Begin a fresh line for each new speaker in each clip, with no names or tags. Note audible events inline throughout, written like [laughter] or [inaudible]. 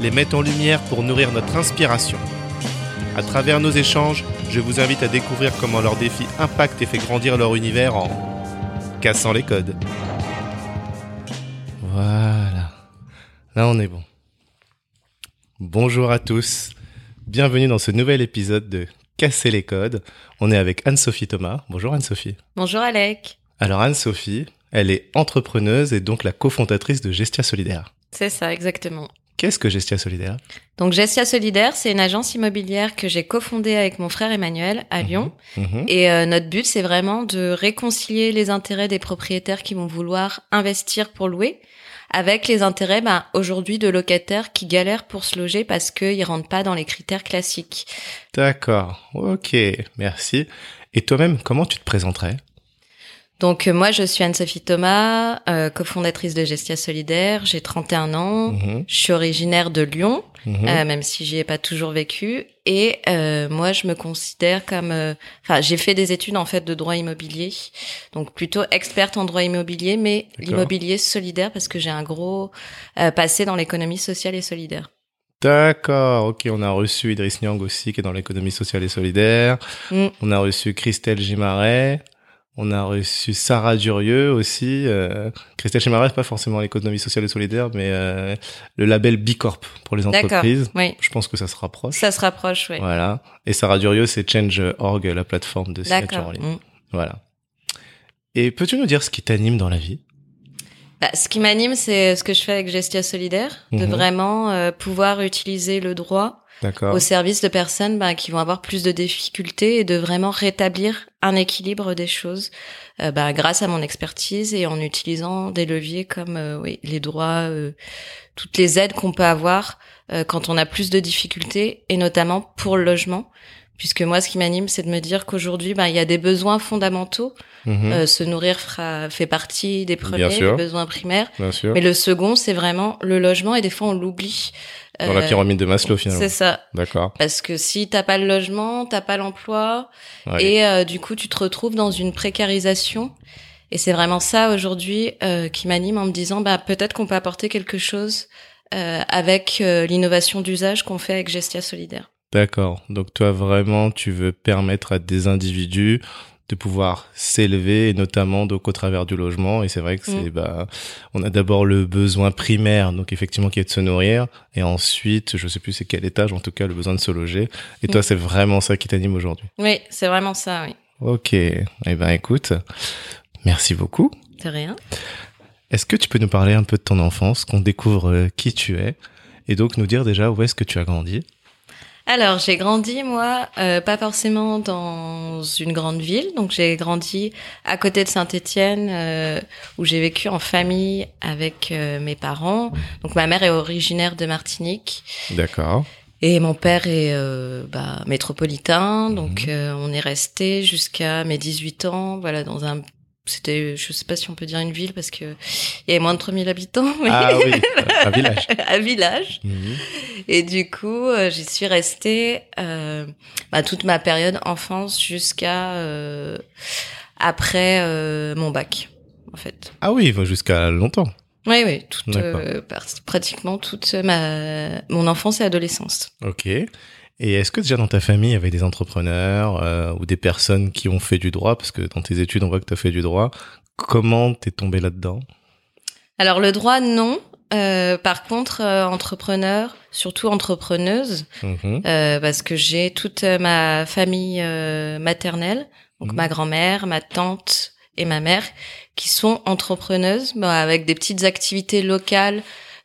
les met en lumière pour nourrir notre inspiration. À travers nos échanges, je vous invite à découvrir comment leurs défis impactent et fait grandir leur univers en cassant les codes. Voilà. Là, on est bon. Bonjour à tous. Bienvenue dans ce nouvel épisode de Casser les codes. On est avec Anne-Sophie Thomas. Bonjour Anne-Sophie.
Bonjour Alec.
Alors Anne-Sophie, elle est entrepreneuse et donc la cofondatrice de Gestia Solidaire.
C'est ça, exactement.
Qu'est-ce que Gestia Solidaire?
Donc Gestia Solidaire, c'est une agence immobilière que j'ai cofondée avec mon frère Emmanuel à Lyon.
Mhm.
Et euh, notre but, c'est vraiment de réconcilier les intérêts des propriétaires qui vont vouloir investir pour louer avec les intérêts bah, aujourd'hui de locataires qui galèrent pour se loger parce qu'ils rentrent pas dans les critères classiques.
D'accord, ok, merci. Et toi-même, comment tu te présenterais?
Donc euh, moi, je suis Anne-Sophie Thomas, euh, cofondatrice de Gestia Solidaire. J'ai 31 ans.
Mhm,
Je suis originaire de Lyon,
mhm.
euh, même si j'y ai pas toujours vécu. Et euh, moi, je me considère comme, enfin, j'ai fait des études en fait de droit immobilier, donc plutôt experte en droit immobilier, mais l'immobilier solidaire parce que j'ai un gros passé dans l'économie sociale et solidaire.
D'accord, ok, on a reçu Idriss Niang aussi qui est dans l'économie sociale et solidaire.
Mm.
On a reçu Christelle Gimaret. On a reçu Sarah Durieux aussi. Euh, Christelle c'est pas forcément l'économie sociale et solidaire, mais euh, le label Bicorp pour les entreprises.
Oui,
Je pense que ça se rapproche.
ça se rapproche, oui.
Voilà. Et Sarah Durieux, c'est Change.org, la plateforme de signature en ligne.
Mm.
Voilà. Et peux-tu nous dire ce qui t'anime dans la vie?
Bah, ce qui m'anime, c'est ce que je fais avec Gestia Solidaire, de
Mhm.
vraiment euh, pouvoir utiliser le droit. Au service de personnes bah, qui vont avoir plus de difficultés et de vraiment rétablir un équilibre des choses euh, bah, grâce à mon expertise et en utilisant des leviers comme euh, oui, les droits, euh, toutes les aides qu'on peut avoir euh, quand on a plus de difficultés et notamment pour le logement. Puisque moi, ce qui m'anime, c'est de me dire qu'aujourd'hui, bah, il y a des besoins fondamentaux. Euh, se nourrir fera, fait partie des premiers, besoins primaires.
Bien sûr.
Mais le second, c'est vraiment le logement et des fois, on l'oublie.
Dans la
Euh,
pyramide de Maslow, finalement.
C'est ça.
D'accord.
Parce que si t'as pas le logement, t'as pas l'emploi,
Ouais.
et euh, du coup tu te retrouves dans une précarisation. Et c'est vraiment ça aujourd'hui euh, qui m'anime en me disant bah peut-être qu'on peut apporter quelque chose avec l'innovation d'usage qu'on fait avec Gestia Solidaire.
D'accord. Donc toi vraiment, tu veux permettre à des individus de pouvoir s'élever, et notamment donc au travers du logement. Et c'est vrai que c'est
Mm.
bah, on a d'abord le besoin primaire, donc effectivement qui est de se nourrir, et ensuite, je sais plus c'est quel étage, en tout cas le besoin de se loger. Et toi,
Mm.
c'est vraiment ça qui t'anime aujourd'hui?
Oui, c'est vraiment ça. Oui.
Ok. Eh ben écoute, merci beaucoup.
C'est rien.
Est-ce que tu peux nous parler un peu de ton enfance, qu'on découvre euh, qui tu es, et donc nous dire déjà où est-ce que tu as grandi?
Alors, j'ai grandi, moi, euh, pas forcément dans une grande ville. Donc, j'ai grandi à côté de Saint-Étienne, euh, où j'ai vécu en famille avec euh, mes parents. Donc, ma mère est originaire de Martinique
D'accord.
et mon père est euh, bah, métropolitain. Donc, euh, on est resté jusqu'à mes 18 ans, voilà, dans un... C'était, je sais pas si on peut dire une ville parce que il y avait moins de 3000 habitants, mais
Ah oui, un village. [laughs]
un village.
Mhm.
Et du coup, euh, j'y suis restée euh, bah, toute ma période enfance jusqu'à euh, après euh, mon bac, en fait.
Ah oui, jusqu'à longtemps.
Oui, oui, toute, pratiquement toute ma mon enfance et adolescence.
Ok. Et est-ce que déjà dans ta famille, il y avait des entrepreneurs euh, ou des personnes qui ont fait du droit? Parce que dans tes études, on voit que tu as fait du droit. Comment t'es tombé là-dedans?
Alors le droit, non. Euh, par contre, euh, entrepreneur, surtout entrepreneuse,
Mhm.
euh, parce que j'ai toute ma famille maternelle, donc
Mhm.
ma grand-mère, ma tante et ma mère, qui sont entrepreneuses, bah, avec des petites activités locales.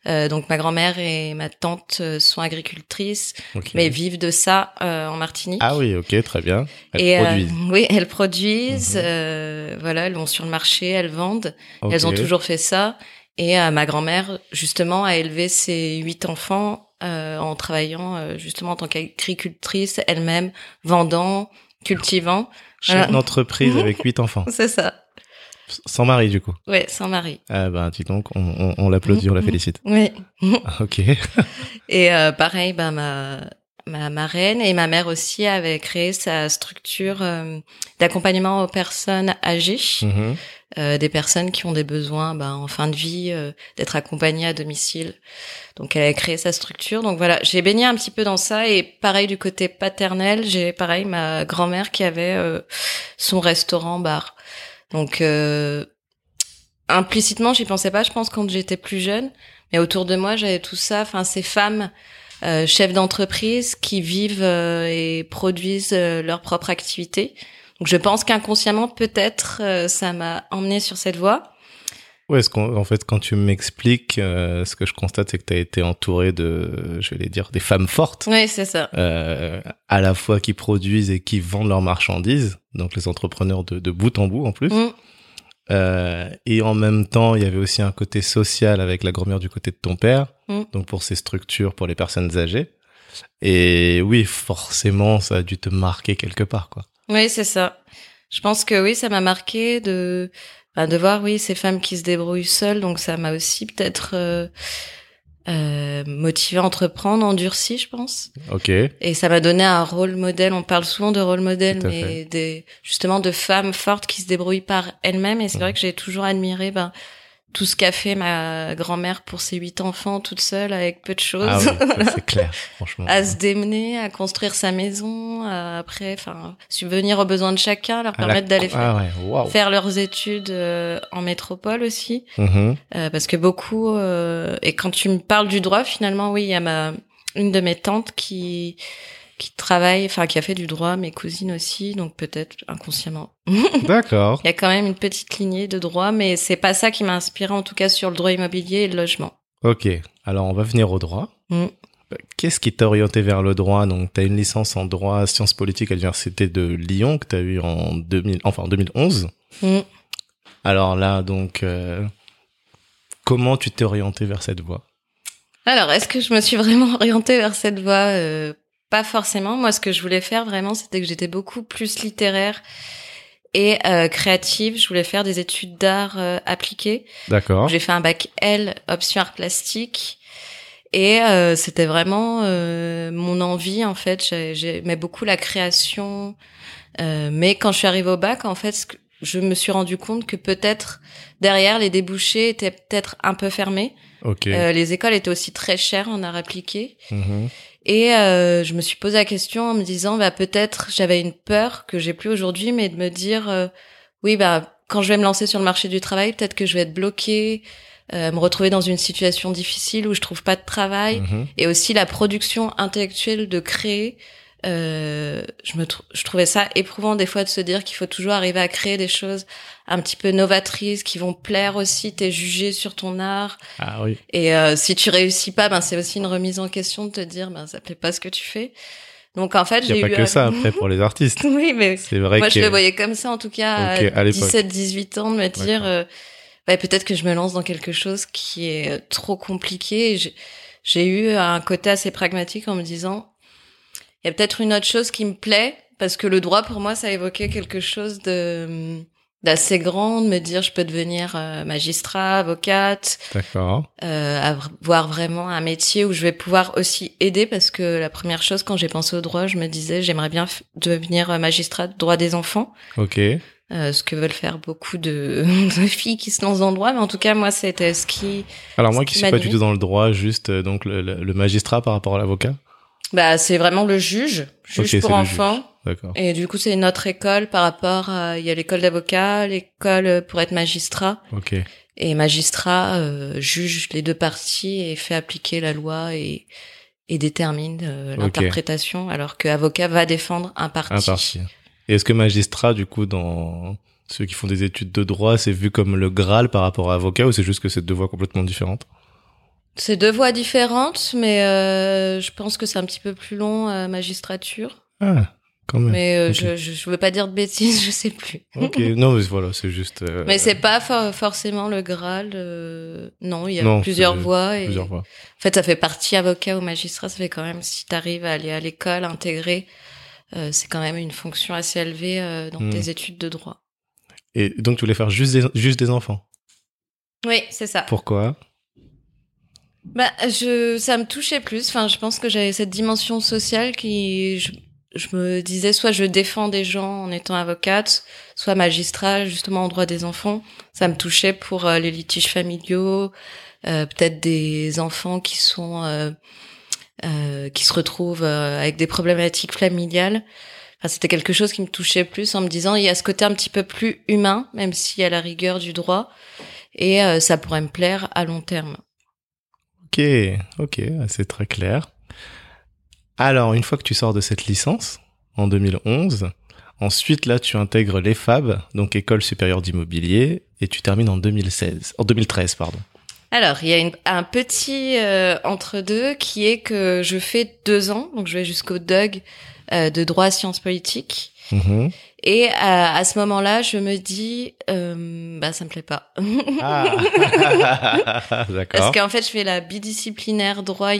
Euh, donc ma grand-mère et ma tante euh, sont agricultrices,
Ok.
mais vivent de ça euh, en Martinique.
Ah oui, ok, très bien. Elles
et euh,
produisent.
oui, elles produisent.
Mhm.
euh, voilà, elles vont sur le marché, elles vendent.
Ok.
Elles ont toujours fait ça. Et euh, ma grand-mère, justement, a élevé ses huit enfants euh, en travaillant euh, justement en tant qu'agricultrice elle-même, vendant, cultivant.
Chef d'entreprise avec huit enfants. [laughs]
C'est ça.
Sans mari, du coup.
Ouais, sans mari.
Ah ben, dis donc, on, on, on l'applaudit, on la félicite.
Oui. [laughs]
Ok. [laughs]
Et euh, pareil, bah, ma, ma marraine et ma mère aussi avaient créé sa structure euh, d'accompagnement aux personnes âgées,
Mhm.
euh, des personnes qui ont des besoins bah, en fin de vie, euh, d'être accompagnées à domicile. Donc elle a créé sa structure. Donc voilà, j'ai baigné un petit peu dans ça. Et pareil du côté paternel, j'ai pareil ma grand-mère qui avait son restaurant-bar. Donc euh, implicitement, j'y pensais pas, je pense, quand j'étais plus jeune. Mais autour de moi, j'avais tout ça. Enfin, ces femmes euh, chefs d'entreprise qui vivent euh, et produisent euh, leur propre activité. Donc, je pense qu'inconsciemment, peut-être, euh, ça m'a emmené sur cette voie.
Ouais, ce qu'en en fait, quand tu m'expliques, euh, ce que je constate, c'est que tu as été entouré de, je vais les dire, des femmes fortes,
Oui, c'est ça.
euh, à la fois qui produisent et qui vendent leurs marchandises, donc les entrepreneurs de, de bout en bout en plus.
Mm.
Euh, et en même temps, il y avait aussi un côté social avec la grand-mère du côté de ton père,
Mm.
donc pour ces structures pour les personnes âgées. Et oui, forcément, ça a dû te marquer quelque part, quoi.
Oui, c'est ça. Je pense que oui, ça m'a marqué de enfin, de voir oui ces femmes qui se débrouillent seules. Donc ça m'a aussi peut-être euh, euh, motivé à entreprendre, endurci, je pense.
Ok.
Et ça m'a donné un rôle modèle. On parle souvent de rôle modèle, mais
fait.
des, justement de femmes fortes qui se débrouillent par elles-mêmes. Et c'est vrai que j'ai toujours admiré ben, tout ce qu'a fait ma grand-mère pour ses huit enfants toute seule avec peu de choses.
Ah oui, [laughs] c'est clair, franchement.
à se démener, à construire sa maison, à, après, enfin, subvenir aux besoins de chacun, leur
À la-
permettre d'aller faire,
Ah ouais,
faire leurs études euh, en métropole aussi,
Mhm.
Euh, parce que beaucoup. euh, et quand tu me parles du droit, finalement, oui, il y a ma une de mes tantes qui qui travaille, enfin qui a fait du droit, mes cousines aussi, donc peut-être inconsciemment. [laughs]
D'accord.
Il y a quand même une petite lignée de droit, mais c'est pas ça qui m'a inspiré en tout cas sur le droit immobilier et le logement.
Ok, alors on va venir au droit.
Mm.
Euh, Qu'est-ce qui t'a orienté vers le droit? Donc, tu as une licence en droit sciences politiques à l'université de Lyon que tu as eu en 2000, enfin en 2011.
Mm.
Alors là, donc, euh, comment tu t'es orienté vers cette voie?
Alors, est-ce que je me suis vraiment [laughs] orientée vers cette voie Euh, Pas forcément. Moi, ce que je voulais faire vraiment, c'était que j'étais beaucoup plus littéraire et euh, créative. Je voulais faire des études d'art euh, appliquées.
D'accord.
J'ai fait un bac L, option art plastique. Et euh, c'était vraiment euh, mon envie, en fait. J'ai- J'aimais beaucoup la création. Euh, mais quand je suis arrivée au bac, en fait, je me suis rendu compte que peut-être derrière, les débouchés étaient peut-être un peu fermés.
Ok.
Euh, les écoles étaient aussi très chères en art appliqué.
Mhm.
Et euh, je me suis posé la question en me disant, bah peut-être j'avais une peur que j'ai plus aujourd'hui, mais de me dire, euh, oui, bah quand je vais me lancer sur le marché du travail, peut-être que je vais être bloquée, euh, me retrouver dans une situation difficile où je trouve pas de travail,
Mhm.
et aussi la production intellectuelle de créer. Euh, je me trou- je trouvais ça éprouvant des fois de se dire qu'il faut toujours arriver à créer des choses un petit peu novatrices qui vont plaire aussi, t'es jugé sur ton art.
Ah oui.
Et euh, si tu réussis pas, ben c'est aussi une remise en question de te dire, ben ça plaît pas ce que tu fais. Donc en fait,
Il n'y
j'ai
a
eu
pas que ça après pour les artistes. [laughs]
oui, mais
C'est vrai
moi
que.
je le voyais comme ça en tout cas
Ok, à
à
l'époque.
17 18 ans de me dire euh, ouais, peut-être que je me lance dans quelque chose qui est euh, trop compliqué j'ai- j'ai eu un côté assez pragmatique en me disant il y a peut-être une autre chose qui me plaît parce que le droit pour moi ça évoquait quelque chose de d'assez grand de me dire je peux devenir euh, magistrat avocate
D'accord.
euh, avoir vraiment un métier où je vais pouvoir aussi aider parce que la première chose quand j'ai pensé au droit, je me disais j'aimerais bien devenir magistrat de droit des enfants,
Ok.
euh, ce que veulent faire beaucoup de, [laughs] de filles qui se lancent dans le droit, mais en tout cas moi c'était ce qui
Alors moi qui
qui
suis pas du tout dans le droit, juste euh, donc le, le- le magistrat par rapport à l'avocat?
bah c'est vraiment le juge, juge pour enfants.
D'accord.
Et du coup, c'est une autre école par rapport à, il y a l'école d'avocat, l'école pour être magistrat.
Ok.
Et magistrat euh, juge les deux parties et fait appliquer la loi et, et détermine euh, l'interprétation, alors que avocat va défendre un parti.
Un parti. Et est-ce que magistrat, du coup, dans ceux qui font des études de droit, c'est vu comme le Graal par rapport à avocat ou c'est juste que c'est deux voies complètement différentes?
C'est deux voies différentes, mais euh, je pense que c'est un petit peu plus long, magistrature.
Ah, Quand même.
Mais euh, je, je veux pas dire de bêtises, [laughs] je sais plus.
Ok, non, mais voilà, c'est juste. euh,
Mais c'est pas for- forcément le Graal. euh, Non, il y a
Non,
plusieurs voies. Et...
plusieurs fois.
En fait, ça fait partie avocat ou magistrat. Ça fait quand même si t'arrives à aller à l'école, intégrer, euh, c'est quand même une fonction assez élevée dans
Hmm.
tes études de droit.
Et donc, tu voulais faire juste des, juste des enfants?
Oui, c'est ça.
Pourquoi?
Bah, je, ça me touchait plus. Enfin, je pense que j'avais cette dimension sociale qui, je, je me disais, soit je défends des gens en étant avocate, soit magistrat, justement en droit des enfants. Ça me touchait pour euh, les litiges familiaux, euh, peut-être des enfants qui sont, euh, euh, qui se retrouvent euh, avec des problématiques familiales. Enfin, c'était quelque chose qui me touchait plus en me disant, il y a ce côté un petit peu plus humain, même s'il y a la rigueur du droit, et ça pourrait me plaire à long terme.
Ok, ok, c'est très clair. Alors, une fois que tu sors de cette licence, en 2011, ensuite, là, tu intègres l'EFAB, donc École supérieure d'immobilier, et tu termines en 2016, en 2013, pardon.
Alors, il y a une- un petit euh, entre-deux qui est que je fais deux ans, donc je vais jusqu'au DUG euh, de droit sciences politiques.
Mhm.
Et à, à ce moment-là, je me dis, euh, bah ça me plaît pas.
Ah, [laughs] [laughs]
Parce
d'accord.
qu'en fait, je fais la bidisciplinaire droit,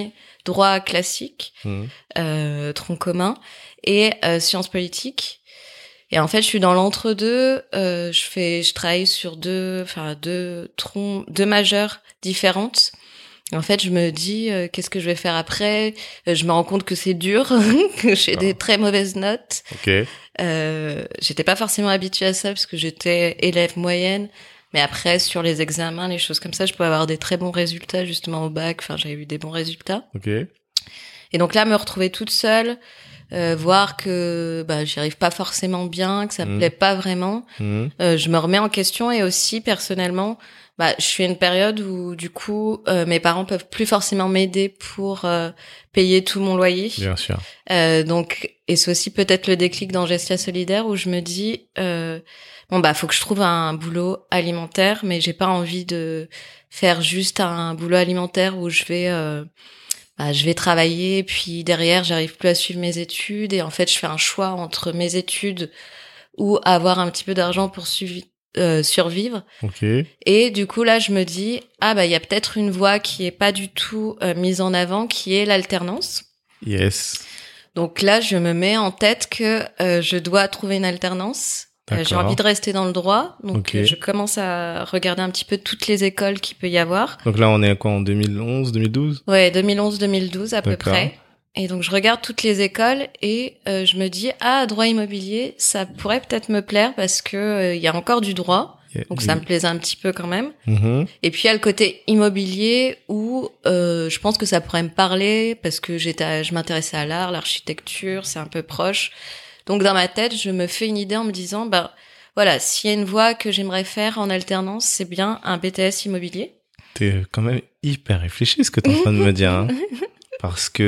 droit classique,
Mhm.
euh, tronc commun, et euh, sciences politiques. Et en fait, je suis dans l'entre-deux. Euh, je fais, je travaille sur deux, enfin deux troncs, deux majeures différentes. En fait, je me dis, euh, qu'est-ce que je vais faire après? Euh, Je me rends compte que c'est dur, [laughs] que j'ai des très mauvaises notes.
Ok.
Euh, j'étais pas forcément habituée à ça parce que j'étais élève moyenne. Mais après, sur les examens, les choses comme ça, je pouvais avoir des très bons résultats justement au bac. Enfin, j'avais eu des bons résultats.
Ok.
Et donc là, me retrouver toute seule, euh, voir que bah, j'y arrive pas forcément bien, que ça me
Mhm.
plaît pas vraiment,
Mhm.
euh, je me remets en question et aussi personnellement, bah, je suis à une période où du coup euh, mes parents peuvent plus forcément m'aider pour euh, payer tout mon loyer.
Bien sûr.
Euh, donc et c'est aussi peut-être le déclic dans Gestia solidaire où je me dis euh, bon bah faut que je trouve un boulot alimentaire, mais j'ai pas envie de faire juste un boulot alimentaire où je vais euh, bah, je vais travailler puis derrière j'arrive plus à suivre mes études et en fait je fais un choix entre mes études ou avoir un petit peu d'argent pour suivi- euh, survivre.
Ok.
et du coup là je me dis ah bah il y a peut-être une voie qui est pas du tout euh, mise en avant qui est l'alternance.
Yes.
donc là je me mets en tête que euh, je dois trouver une alternance. J'ai envie de rester dans le droit. Donc je commence à regarder un petit peu toutes les écoles qu'il peut y avoir.
Donc là, on est à quoi en 2011, 2012
Ouais, 2011-2012 à peu près. Et donc je regarde toutes les écoles et euh, je me dis ah droit immobilier ça pourrait peut-être me plaire parce que euh, il y a encore du droit donc ça me plaisait un petit peu quand même.
Mhm.
Et puis il y a le côté immobilier où euh, je pense que ça pourrait me parler parce que j'étais je m'intéressais à l'art, l'architecture, c'est un peu proche. Donc dans ma tête, je me fais une idée en me disant bah voilà, s'il y a une voie que j'aimerais faire en alternance, c'est bien un BTS immobilier.
T'es quand même hyper réfléchi ce que t'es en train de me dire. Hein. [laughs] Parce que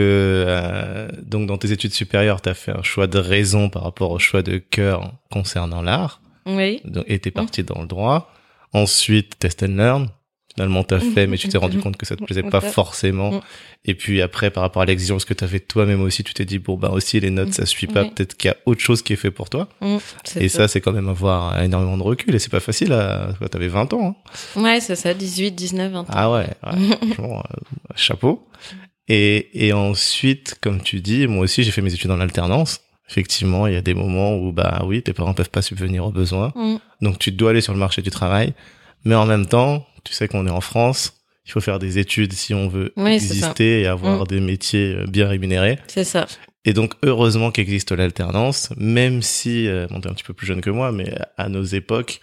euh, donc dans tes études supérieures, t'as fait un choix de raison par rapport au choix de cœur concernant l'art,
Oui.
donc- et t'es parti dans le droit. Ensuite, test and learn. Finalement, t'as fait, mais tu t'es rendu compte que ça te plaisait pas forcément.
Mm.
Et puis après, par rapport à l'exigence que t'avais de toi-même aussi, tu t'es dit bon bah aussi les notes ça suit pas. Peut-être qu'il y a autre chose qui est fait pour toi.
Mm,
Et ça, c'est quand même avoir énormément de recul. Et c'est pas facile. À... T'avais 20 ans. Hein.
Ouais, c'est ça, 18, 19, 20 ans.
Ah ouais, ouais [laughs] franchement, euh, chapeau. Et, et ensuite, comme tu dis, moi aussi j'ai fait mes études en alternance. Effectivement, il y a des moments où bah oui, tes parents peuvent pas subvenir aux besoins,
Mm.
donc tu dois aller sur le marché du travail. Mais en même temps, tu sais qu'on est en France, il faut faire des études si on veut
Oui,
exister et avoir
Mm.
des métiers euh, bien rémunérés.
C'est ça.
Et donc heureusement qu'existe l'alternance, même si euh, bon, t'es un petit peu plus jeune que moi, mais à nos époques,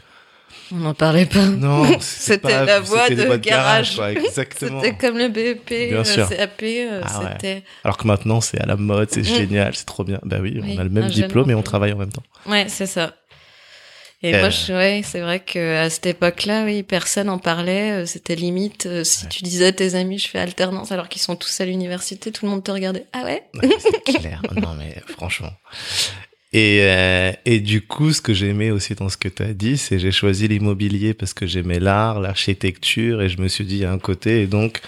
On n'en parlait pas.
non, [laughs]
C'était la voie de garage.
quoi, exactement.
C'était comme le BEP,
Bien sûr.
CAP,
Ah ouais. Alors que maintenant, c'est à la mode, c'est
Mm.
génial, c'est trop bien. Bah oui,
Oui,
on a le même diplôme et on travaille en même temps.
Ouais, c'est ça. Et
Euh.
moi, je, ouais, c'est vrai que à cette époque-là, oui, personne en parlait. euh, C'était limite euh, si tu disais à tes amis, je fais alternance, alors qu'ils sont tous à l'université, tout le monde te regardait. Ah ouais?
Ouais, c'est [laughs] clair. non, mais franchement. Et, euh, et du coup, ce que j'aimais aussi dans ce que tu as dit, c'est j'ai choisi l'immobilier parce que j'aimais l'art, l'architecture, et je me suis dit, il y a un côté, et donc,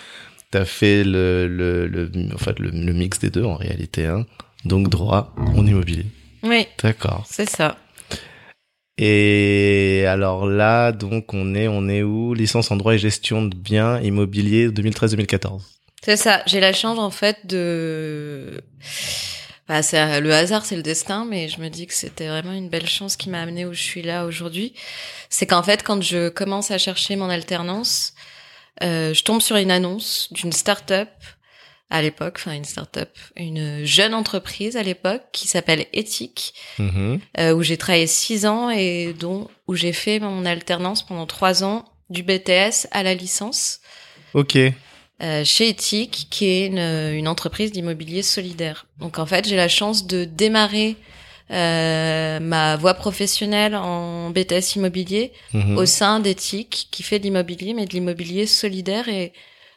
tu as fait le, le, le, en fait, le, le mix des deux en réalité. Hein. Donc, droit en immobilier.
Oui,
D'accord.
c'est ça.
Et alors là, donc on est on est où? Licence en droit et gestion de biens immobiliers 2013-2014.
C'est ça. J'ai la chance en fait de. Bah, c'est le hasard, c'est le destin, mais je me dis que c'était vraiment une belle chance qui m'a amené où je suis là aujourd'hui. C'est qu'en fait, quand je commence à chercher mon alternance, euh, je tombe sur une annonce d'une start-up à l'époque, enfin une start-up, une jeune entreprise à l'époque qui s'appelle Ethic,
Mhm.
euh, où j'ai travaillé six ans et dont où j'ai fait mon alternance pendant trois ans du BTS à la licence
Ok.
Euh, chez Ethic, qui est une, une entreprise d'immobilier solidaire. Donc en fait, j'ai la chance de démarrer euh, ma voie professionnelle en BTS immobilier
Mhm.
au sein d'Ethic, qui fait de l'immobilier, mais de l'immobilier solidaire. Et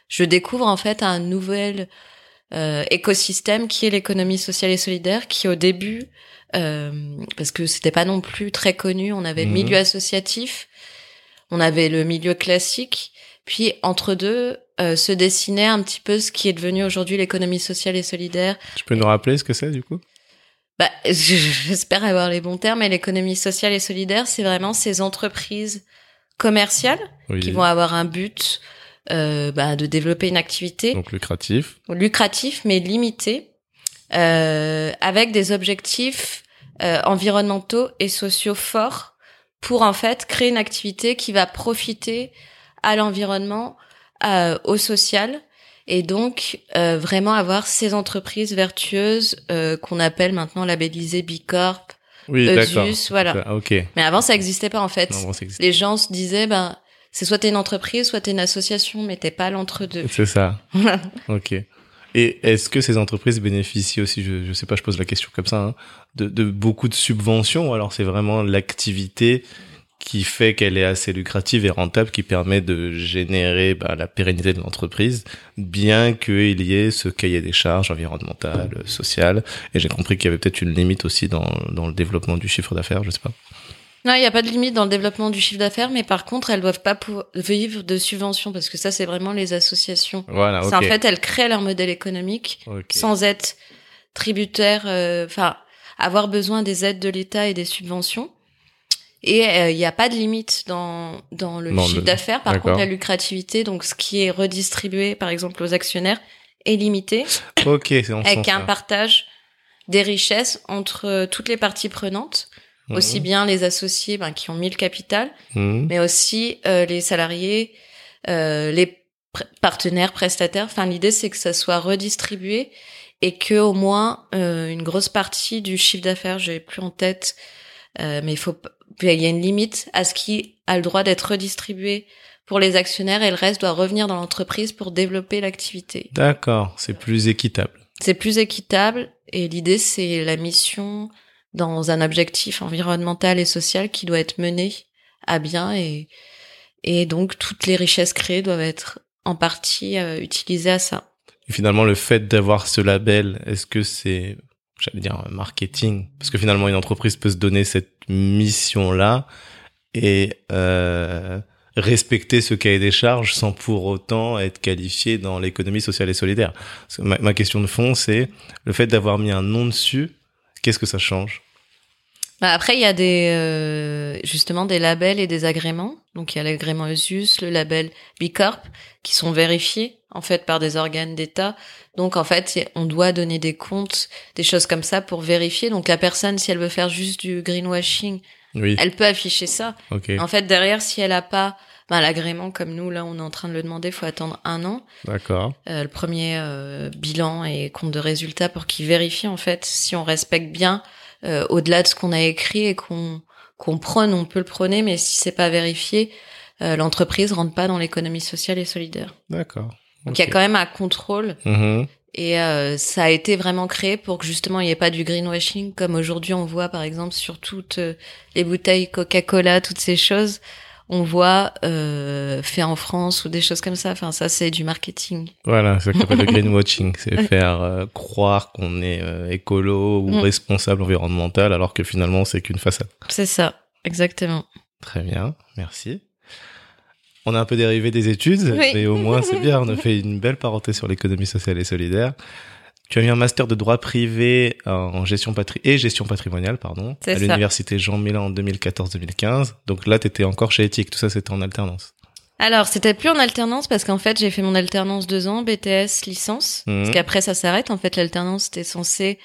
je découvre en fait un nouvel euh, écosystème qui est l'économie sociale et solidaire, qui au début, euh, parce que c'était pas non plus très connu, on avait le
Mhm.
milieu associatif, on avait le milieu classique, puis entre deux euh, se dessinait un petit peu ce qui est devenu aujourd'hui l'économie sociale et solidaire.
Tu peux nous rappeler ce que c'est du coup?
Bah, j'espère avoir les bons termes, mais l'économie sociale et solidaire, c'est vraiment ces entreprises commerciales
Oui.
qui vont avoir un but euh, bah, de développer une activité
Donc lucratif.
lucratif mais limité, euh, avec des objectifs environnementaux et sociaux forts pour en fait créer une activité qui va profiter à l'environnement, euh, au social et donc euh, vraiment avoir ces entreprises vertueuses euh, qu'on appelle maintenant labellisées Bicorp,
Oui.
Eusus, voilà.
Ah, Ok.
Mais avant ça existait pas en fait.
Non, bon, ça.
Les gens se disaient ben c'est soit t'es une entreprise, soit t'es une association, mais t'es pas l'entre-deux.
C'est ça. Ok. Et est-ce que ces entreprises bénéficient aussi, je, je sais pas, je pose la question comme ça, hein, de, de beaucoup de subventions ou alors c'est vraiment l'activité qui fait qu'elle est assez lucrative et rentable, qui permet de générer bah, la pérennité de l'entreprise, bien qu'il y ait ce cahier des charges environnementales, sociales. Et j'ai compris qu'il y avait peut-être une limite aussi dans, dans le développement du chiffre d'affaires, je sais pas.
Non, il n'y a pas de limite dans le développement du chiffre d'affaires, mais par contre, elles doivent pas vivre de subventions parce que ça, c'est vraiment les associations.
Voilà, ok.
C'est en fait, elles créent leur modèle économique sans être tributaires, euh, enfin, avoir besoin des aides de l'État et des subventions. Et euh, il n'y a pas de limite dans dans le chiffre d'affaires. Par contre, la lucrativité, donc ce qui est redistribué, par exemple, aux actionnaires, est limité
Ok, c'est
avec un partage des richesses entre euh, toutes les parties prenantes,
Mhm.
aussi bien les associés ben, qui ont mis le capital,
Mhm.
mais aussi euh, les salariés, euh, les partenaires, prestataires. Enfin, l'idée c'est que ça soit redistribué et que au moins euh, une grosse partie du chiffre d'affaires, j'ai plus en tête, euh, mais il faut, il y a une limite à ce qui a le droit d'être redistribué pour les actionnaires et le reste doit revenir dans l'entreprise pour développer l'activité.
D'accord, c'est plus équitable.
C'est plus équitable et l'idée c'est la mission dans un objectif environnemental et social qui doit être mené à bien et et donc toutes les richesses créées doivent être en partie euh, utilisées à ça.
Et finalement, le fait d'avoir ce label, est-ce que c'est, j'allais dire, un marketing Parce que finalement, une entreprise peut se donner cette mission-là et euh, respecter ce cahier des charges sans pour autant être qualifié dans l'économie sociale et solidaire. Ma, ma question de fond, c'est le fait d'avoir mis un nom dessus, qu'est-ce que ça change?
Après il y a des euh, justement des labels et des agréments. Donc il y a l'agrément ESUS, le label Bicorp qui sont vérifiés en fait par des organes d'État. Donc en fait, on doit donner des comptes, des choses comme ça pour vérifier. Donc la personne si elle veut faire juste du greenwashing,
Oui,
elle peut afficher ça.
ok,
En fait, derrière, si elle a pas ben, l'agrément comme nous, là, on est en train de le demander, faut attendre un an.
d'accord.
Euh, le premier euh, bilan et compte de résultat pour qu'il vérifie en fait si on respecte bien euh, au-delà de ce qu'on a écrit et qu'on qu'on prône, on peut le prôner, mais si c'est pas vérifié, euh, l'entreprise rentre pas dans l'économie sociale et solidaire.
D'accord.
Donc il y a quand même un contrôle
Mhm.
et euh, ça a été vraiment créé pour que justement il n'y ait pas du greenwashing comme aujourd'hui on voit par exemple sur toutes euh, les bouteilles Coca-Cola, toutes ces choses, on voit euh, fait en France ou des choses comme ça. Enfin ça c'est du marketing.
Voilà, c'est ce qu'on appelle le [laughs] greenwashing, c'est faire euh, croire qu'on est euh, écolo ou
Mm.
responsable environnemental alors que finalement c'est qu'une façade.
C'est ça, exactement.
Très bien, merci. On a un peu dérivé des études,
Oui.
mais au moins c'est bien, on a [laughs] fait une belle parenthèse sur l'économie sociale et solidaire. Tu as eu un master de droit privé en gestion patri et gestion patrimoniale, pardon, à l'université Jean Mélan en 2014-2015. Donc là, tu étais encore chez Ethique. Tout ça, c'était en alternance.
Alors, c'était plus en alternance parce qu'en fait, j'ai fait mon alternance deux ans, BTS, licence.
Mhm.
Parce qu'après, ça s'arrête. En fait, l'alternance, c'était censé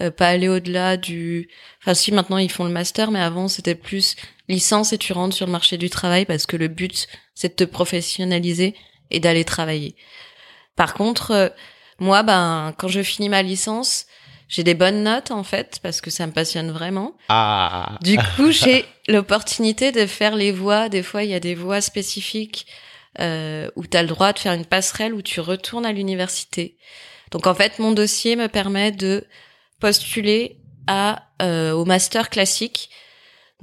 euh, pas aller au-delà du... Enfin, si, maintenant, ils font le master, mais avant, c'était plus licence et tu rentres sur le marché du travail parce que le but, c'est de te professionnaliser et d'aller travailler. Par contre, euh, moi, ben, quand je finis ma licence, j'ai des bonnes notes, en fait, parce que ça me passionne vraiment.
Ah.
Du coup, [laughs] j'ai l'opportunité de faire les voies. Des fois, il y a des voies spécifiques euh, où tu as le droit de faire une passerelle où tu retournes à l'université. Donc, en fait, mon dossier me permet de postuler à euh, au master classique.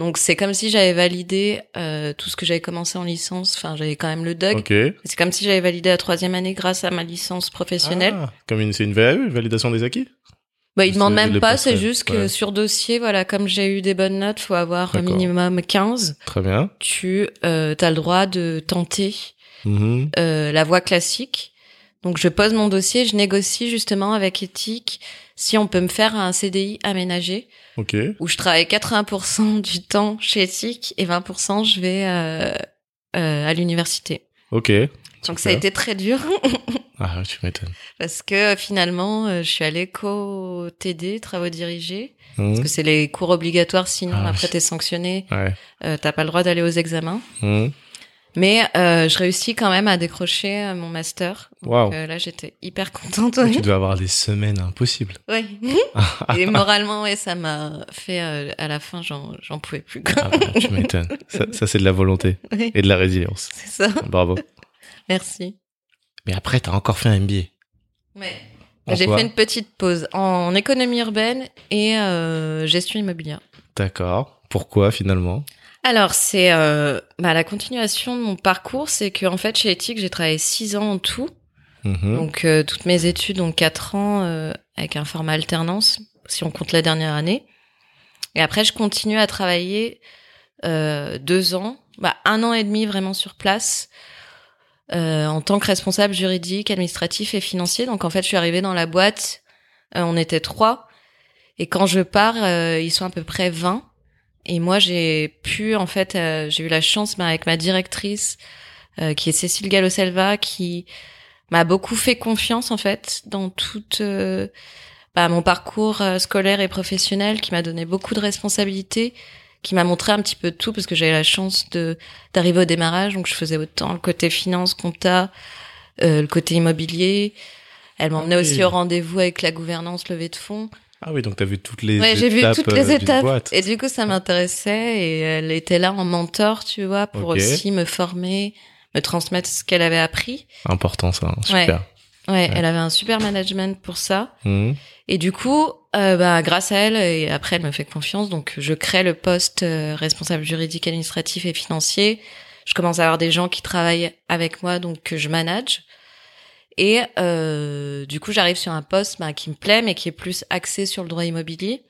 Donc, c'est comme si j'avais validé euh, tout ce que j'avais commencé en licence. Enfin, j'avais quand même le DUG. C'est comme si j'avais validé la troisième année grâce à ma licence professionnelle.
Ah, comme une, c'est une VAE, validation des acquis?
Bah, ils demandent même pas, c'est juste que
ouais.
sur dossier, voilà, comme j'ai eu des bonnes notes, faut avoir un minimum 15.
Très bien.
tu euh, as le droit de tenter
Mhm.
euh, la voie classique. Donc je pose mon dossier, je négocie justement avec Ethique si on peut me faire un CDI aménagé où je travaille 80% du temps chez Ethique et 20% je vais euh, euh, à l'université.
Ok.
Donc ça a été très dur [laughs]
Ah, tu m'étonnes.
parce que euh, finalement je suis à l'éco TD, travaux dirigés,
Mhm.
parce que c'est les cours obligatoires sinon
Ah
après t'es sanctionné,
Ouais.
euh, t'as pas le droit d'aller aux examens.
Mhm.
Mais euh, je réussis quand même à décrocher euh, mon master. Donc,
Waouh.
euh, là, j'étais hyper contente. Oui.
Tu dois avoir des semaines impossibles. [laughs]
Ouais. Et moralement, ouais, ça m'a fait euh, à la fin, j'en pouvais plus. Quoi.
Ah, bah, tu m'étonnes. Ça, ça, c'est de la volonté
Oui,
et de la résilience.
c'est ça.
Bravo. [laughs]
Merci.
Mais après, t'as encore fait un MBA.
Ouais. J'ai fait une petite pause en économie urbaine et gestion immobilière.
D'accord. Pourquoi finalement?
Alors, c'est euh, bah, la continuation de mon parcours, c'est que en fait, chez Ethique, j'ai travaillé six ans en tout.
Mhm.
Donc euh, toutes mes études ont quatre ans euh, avec un format alternance, si on compte la dernière année. Et après, je continue à travailler euh, deux ans, bah, un an et demi vraiment sur place, euh, en tant que responsable juridique, administratif et financier. Donc en fait, je suis arrivée dans la boîte, euh, on était trois, et quand je pars, euh, ils sont à peu près 20. Et moi, j'ai pu, en fait, euh, j'ai eu la chance bah, avec ma directrice, euh, qui est Cécile Gallo-Selva, qui m'a beaucoup fait confiance en fait dans toute euh, bah, mon parcours euh, scolaire et professionnel, qui m'a donné beaucoup de responsabilités, qui m'a montré un petit peu tout parce que j'avais la chance de d'arriver au démarrage, donc je faisais autant le côté finance, compta, euh, le côté immobilier. Elle m'emmenait
Ah oui.
aussi au rendez-vous avec la gouvernance levée de fonds.
Ah oui, donc t'as vu toutes les
Ouais, j'ai vu
étapes
toutes
euh,
les
d'une
étapes.
boîte.
Et du coup, ça m'intéressait et elle était là en mentor, tu vois, pour aussi me former, me transmettre ce qu'elle avait appris.
Important ça, hein. super.
Ouais, elle avait un super management pour ça.
Mhm.
Et du coup, euh, bah, grâce à elle, et après elle me fait confiance, donc je crée le poste euh, responsable juridique, administratif et financier. Je commence à avoir des gens qui travaillent avec moi, donc que je manage. Et euh, du coup, j'arrive sur un poste bah, qui me plaît, mais qui est plus axé sur le droit immobilier.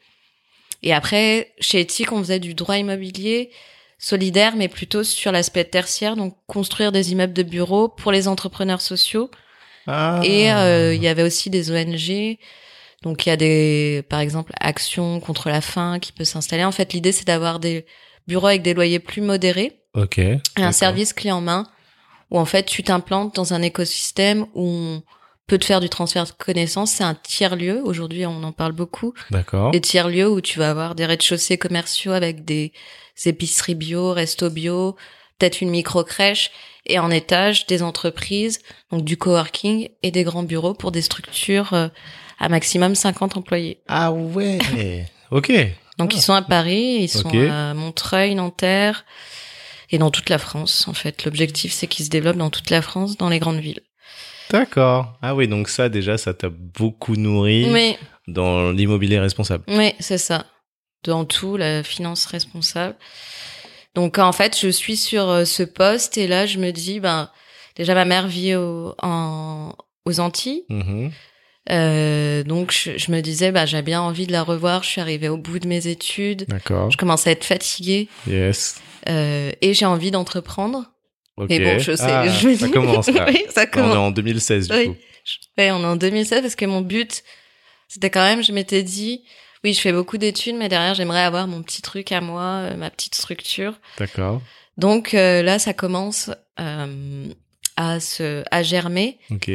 Et après, chez Ethique, on faisait du droit immobilier solidaire, mais plutôt sur l'aspect tertiaire, donc construire des immeubles de bureaux pour les entrepreneurs sociaux.
Ah.
Et euh, il y avait aussi des ONG. Donc il y a des, par exemple, Action contre la faim qui peut s'installer. En fait, l'idée c'est d'avoir des bureaux avec des loyers plus modérés
Ok.
et un service clé en main où en fait tu t'implantes dans un écosystème où on peut te faire du transfert de connaissances. C'est un tiers lieu. Aujourd'hui, on en parle beaucoup.
D'accord.
Des tiers lieux où tu vas avoir des rez-de-chaussée commerciaux avec des épiceries bio, resto bio, peut-être une micro crèche et en étage des entreprises, donc du coworking et des grands bureaux pour des structures euh, à maximum 50 employés.
Ah ouais. [laughs] ok.
Donc
Ah.
ils sont à Paris, ils sont à Montreuil, Nanterre et dans toute la France en fait. L'objectif c'est qu'ils se développent dans toute la France, dans les grandes villes.
D'accord. Ah oui, donc ça déjà, ça t'a beaucoup nourri dans l'immobilier responsable.
Oui, c'est ça. Dans tout, la finance responsable. Donc en fait, je suis sur euh, ce poste et là, je me dis, ben déjà ma mère vit au, en, aux Antilles,
Mhm.
Euh, donc je, je me disais, bah j'ai bien envie de la revoir. Je suis arrivée au bout de mes études,
D'accord.
je commence à être fatiguée
Yes.
Euh, et j'ai envie d'entreprendre.
Ok.
Et bon, je sais,
Ah,
je
ça commence là. [laughs]
oui, ça
On est
commence.
en 2016 du
Oui.
coup.
Ouais, on est en 2016 parce que mon but, C'était quand même, je m'étais dit, oui, je fais beaucoup d'études, mais derrière, j'aimerais avoir mon petit truc à moi, euh, ma petite structure.
D'accord.
Donc euh, là, ça commence euh, à se, à germer.
Ok.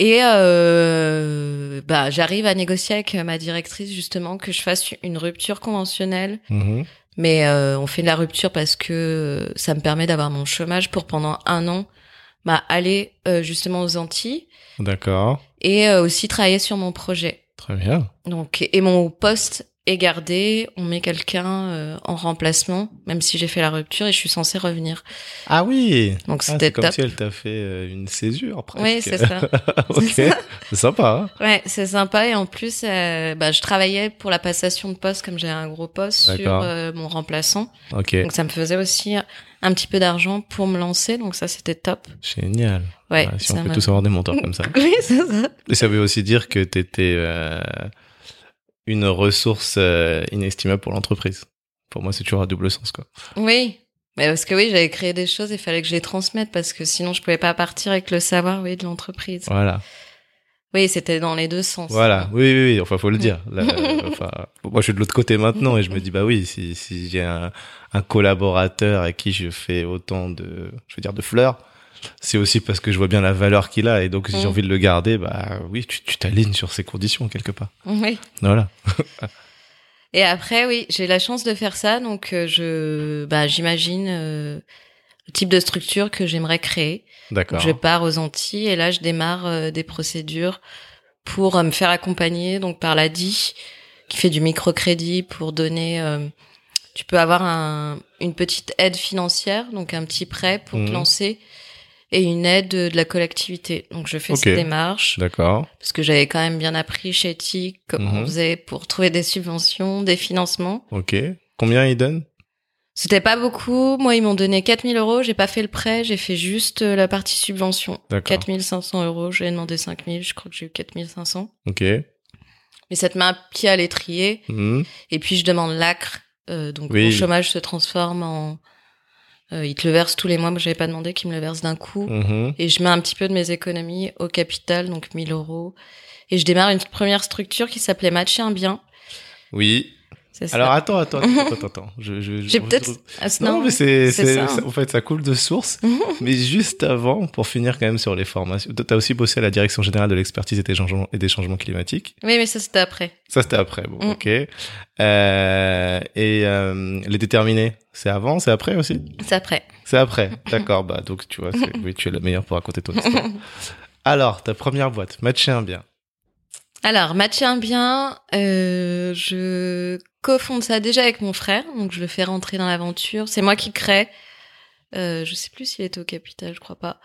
Et euh, bah, j'arrive à négocier avec ma directrice justement que je fasse une rupture conventionnelle.
Mhm.
Mais euh, on fait de la rupture parce que ça me permet d'avoir mon chômage pour pendant un an, bah, aller euh, justement aux Antilles
D'accord.
et euh, aussi travailler sur mon projet.
Très bien.
Donc et mon poste est gardé, on met quelqu'un euh, en remplacement, même si j'ai fait la rupture et je suis censée revenir.
Ah oui.
Donc
Ah,
c'était
c'est comme
top.
si elle t'a fait euh, une césure presque.
Oui, c'est ça. [laughs]
ok.
C'est
sympa. Hein
Ouais, c'est sympa et en plus, euh, bah, je travaillais pour la passation de poste comme j'ai un gros poste sur mon remplaçant.
ok.
Donc ça me faisait aussi un petit peu d'argent pour me lancer, donc ça c'était top.
Génial.
Ouais,
Ouais, si on peut tous avoir des mentors comme ça. [laughs]
Oui, c'est ça.
Et ça veut aussi dire que tu étais une ressource euh, inestimable pour l'entreprise. Pour moi, c'est toujours à double sens, quoi.
Oui. Mais parce que oui, j'avais créé des choses, il fallait que je les transmette parce que sinon je pouvais pas partir avec le savoir, oui, de l'entreprise.
Voilà.
Oui, c'était dans les deux sens.
Voilà. Oui, oui, oui. Enfin, faut le dire. [laughs] Là, enfin, moi, je suis de l'autre côté maintenant et je me dis, bah oui, si, si j'ai un, un collaborateur à qui je fais autant de, je veux dire, de fleurs, c'est aussi parce que je vois bien la valeur qu'il a et donc si j'ai
Mm.
envie de le garder, bah oui, tu t'alignes sur ses conditions quelque part.
Oui.
Voilà. [laughs]
Et après, oui, j'ai la chance de faire ça, donc euh, je, bah, j'imagine euh, le type de structure que j'aimerais créer.
D'accord.
Je pars aux Antilles et là, je démarre euh, des procédures pour me faire accompagner donc par la DI qui fait du microcrédit pour donner. tu peux avoir un, une petite aide financière, donc un petit prêt pour te lancer et une aide de la collectivité. Donc je fais
Ok.
cette démarche
D'accord.
parce que j'avais quand même bien appris chez TIC comment
Mhm.
on faisait pour trouver des subventions, des financements.
Ok. Combien il donne
C'était pas beaucoup. Moi, ils m'ont donné 4000 euros. J'ai pas fait le prêt. J'ai fait juste euh, la partie subvention.
D'accord.
4500 euros. J'ai demandé 5000. Je crois que j'ai eu 4500.
Ok.
Mais ça te met un pied à l'étrier.
Mhm.
Et puis, je demande l'acre. Euh, donc,
Oui.
mon chômage se transforme en... Euh, ils te le versent tous les mois. Moi, j'avais pas demandé qu'ils me le versent d'un coup.
Mhm.
Et je mets un petit peu de mes économies au capital, donc 1000 euros. Et je démarre une première structure qui s'appelait Matcher un bien.
Oui.
Ça.
Alors attends, attends, attends, attends, [laughs] attends. Je, je, je-
j'ai peut-être... Ah,
Non, mais c'est,
c'est
en fait, ça coule de source. [laughs] mais juste avant, pour finir quand même sur les formations, t'as aussi bossé à la direction générale de l'expertise et des changements, et des changements climatiques.
Oui, mais ça, c'était après.
Ça, c'était après. Bon,
Mm.
ok. Euh, et euh, les déterminés, c'est avant, c'est après aussi?
C'est après.
C'est après. [laughs] D'accord. Bah donc tu vois, oui, tu es le meilleur pour raconter ton histoire. Alors, ta première boîte, matcher un bien.
Alors, matcher un bien, euh, je cofonde ça déjà avec mon frère, donc je le fais rentrer dans l'aventure. C'est moi qui crée. Euh, je sais plus s'il était au capital, je crois pas.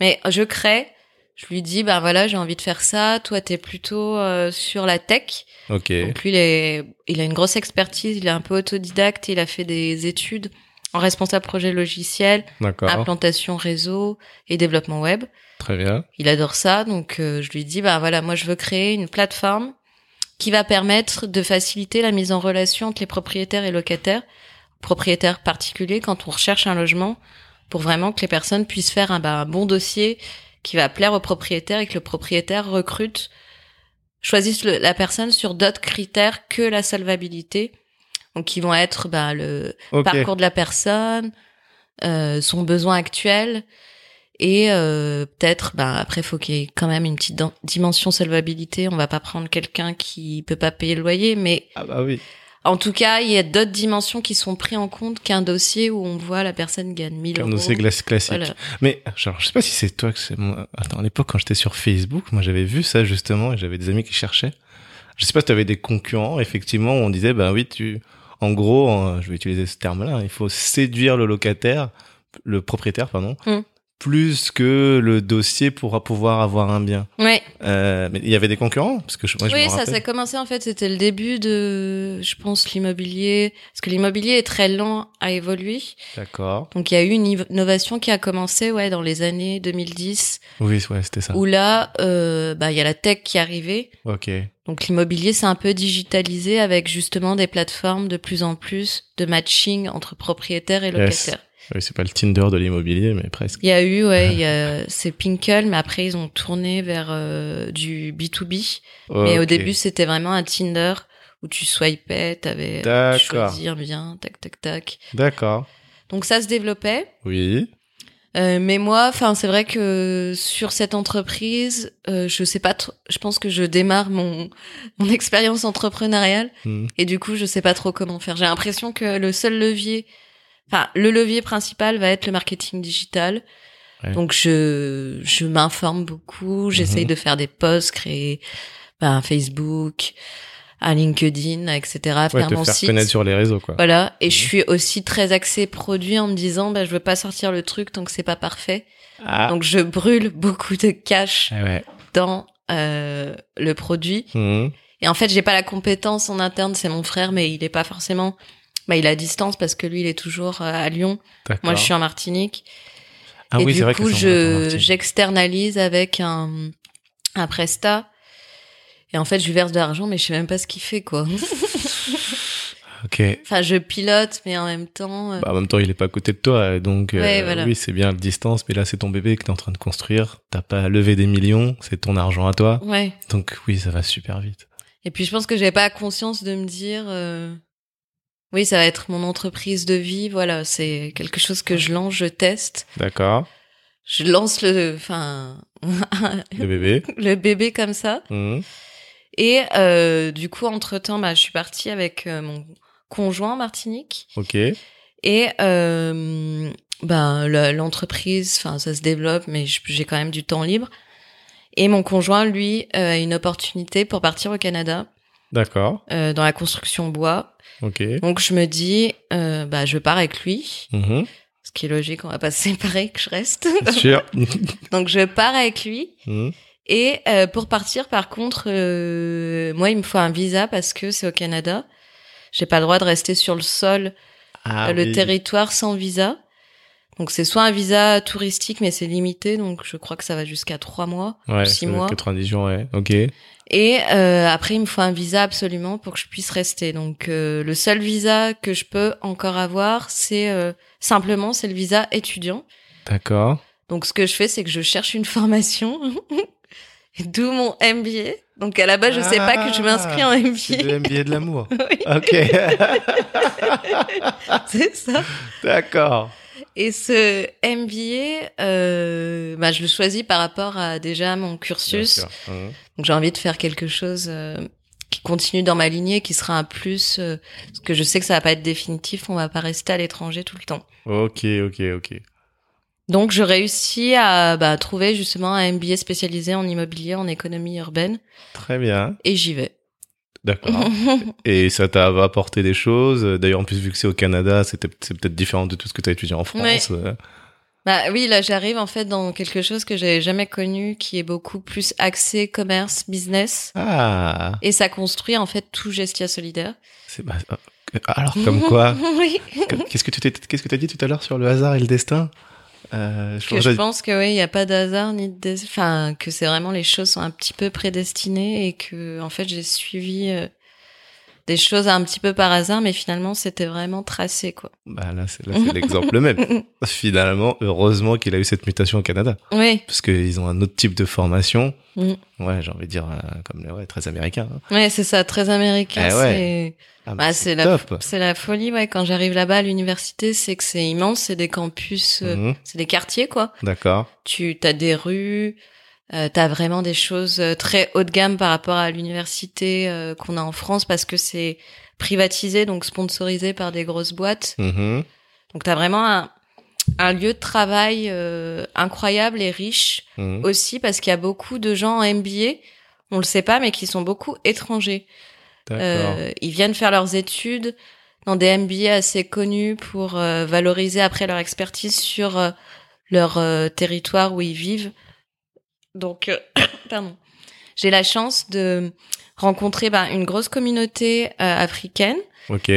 Mais je crée. Je lui dis, bah voilà, j'ai envie de faire ça. Toi, t'es plutôt euh, sur la tech.
Ok.
Donc lui, il, est, il a une grosse expertise. Il est un peu autodidacte. Il a fait des études en responsable projet logiciel,
D'accord.
implantation réseau et développement web.
Très bien.
Il adore ça, donc euh, je lui dis bah voilà, moi je veux créer une plateforme qui va permettre de faciliter la mise en relation entre les propriétaires et locataires, propriétaires particuliers quand on recherche un logement, pour vraiment que les personnes puissent faire un, bah, un bon dossier qui va plaire au propriétaire et que le propriétaire recrute, choisisse le- la personne sur d'autres critères que la solvabilité, donc qui vont être bah, le parcours de la personne, euh, son besoin actuel et euh, peut-être ben après faut qu'il y ait quand même une petite dimension solvabilité on va pas prendre quelqu'un qui peut pas payer le loyer mais
Ah bah oui.
en tout cas il y a d'autres dimensions qui sont prises en compte qu'un dossier où on voit la personne gagne 1000
Un
euros
dossier glace classique.
voilà
Mais genre, je sais pas si c'est toi que c'est. Attends, à l'époque quand j'étais sur Facebook, moi j'avais vu ça justement et j'avais des amis qui cherchaient. Je sais pas si tu avais des concurrents effectivement où on disait bah oui tu en gros euh, je vais utiliser ce terme-là, il faut séduire le locataire, le propriétaire pardon,
Mm.
Plus que le dossier pour pouvoir avoir un bien.
ouais
Euh, mais il y avait des concurrents parce que je, moi,
oui ça
rappelle.
ça a commencé en fait c'était le début de je pense l'immobilier parce que l'immobilier est très lent à évoluer
D'accord.
donc il y a eu une innovation qui a commencé ouais dans les années 2010
Oui, ouais, c'était ça.
où là euh, bah il y a la tech qui est arrivée
Ok.
Donc l'immobilier c'est un peu digitalisé avec justement des plateformes de plus en plus de matching entre propriétaires et
Yes. Oui, c'est pas le Tinder de l'immobilier, mais presque.
Il y a eu, ouais, [laughs] il y a, c'est Pinkle, mais après ils ont tourné vers euh, du B2B. Mais au début, c'était vraiment un Tinder où tu swipais, t'avais
D'accord.
choisir bien, tac, tac, tac.
D'accord.
Donc ça se développait.
Oui.
Euh, mais moi, enfin, c'est vrai que sur cette entreprise, euh, je sais pas trop. Je pense que je démarre mon mon expérience entrepreneuriale
Hmm.
et du coup, je sais pas trop comment faire. J'ai l'impression que le seul levier, enfin, le levier principal va être le marketing digital.
Ouais.
Donc je je m'informe beaucoup, j'essaye
Mhm.
de faire des posts, créer ben, un Facebook, un LinkedIn, etc.
Ouais,
Faire
te
mon
faire
site.
connaître sur les réseaux, quoi.
Voilà, et je
Mhm.
suis aussi très axée produit en me disant, bah, je veux pas sortir le truc tant que c'est pas parfait.
Ah.
Donc je brûle beaucoup de cash
Ah ouais.
dans euh, le produit.
Hmm.
Et en fait, j'ai pas la compétence en interne, c'est mon frère, mais il est pas forcément. Bah, il est à distance parce que lui, il est toujours euh, à Lyon. Moi, je suis en Martinique.
Ah
et
oui,
du
c'est vrai
coup, je j'externalise avec un un presta. Et en fait, je lui verse de l'argent, mais je sais même pas ce qu'il fait, quoi. [laughs]
Ok.
enfin, je pilote, mais en même temps. euh,
Bah, en même temps, il est pas à côté de toi, donc euh,
voilà.
oui, c'est bien la distance, mais là, c'est ton bébé que t'es en train de construire. T'as pas à lever des millions, c'est ton argent à toi,
Ouais.
donc oui, ça va super vite.
Et puis je pense que j'avais pas conscience de me dire euh, oui, ça va être mon entreprise de vie, voilà, c'est quelque chose que je lance, je teste.
D'accord.
Je lance le enfin
Le bébé. [laughs]
le bébé comme ça
Hmm.
et euh, du coup entre-temps bah je suis partie avec euh, mon conjoint en Martinique
Ok.
et euh, ben le- l'entreprise enfin ça se développe mais j'ai quand même du temps libre. Et mon conjoint lui a une opportunité pour partir au Canada
D'accord.
euh, dans la construction bois.
Ok.
Donc je me dis, euh, bah je pars avec lui,
Mhm.
ce qui est logique, on va pas se séparer, que je reste.
Bien sûr. [laughs]
Donc je pars avec lui.
Hmm.
Et euh, pour partir, par contre, moi il me faut un visa parce que c'est au Canada. J'ai pas le droit de rester sur le sol,
Ah
le
oui.
territoire sans visa. Donc c'est soit un visa touristique, mais c'est limité, donc je crois que ça va jusqu'à trois mois,
Ouais,
six
ça doit être
mois.
90 jours, ouais. Ok.
Et euh, après, il me faut un visa absolument pour que je puisse rester. Donc, euh, le seul visa que je peux encore avoir, c'est euh, simplement c'est le visa étudiant.
D'accord.
Donc, ce que je fais, c'est que je cherche une [laughs] formation, d'où mon MBA. Donc, à la base, je sais pas que je m'inscris en
Ah, C'est
MBA.
le MBA de l'amour. [laughs] Ok. [laughs]
c'est ça.
D'accord.
Et ce MBA, euh, bah, je le choisis par rapport à déjà mon cursus.
Hmm.
Donc j'ai envie de faire quelque chose euh, qui continue dans ma lignée, qui sera un plus, euh, parce que je sais que ça va pas être définitif, on va pas rester à l'étranger tout le temps.
Ok, ok, ok.
Donc je réussis à bah, trouver justement un MBA spécialisé en immobilier, en économie urbaine,
Très bien.
et j'y vais.
D'accord. [laughs] Et ça t'a apporté des choses? D'ailleurs, en plus, vu que c'est au Canada, c'est peut-être différent de tout ce que tu as étudié en France. Euh,
bah oui, là j'arrive en fait dans quelque chose que j'avais jamais connu, qui est beaucoup plus axé commerce, business,
Ah,
et ça construit en fait tout Gestia solidaire.
c'est bah, euh, alors comme [laughs] quoi?
Oui.
Qu'est-ce que tu t'es- qu'est-ce que t'as dit tout à l'heure sur le hasard et le destin? Euh,
que je pense que oui, il y a pas de hasard ni de enfin que c'est vraiment les choses sont un petit peu prédestinées et que en fait j'ai suivi euh, des choses un petit peu par hasard mais finalement c'était vraiment tracé quoi.
Bah là, c'est là, c'est l'exemple [laughs] même. Finalement, heureusement qu'il a eu cette mutation au Canada,
oui,
parce qu'ils ont un autre type de formation.
Mm.
Ouais, j'ai envie de dire euh, comme le ouais, très américain. hein.
ouais, c'est ça, très américain,
Eh ouais.
c'est
Ah,
bah, c'est la
top.
c'est la folie ouais quand j'arrive là-bas à l'université, c'est que c'est immense, c'est des campus euh,
Mhm.
c'est des quartiers quoi.
D'accord.
Tu as des rues, euh, t'as vraiment des choses euh, très haut de gamme par rapport à l'université euh, qu'on a en France parce que c'est privatisé donc sponsorisé par des grosses boîtes.
Mhm.
Donc t'as vraiment un, un lieu de travail euh, incroyable et riche
Mhm.
aussi parce qu'il y a beaucoup de gens en MBA, on le sait pas mais qui sont beaucoup étrangers. Ils viennent faire leurs études dans des MBA assez connus pour valoriser après leur expertise sur leur territoire où ils vivent. Donc, euh, [coughs] pardon. J'ai la chance de rencontrer ben, une grosse communauté euh, africaine,
Ok.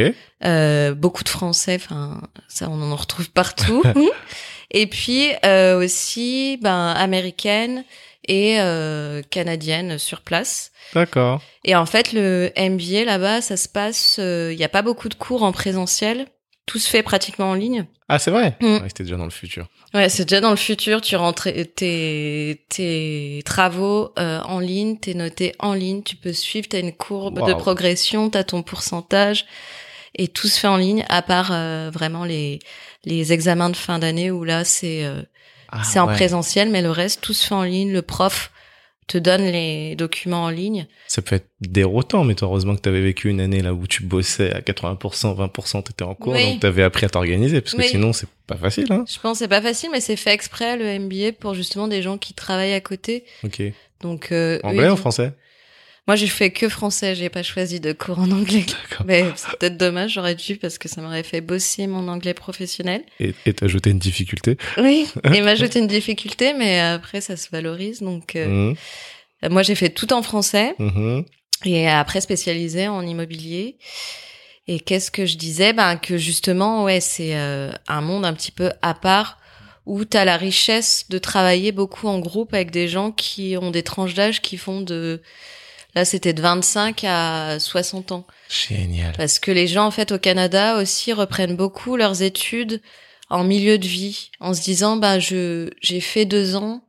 euh, beaucoup de Français, enfin ça on en retrouve partout, [laughs] [laughs] et puis euh, aussi ben, américaine et euh, canadienne sur place.
D'accord.
Et en fait, le MBA là-bas, ça se passe. Il n'y a pas beaucoup de cours en présentiel. Tout se fait pratiquement en ligne.
Ah, c'est vrai.
Mm.
Ouais, C'était déjà dans le futur.
Ouais, c'est déjà dans le futur. Tu rentres tes, tes travaux euh, en ligne, t'es noté en ligne. Tu peux suivre. T'as une courbe de progression. T'as ton pourcentage et tout se fait en ligne. À part euh, vraiment les les examens de fin d'année où là c'est euh,
Ah,
c'est en
ouais.
présentiel, mais le reste tout se fait en ligne. Le prof te donne les documents en ligne.
Ça peut être déroutant, mais toi, heureusement que tu avais vécu une année là où tu bossais à 80%, 20%, t'étais en cours,
Oui.
donc t'avais appris à t'organiser, parce que
Oui.
sinon, c'est pas facile, hein.
Je pense que c'est pas facile, mais c'est fait exprès le MBA pour justement des gens qui travaillent à côté.
Ok.
Donc euh,
Anglais
eux,
ou français?
Moi, j'ai fait que français. J'ai pas choisi de cours en anglais. Mais c'est peut-être dommage, j'aurais dû parce que ça m'aurait fait bosser mon anglais professionnel.
Et, ajouté une difficulté.
Oui, [laughs] et m'ajouter une difficulté, mais après ça se valorise. Donc euh,
Mhm,
moi j'ai fait tout en français
mhm.
et après spécialisé en immobilier. Et qu'est-ce que je disais? Ben que justement, ouais, c'est euh, un monde un petit peu à part où tu as la richesse de travailler beaucoup en groupe avec des gens qui ont des tranches d'âge qui font de là c'était de 25 à 60 ans.
Génial.
Parce que les gens, en fait, au Canada aussi reprennent beaucoup leurs études en milieu de vie, en se disant, bah, je, j'ai fait deux ans,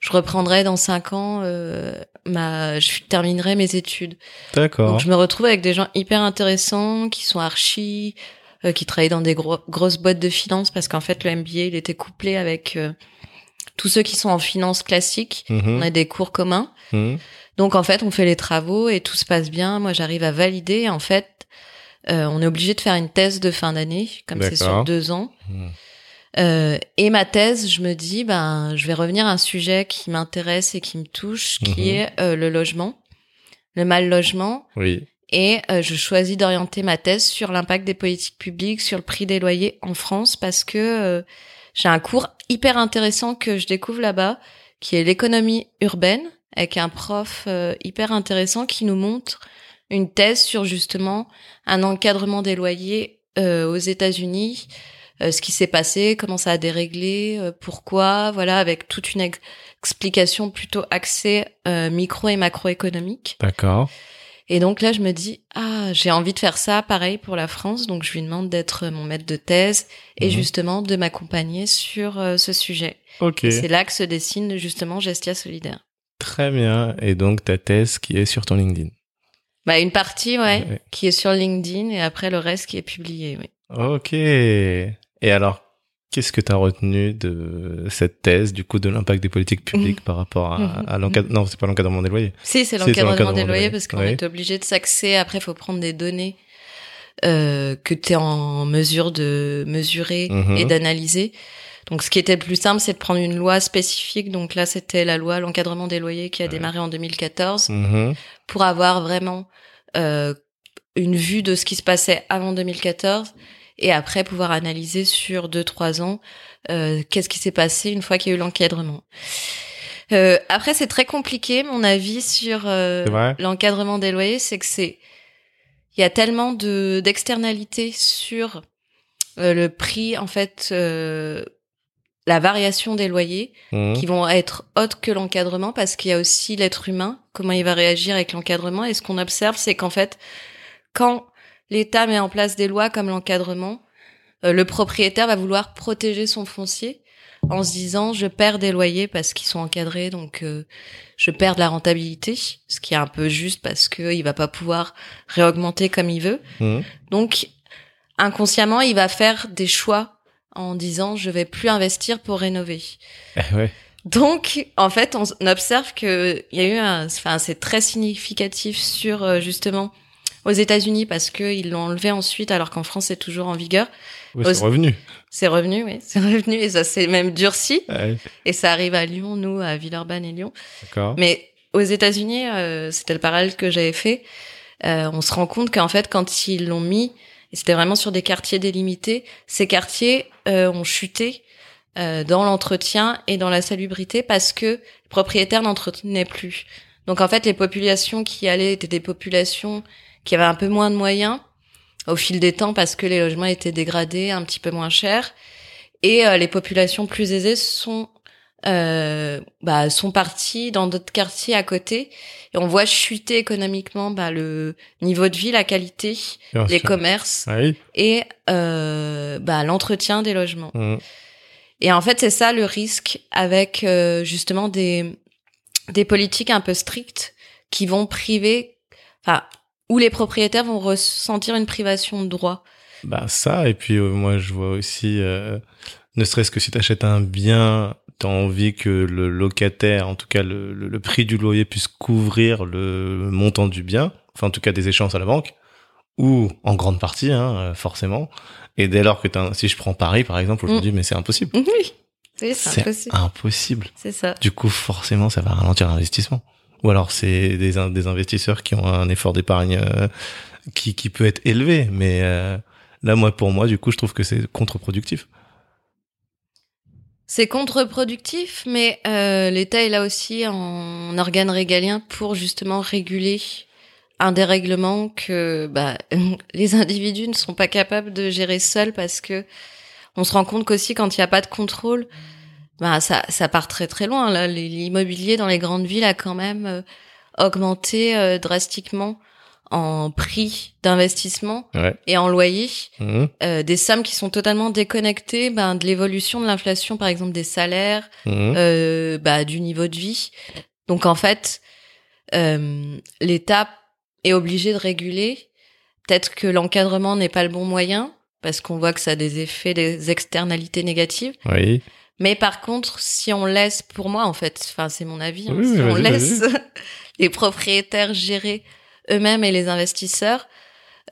je reprendrai dans cinq ans, euh, ma, je terminerai mes études.
D'accord.
Donc, je me retrouve avec des gens hyper intéressants, qui sont archi, euh, qui travaillent dans des gros- grosses boîtes de finance, parce qu'en fait, le MBA, il était couplé avec euh, tous ceux qui sont en finance classique.
Mhm,
On a des cours communs.
mhm.
Donc en fait, on fait les travaux et tout se passe bien. Moi, j'arrive à valider. En fait, euh, on est obligé de faire une thèse de fin d'année, comme c'est sur deux ans.
Mhm.
Euh, et ma thèse, je me dis, ben, je vais revenir à un sujet qui m'intéresse et qui me touche, qui
Mhm.
est euh, le logement, le mal logement.
Oui.
Et euh, je choisis d'orienter ma thèse sur l'impact des politiques publiques, sur le prix des loyers en France, parce que euh, j'ai un cours hyper intéressant que je découvre là-bas, qui est l'économie urbaine, avec un prof euh, hyper intéressant qui nous montre une thèse sur justement un encadrement des loyers euh, aux États-Unis, euh, ce qui s'est passé, comment ça a déréglé, euh, pourquoi, voilà, avec toute une ex- explication plutôt axée euh, micro et macroéconomique.
D'accord.
Et donc là, je me dis, ah, j'ai envie de faire ça, pareil pour la France. Donc je lui demande d'être mon maître de thèse et
Mhm.
justement de m'accompagner sur euh, ce sujet.
Ok.
C'est là que se dessine justement Gestia Solidaire.
Très bien. Et donc, ta thèse qui est sur ton LinkedIn.
Bah, une partie, ouais,
Ouais.
qui est sur LinkedIn et après le reste qui est publié, oui.
Ok. Et alors, qu'est-ce que tu as retenu de cette thèse, du coup, de l'impact des politiques publiques [laughs] par rapport à,
Mhm.
à [laughs] l'encadrement Non, c'est pas l'encadrement des loyers.
Si, c'est l'encadrement des
des
loyers parce qu'on
Oui.
est obligé de s'axer. Après, il faut prendre des données euh, que tu es en mesure de mesurer
Mhm.
et d'analyser. Donc, ce qui était le plus simple, c'est de prendre une loi spécifique. Donc là, c'était la loi l'encadrement des loyers qui a
Ouais.
démarré en 2014
Mhm.
pour avoir vraiment euh, une vue de ce qui se passait avant 2014 et après pouvoir analyser sur deux trois ans euh, qu'est-ce qui s'est passé une fois qu'il y a eu l'encadrement. Euh, après, c'est très compliqué. Mon avis sur euh, l'encadrement des loyers, c'est que c'est il y a tellement de d'externalités sur euh, le prix, en fait, euh, la variation des loyers
Mhm.
qui vont être autres que l'encadrement parce qu'il y a aussi l'être humain, comment il va réagir avec l'encadrement? Et ce qu'on observe, c'est qu'en fait, quand l'État met en place des lois comme l'encadrement, euh, le propriétaire va vouloir protéger son foncier en se disant je perds des loyers parce qu'ils sont encadrés, donc euh, je perds de la rentabilité, ce qui est un peu juste parce que il va pas pouvoir réaugmenter comme il veut.
Mhm.
Donc inconsciemment, il va faire des choix en disant je vais plus investir pour rénover.
Eh ouais.
Donc, en fait, on observe que il y a eu un, enfin, c'est très significatif sur euh, justement aux États-Unis parce que ils l'ont enlevé ensuite, alors qu'en France c'est toujours en vigueur.
Oui,
Aux-
c'est revenu.
C'est revenu, oui, c'est [laughs] revenu et ça s'est même durci.
Ouais.
Et ça arrive à Lyon, nous à Villeurbanne et Lyon.
D'accord.
Mais aux États-Unis, euh, c'était le parallèle que j'avais fait. euh, on se rend compte qu'en fait, quand ils l'ont mis, et c'était vraiment sur des quartiers délimités, ces quartiers ont chuté euh, dans l'entretien et dans la salubrité parce que les propriétaires n'entretenaient plus. Donc en fait, les populations qui allaient étaient des populations qui avaient un peu moins de moyens au fil des temps parce que les logements étaient dégradés, un petit peu moins chers. Et euh, les populations plus aisées sont euh, bah, sont partis dans d'autres quartiers à côté et on voit chuter économiquement bah, le niveau de vie, la qualité,
Bien
les
sûr.
commerces
Oui.
et euh, bah, l'entretien des logements.
Mm.
Et en fait, c'est ça le risque avec euh, justement des des politiques un peu strictes qui vont priver, enfin, où les propriétaires vont ressentir une privation de droit.
Bah ça, et puis euh, moi je vois aussi, euh, ne serait-ce que si tu achètes un bien, tu as envie que le locataire, en tout cas le, le, le prix du loyer puisse couvrir le montant du bien, enfin en tout cas des échéances à la banque, ou en grande partie, hein, euh, forcément. Et dès lors que t'as un- si je prends Paris par exemple aujourd'hui, mais c'est impossible.
Oui, oui, c'est impossible.
impossible.
C'est ça.
Du coup, forcément, ça va ralentir l'investissement. Ou alors, c'est des, in- des investisseurs qui ont un effort d'épargne euh, qui, qui peut être élevé. Mais euh, là, moi, pour moi, du coup, je trouve que c'est contre-productif.
C'est contre-productif, mais euh, l'État est là aussi en organe régalien pour justement réguler un dérèglement que bah, [laughs] les individus ne sont pas capables de gérer seuls parce que on se rend compte qu'aussi quand il n'y a pas de contrôle, bah, ça, ça part très très loin. L'immobilier dans les grandes villes a quand même euh, augmenté euh, drastiquement en prix d'investissement
Ouais.
et en loyer
Mhm,
euh, des sommes qui sont totalement déconnectées ben, de l'évolution de l'inflation, par exemple des salaires,
mhm.
euh, bah, du niveau de vie. Donc en fait, euh, l'État est obligé de réguler. Peut-être que l'encadrement n'est pas le bon moyen parce qu'on voit que ça a des effets, des externalités négatives.
Oui.
Mais par contre, si on laisse, pour moi en fait, enfin c'est mon avis, hein,
Oui,
si on laisse [laughs] les propriétaires gérer eux-mêmes et les investisseurs,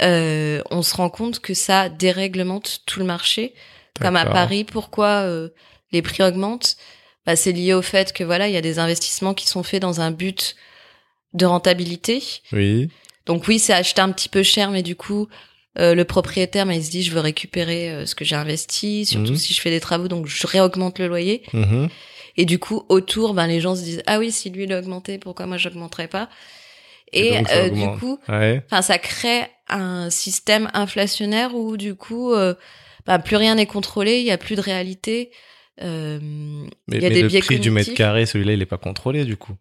euh, on se rend compte que ça déréglemente tout le marché. Comme à. Paris, pourquoi euh, les prix augmentent? Bah, C'est lié au fait que voilà, il y a des investissements qui sont faits dans un but de rentabilité.
Oui.
Donc oui, c'est acheté un petit peu cher, mais du coup, euh, le propriétaire, mais il se dit, je veux récupérer euh, ce que j'ai investi, surtout
Mhm.
si je fais des travaux, donc je réaugmente le loyer.
Mhm.
Et du coup, autour, ben les gens se disent, ah oui, si lui il a augmenté, pourquoi moi j'augmenterais pas?
Et
Et,
donc, ça
euh, du coup,
Ouais.
ça crée un système inflationnaire où du coup euh, bah, plus rien n'est contrôlé il y a plus de réalité euh,
Mais,
y a
mais
des
le prix du mètre carré, celui-là, il est pas contrôlé, du coup.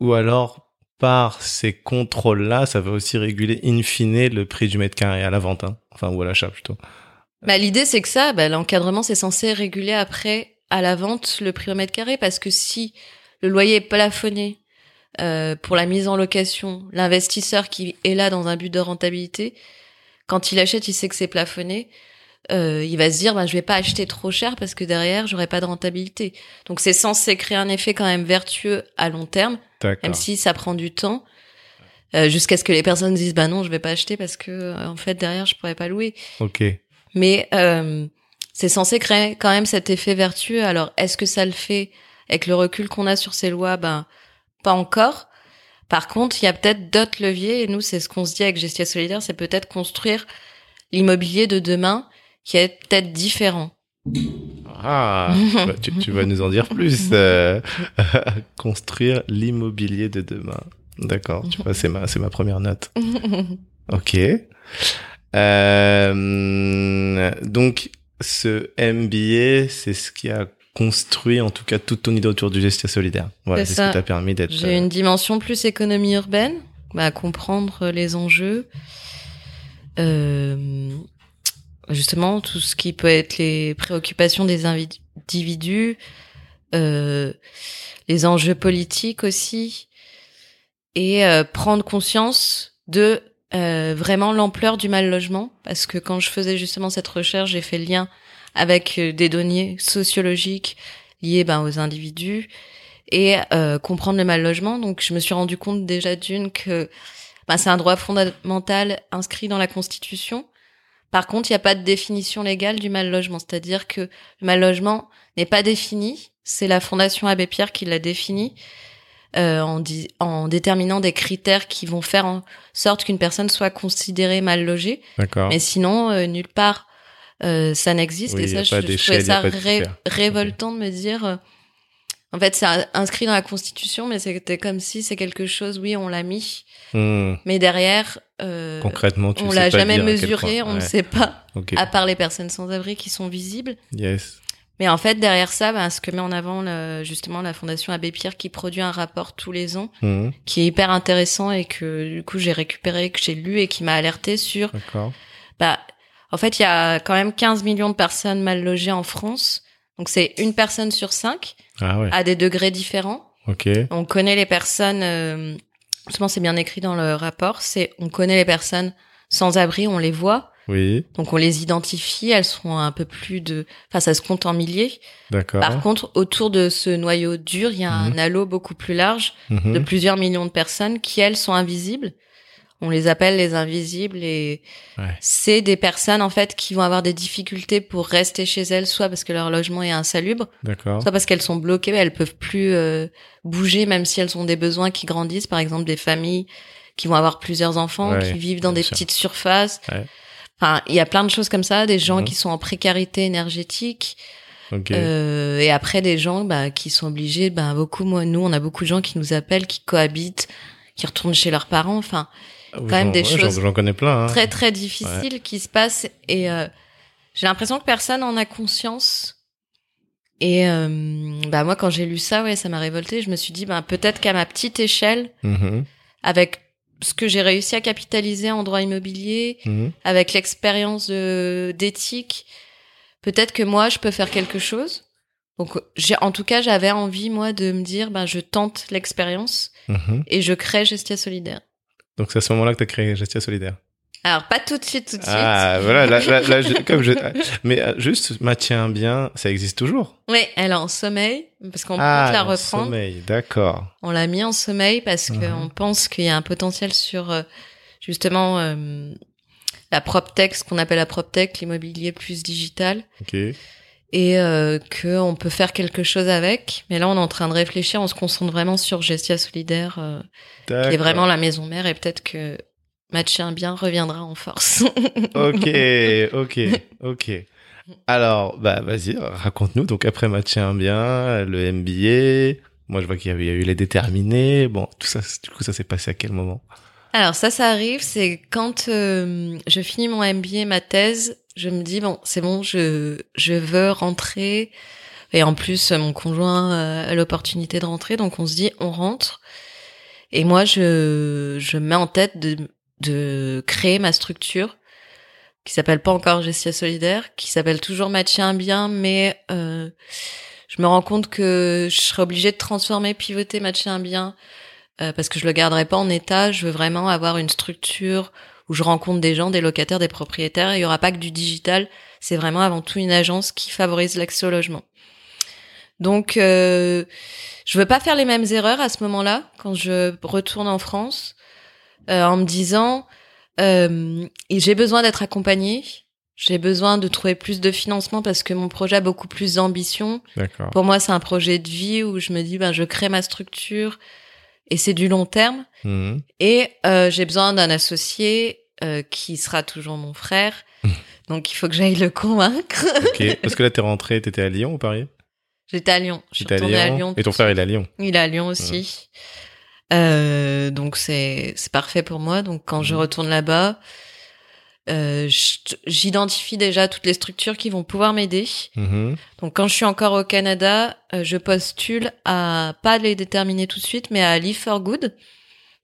Ou alors, par ces contrôles-là, ça va aussi réguler in fine le prix du mètre carré à la vente, hein. enfin, ou à l'achat plutôt.
bah, l'idée c'est que ça bah, l'encadrement c'est censé réguler après à la vente le prix au mètre carré parce que si le loyer est plafonné euh, pour la mise en location l'investisseur qui est là dans un but de rentabilité quand il achète il sait que c'est plafonné. Euh, il va se dire bah, je vais pas acheter trop cher parce que derrière j'aurai pas de rentabilité. Donc c'est censé créer un effet quand même vertueux à long terme même si ça prend du temps euh, jusqu'à ce que les personnes disent bah non je vais pas acheter parce que en fait derrière je pourrais pas louer.
Ok.
mais euh, c'est censé créer quand même cet effet vertueux. Alors est-ce que ça le fait avec le recul qu'on a sur ces lois? Ben pas encore par contre il y a peut-être d'autres leviers et nous c'est ce qu'on se dit avec Gestia Solidaire c'est peut-être construire l'immobilier de demain qui est peut-être différent
Ah, [laughs] bah, tu, tu vas nous en dire plus. [laughs] euh, [laughs] construire l'immobilier de demain. D'accord. Tu vois, c'est ma, c'est ma première note. Ok. Euh, donc, ce MBA, c'est ce qui a construit, en tout cas, toute ton idée autour du gestion solidaire. Voilà,
C'est
ce qui t'a permis d'être.
J'ai une dimension plus économie urbaine, bah, comprendre les enjeux, euh, justement tout ce qui peut être les préoccupations des individus, euh, les enjeux politiques aussi, et euh, prendre conscience de euh, vraiment l'ampleur du mal logement, parce que quand je faisais justement cette recherche, j'ai fait le lien avec euh, des données sociologiques liées ben, aux individus et euh, comprendre le mal logement. Donc je me suis rendu compte déjà d'une que ben, c'est un droit fondamental inscrit dans la Constitution. Par contre, il n'y a pas de définition légale du mal logement, c'est-à-dire que le mal logement n'est pas défini. C'est la Fondation Abbé Pierre qui l'a défini euh, en, déterminant des critères qui vont faire en sorte qu'une personne soit considérée mal logée. Mais sinon, euh, nulle part, euh, ça n'existe.
Oui,
et ça, je, je trouvais ça ré- révoltant de me dire. euh, en fait, c'est inscrit dans la Constitution, mais c'était comme si c'est quelque chose, oui, on l'a mis,
Hmm.
mais derrière, euh,
Concrètement, tu
on l'a jamais mesuré, on ne sait pas,
Ok.
à part les personnes sans abri qui sont visibles.
Yes.
Mais en fait, derrière ça, bah, ce que met en avant le- justement la Fondation Abbé Pierre qui produit un rapport tous les ans,
Mhm.
qui est hyper intéressant et que du coup j'ai récupéré, que j'ai lu et qui m'a alerté sur,
D'accord.
bah, en fait, il y a quand même 15 millions de personnes mal logées en France. Donc c'est une personne sur cinq
Ah ouais.
à des degrés différents.
Ok.
On connaît les personnes, euh, justement c'est bien écrit dans le rapport, c'est on connaît les personnes sans abri, on les voit,
Oui.
donc on les identifie, elles sont un peu plus de, enfin ça se compte en milliers.
D'accord.
Par contre, autour de ce noyau dur, il y a un
Mhm.
halo beaucoup plus large
Mhm.
de plusieurs millions de personnes qui elles sont invisibles. On les appelle les invisibles et
Ouais.
c'est des personnes en fait qui vont avoir des difficultés pour rester chez elles, soit parce que leur logement est insalubre, soit parce qu'elles sont bloquées, elles peuvent plus euh, bouger même si elles ont des besoins qui grandissent, par exemple des familles qui vont avoir plusieurs enfants,
Ouais,
qui vivent dans des
sûr.
petites surfaces.
Ouais.
Enfin, il y a plein de choses comme ça, des gens
Mhm.
qui sont en précarité énergétique, euh, et après des gens bah, qui sont obligés, bah, beaucoup, moi, nous, on a beaucoup de gens qui nous appellent, qui cohabitent, qui retournent chez leurs parents, enfin,
quand
même des choses
J'en connais plein. Hein.
très très difficiles qui se passent, et euh, j'ai l'impression que personne en a conscience. Et euh, bah moi, quand j'ai lu ça, ouais, ça m'a révolté. Je me suis dit, bah, peut-être qu'à ma petite échelle,
Mhm.
avec ce que j'ai réussi à capitaliser en droit immobilier,
Mhm.
avec l'expérience d'éthique, peut-être que moi je peux faire quelque chose. Donc j'ai en tout cas j'avais envie moi de me dire ben je tente l'expérience
Mhm.
et je crée Gestia solidaire.
Donc c'est à ce moment-là que tu as créé Gestia Solidaire.
Alors pas tout de suite tout de suite.
Ah voilà, là, là, là, je- comme je, [laughs] mais euh, juste maintien bien, ça existe toujours.
Oui, elle est en sommeil parce qu'on
ah,
peut la reprendre.
sommeil, d'accord.
On l'a mis en sommeil parce
Mhm.
qu'on pense qu'il y a un potentiel sur euh, justement euh, la PropTech, ce qu'on appelle la PropTech, l'immobilier plus digital.
Ok.
Et euh, que on peut faire quelque chose avec. Mais là, on est en train de réfléchir, on se concentre vraiment sur Gestia Solidaire, euh, qui est vraiment la maison mère, et peut-être que Matcher un bien reviendra en force. [laughs]
Ok, ok, ok. Alors, bah vas-y, raconte-nous. Donc après maintien bien, le MBA. Moi, je vois qu'il y a eu- il y a eu les déterminés. Bon, tout ça, du coup, ça s'est passé à quel moment?
Alors ça, ça arrive, c'est quand euh, je finis mon MBA, ma thèse, je me dis bon, c'est bon, je je veux rentrer. Et en plus, mon conjoint a l'opportunité de rentrer, donc on se dit on rentre. Et moi, je je me mets en tête de de créer ma structure qui s'appelle pas encore Gestia Solidaire, qui s'appelle toujours Matcher un bien, mais euh, je me rends compte que je serais obligée de transformer, pivoter Matcher un bien euh, parce que je le garderai pas en état. Je veux vraiment avoir une structure où je rencontre des gens, des locataires, des propriétaires. Il y aura pas que du digital. C'est vraiment avant tout une agence qui favorise l'accès au logement. Donc, euh, je veux pas faire les mêmes erreurs à ce moment-là quand je retourne en France, euh, en me disant euh, j'ai besoin d'être accompagnée. J'ai besoin de trouver plus de financement parce que mon projet a beaucoup plus d'ambition. Pour moi, c'est un projet de vie où je me dis, ben, je crée ma structure et c'est du long terme.
Mhm.
Et euh, j'ai besoin d'un associé euh, qui sera toujours mon frère. Donc, il faut que j'aille le convaincre.
Ok. [laughs] Parce que là, t'es rentré, t'étais à Lyon ou Paris
J'étais à Lyon. Je suis
à
retournée
Lyon.
à Lyon.
Et ton frère, il est à Lyon.
Il est à Lyon aussi. Euh, donc, c'est c'est parfait pour moi. Donc, quand je
Mhm.
retourne là-bas, euh, j'identifie déjà toutes les structures qui vont pouvoir m'aider.
Mhm.
Donc quand je suis encore au Canada, je postule à pas les déterminer tout de suite, mais à Live for Good,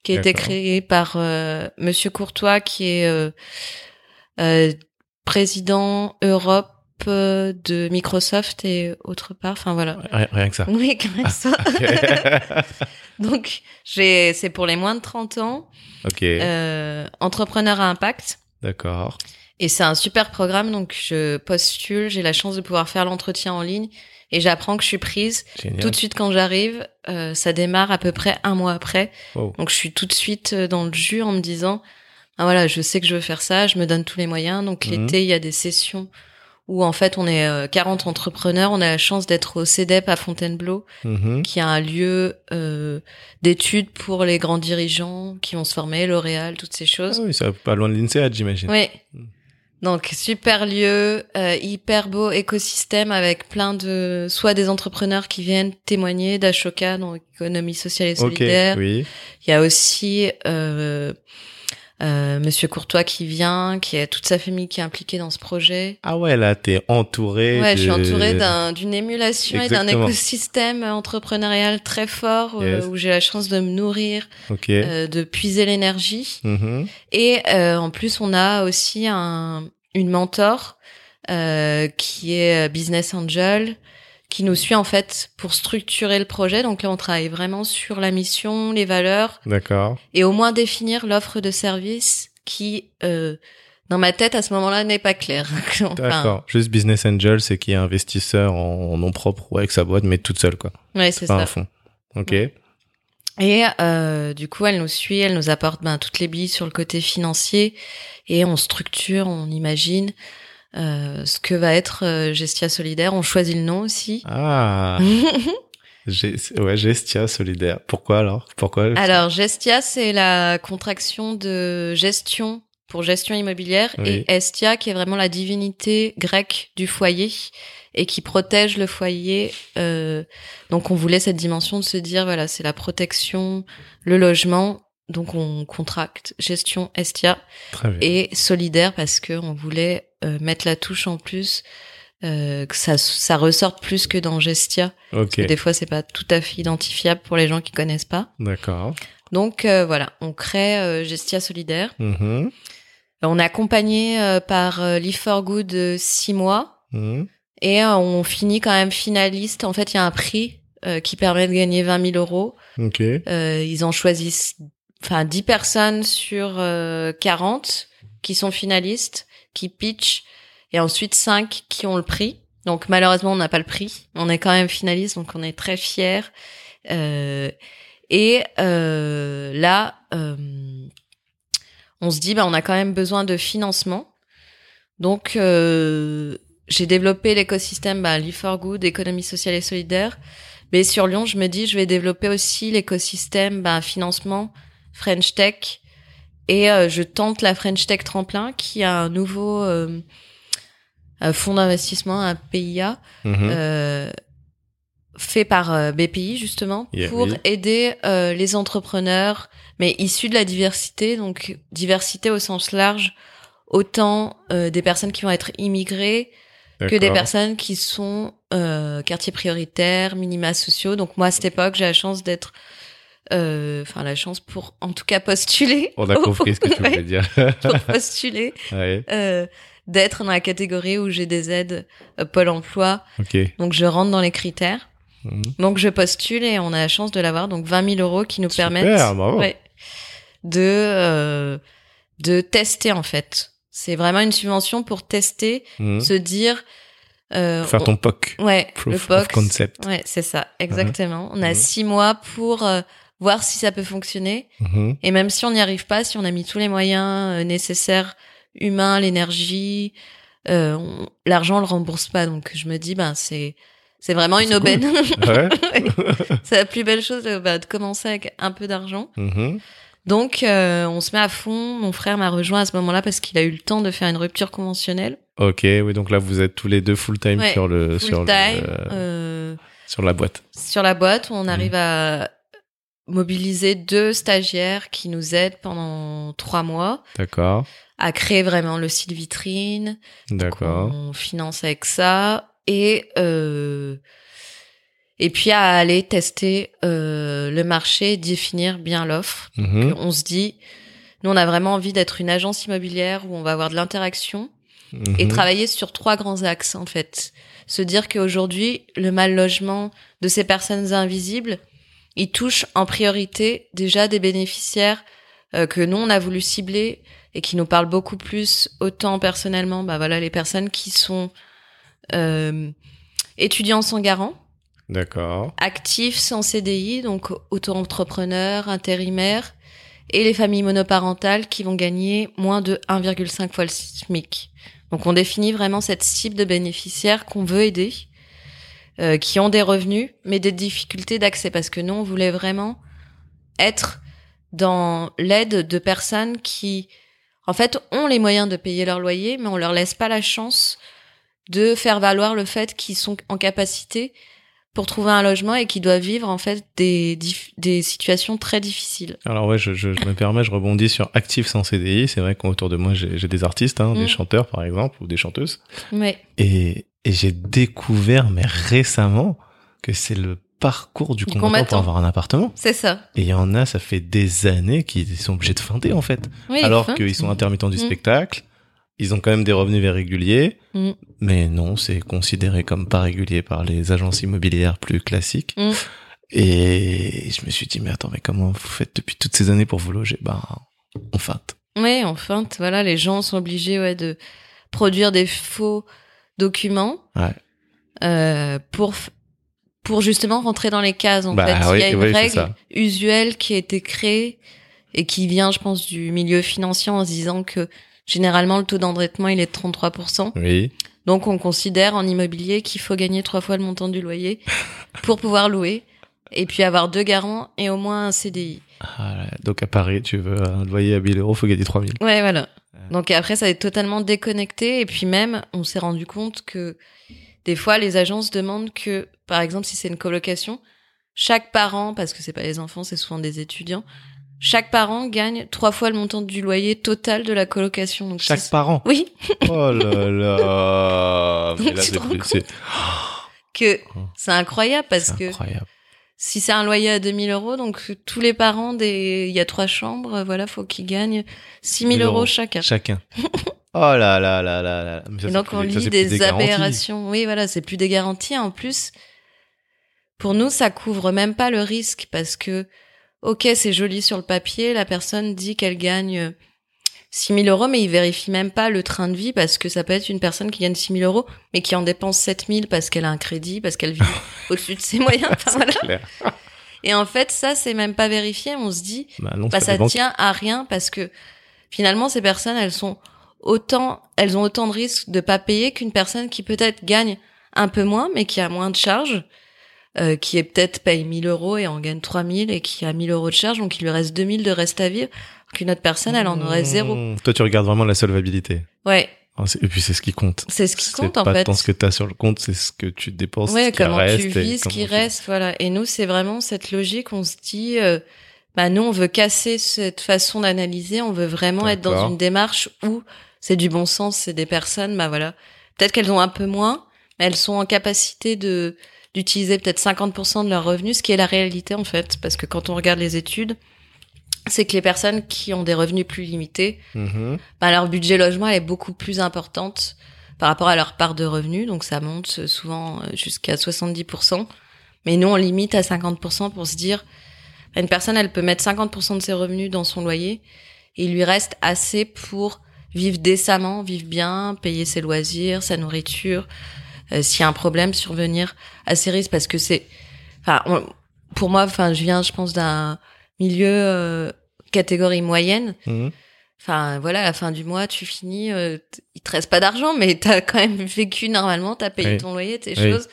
qui a été créé par euh, Monsieur Courtois, qui est euh, euh, président Europe euh, de Microsoft et autre part. Enfin voilà.
Rien, rien que ça.
Oui, comme ça. [laughs] [laughs] Donc j'ai, c'est pour les moins de 30 ans,
ok.
euh, entrepreneur à impact.
D'accord.
Et c'est un super programme, donc je postule, j'ai la chance de pouvoir faire l'entretien en ligne et j'apprends que je suis prise.
Génial.
Tout de suite quand j'arrive, euh, ça démarre à peu près un mois après.
Wow.
Donc je suis tout de suite euh, dans le jus en me disant, ah voilà, je sais que je veux faire ça, je me donne tous les moyens. Donc
Mhm.
l'été, il y a des sessions où en fait on est euh, 40 entrepreneurs, on a la chance d'être au CEDEP à Fontainebleau,
Mhm.
qui a un lieu euh, d'études pour les grands dirigeants qui vont se former, L'Oréal, toutes ces
Ah
choses.
oui, c'est pas loin de l'INSEAD, j'imagine.
Oui.
Mm.
Donc super lieu, euh, hyper beau écosystème avec plein de soit des entrepreneurs qui viennent témoigner d'Ashoka dans l'économie sociale et solidaire.
oui.
Il y a aussi euh, euh, Monsieur Courtois qui vient, qui a toute sa famille qui est impliquée dans ce projet.
Ah ouais, là, t'es entouré.
Ouais,
de...
je suis entourée d'un, d'une émulation et d'un écosystème entrepreneurial très fort euh, où j'ai la chance de me nourrir, euh, de puiser l'énergie.
Mhm.
Et euh, en plus, on a aussi un, une mentor euh, qui est business angel, qui nous suit en fait pour structurer le projet. Donc là, on travaille vraiment sur la mission, les valeurs,
D'accord.
et au moins définir l'offre de service qui, euh, dans ma tête, à ce moment-là, n'est pas claire. [laughs] Enfin,
D'accord. Juste business angel, c'est qui est investisseur en, en nom propre ou avec sa boîte, mais toute seule, quoi.
ouais, c'est
Pas
ça.
un fonds. Ok.
Et euh, du coup, elle nous suit, elle nous apporte ben, toutes les billes sur le côté financier et on structure, on imagine ce que va être euh, Gestia Solidaire. On choisit le nom aussi.
Ah. [laughs] Ouais, Gestia solidaire. Pourquoi alors? Pourquoi?
Alors, Gestia, c'est la contraction de gestion pour gestion immobilière
Oui.
et Estia, qui est vraiment la divinité grecque du foyer et qui protège le foyer. Euh, donc, on voulait cette dimension de se dire, voilà, c'est la protection, le logement. Donc, on contracte gestion Estia
Très bien.
et solidaire parce que on voulait euh, mettre la touche en plus, euh, que ça, ça ressorte plus que dans Gestia.
Ok.
Et des fois, c'est pas tout à fait identifiable pour les gens qui connaissent pas.
D'accord.
Donc euh, voilà, on crée euh, Gestia Solidaire.
Mhm.
On est accompagné euh, par euh, Live for Good euh, six mois
Mhm.
et euh, on finit quand même finaliste. En fait, il y a un prix euh, qui permet de gagner 20 000 euros.
Ok.
Euh, ils en choisissent enfin 10 personnes sur euh, 40 qui sont finalistes, qui pitchent et ensuite 5 qui ont le prix. Donc malheureusement, on n'a pas le prix. On est quand même finaliste, donc on est très fiers. Euh, et euh, là, euh, on se dit, bah, on a quand même besoin de financement. Donc, euh, j'ai développé l'écosystème bah, Live for Good, économie sociale et solidaire. Mais sur Lyon, je me dis, je vais développer aussi l'écosystème bah, financement French Tech. Et euh, je tente la French Tech Tremplin, qui a un nouveau euh, un fonds d'investissement, un PIA,
Mhm.
euh, fait par euh, BPI justement
Yeah,
pour
oui.
aider euh, les entrepreneurs, mais issus de la diversité, donc diversité au sens large, autant euh, des personnes qui vont être immigrées que des personnes qui sont euh, quartiers prioritaires, minima sociaux. Donc moi à cette époque, j'ai la chance d'être, euh, enfin la chance pour en tout cas postuler.
On a compris ce que tu [laughs] voulais dire. [laughs]
pour postuler,
ouais.
euh, d'être dans la catégorie où j'ai des aides euh, Pôle Emploi.
Ok.
Donc je rentre dans les critères.
Mhm.
Donc je postule et on a la chance de l'avoir. Donc 20 000 euros qui nous
Super,
permettent ouais, de euh, de tester en fait. C'est vraiment une subvention pour tester,
Mhm.
se dire. Euh,
Faire ton POC.
ouais,
Proof
le POC.
concept.
Ouais, c'est ça, exactement. On a
Mhm.
six mois pour euh, voir si ça peut fonctionner.
Mhm.
Et même si on n'y arrive pas, si on a mis tous les moyens euh, nécessaires, humains, l'énergie, euh, on- l'argent on le rembourse pas. Donc je me dis, ben c'est c'est vraiment une
cool.
aubaine. [laughs]
Ouais. [laughs]
c'est la plus belle chose euh, bah, de commencer avec un peu d'argent.
Mhm.
Donc euh, on se met à fond. Mon frère m'a rejoint à ce moment-là parce qu'il a eu le temps de faire une rupture conventionnelle.
Ok, oui, donc là vous êtes tous les deux full time
Ouais,
sur le
Full
sur le,
time.
euh, sur la boîte.
sur la boîte on
Mhm.
arrive à mobiliser deux stagiaires qui nous aident pendant trois mois
D'accord,
à créer vraiment le site vitrine.
d'accord.
On finance avec ça et euh, et puis à aller tester euh, le marché, définir bien l'offre.
Mhm.
On se dit, nous on a vraiment envie d'être une agence immobilière où on va avoir de l'interaction et
Mhm.
travailler sur trois grands axes en fait. Se dire qu'aujourd'hui, le mal logement de ces personnes invisibles, il touche en priorité déjà des bénéficiaires euh, que nous on a voulu cibler et qui nous parlent beaucoup plus autant personnellement, bah voilà les personnes qui sont euh, étudiants sans garant,
D'accord.
actifs sans CDI, donc auto-entrepreneurs, intérimaires, et les familles monoparentales qui vont gagner moins de 1,5 fois le SMIC. Donc on définit vraiment cette cible de bénéficiaires qu'on veut aider, euh, qui ont des revenus, mais des difficultés d'accès, parce que nous, on voulait vraiment être dans l'aide de personnes qui, en fait, ont les moyens de payer leur loyer, mais on leur laisse pas la chance de faire valoir le fait qu'ils sont en capacité pour trouver un logement et qui doivent vivre en fait des, des situations très difficiles.
Alors ouais, je, je, je me permets, je rebondis sur actif sans CDI. C'est vrai qu'autour de moi, j'ai des artistes, hein, des chanteurs par exemple, ou des chanteuses.
Ouais.
Et, et j'ai découvert, mais récemment, que c'est le parcours du
Du
combattant pour
combattant.
avoir un appartement.
C'est ça.
Et il y en a, ça fait des années qu'ils sont obligés de feinter en fait.
Oui,
Alors qu'ils sont intermittents du
Mm.
spectacle, ils ont quand même des revenus réguliers,
Mm.
mais non, c'est considéré comme pas régulier par les agences immobilières plus classiques.
Mm.
Et je me suis dit, mais attends, mais comment vous faites depuis toutes ces années pour vous loger? Ben, on feinte.
Oui, en feinte, voilà, les gens sont obligés ouais, de produire des faux documents
Ouais.
euh, pour pour justement rentrer dans les cases. En
Bah
fait,
oui,
il y a une
oui,
règle usuelle qui a été créée et qui vient, je pense, du milieu financier en se disant que généralement le taux d'endettement il est de 33%.
Oui.
Donc on considère en immobilier qu'il faut gagner trois fois le montant du loyer pour pouvoir louer et puis avoir deux garants et au moins un CDI.
Ah, donc à Paris, tu veux un loyer à 1000 euros, faut gagner 3000.
Ouais, voilà. Donc après, ça est totalement déconnecté. Et puis même, on s'est rendu compte que des fois, les agences demandent que, par exemple, si c'est une colocation, chaque parent, parce que c'est pas les enfants, c'est souvent des étudiants, chaque parent gagne trois fois le montant du loyer total de la colocation. Donc
Chaque parent.
Oui, [laughs]
Oh là là. [laughs] Mais là, c'est
que c'est incroyable parce
c'est
que
incroyable.
Si c'est un loyer à 2000 euros, donc tous les parents des, il y a trois chambres, euh, voilà, faut qu'ils gagnent 6000
1000
euros chacun.
Chacun. [laughs] Oh là là là là là. Ça,
Et donc on lit des,
garanties.
aberrations. Oui, voilà, c'est plus des garanties. En plus, pour nous, ça couvre même pas le risque parce que, ok, c'est joli sur le papier, la personne dit qu'elle gagne 6 000 euros, mais il vérifie même pas le train de vie parce que ça peut être une personne qui gagne 6 000 euros, mais qui en dépense 7 000 parce qu'elle a un crédit, parce qu'elle vit [laughs] au-dessus de ses moyens. Enfin, voilà.
Clair.
Et en fait, ça, c'est même pas vérifié. On se dit,
Bah non,
bah, ça tient à rien parce que finalement ces personnes elles sont autant elles ont autant de risques de pas payer qu'une personne qui peut-être gagne un peu moins mais qui a moins de charges euh, qui est peut-être paye 1000 euros et en gagne 3000 et qui a 1000 euros de charges donc il lui reste 2000 de reste à vivre qu'une autre personne elle en aurait zéro
Mmh. Toi, tu regardes vraiment la solvabilité.
ouais
Ah, Et puis, c'est ce qui compte.
c'est ce qui compte en
pas
fait
tant ce que t'as sur le compte, c'est ce que tu dépenses,
ouais
ce qui
comment
reste.
tu vis ce qui
tu-
reste voilà et nous c'est vraiment cette logique on se dit euh, bah nous on veut casser cette façon d'analyser on veut vraiment être dans une démarche où c'est du bon sens c'est des personnes bah voilà peut-être qu'elles ont un peu moins mais elles sont en capacité de d'utiliser peut-être 50% de leurs revenus ce qui est la réalité en fait. Parce que quand on regarde les études c'est que les personnes qui ont des revenus plus limités bah, leur budget logement elle est beaucoup plus importante par rapport à leur part de revenus, donc ça monte souvent euh, jusqu'à 70%. Mais nous, on limite à 50% pour se dire, une personne, elle peut mettre 50% de ses revenus dans son loyer, et il lui reste assez pour vivre décemment, vivre bien, payer ses loisirs, sa nourriture, s'il y a un problème, survenir à ses risques, parce que c'est, enfin, on- pour moi, enfin, je viens, je pense, d'un milieu euh, catégorie moyenne,
Mhm.
Enfin, voilà, à la fin du mois, tu finis, euh, il te reste pas d'argent, mais [laughs] t'as quand même vécu normalement, t'as payé
Oui.
ton loyer, tes
Oui.
choses.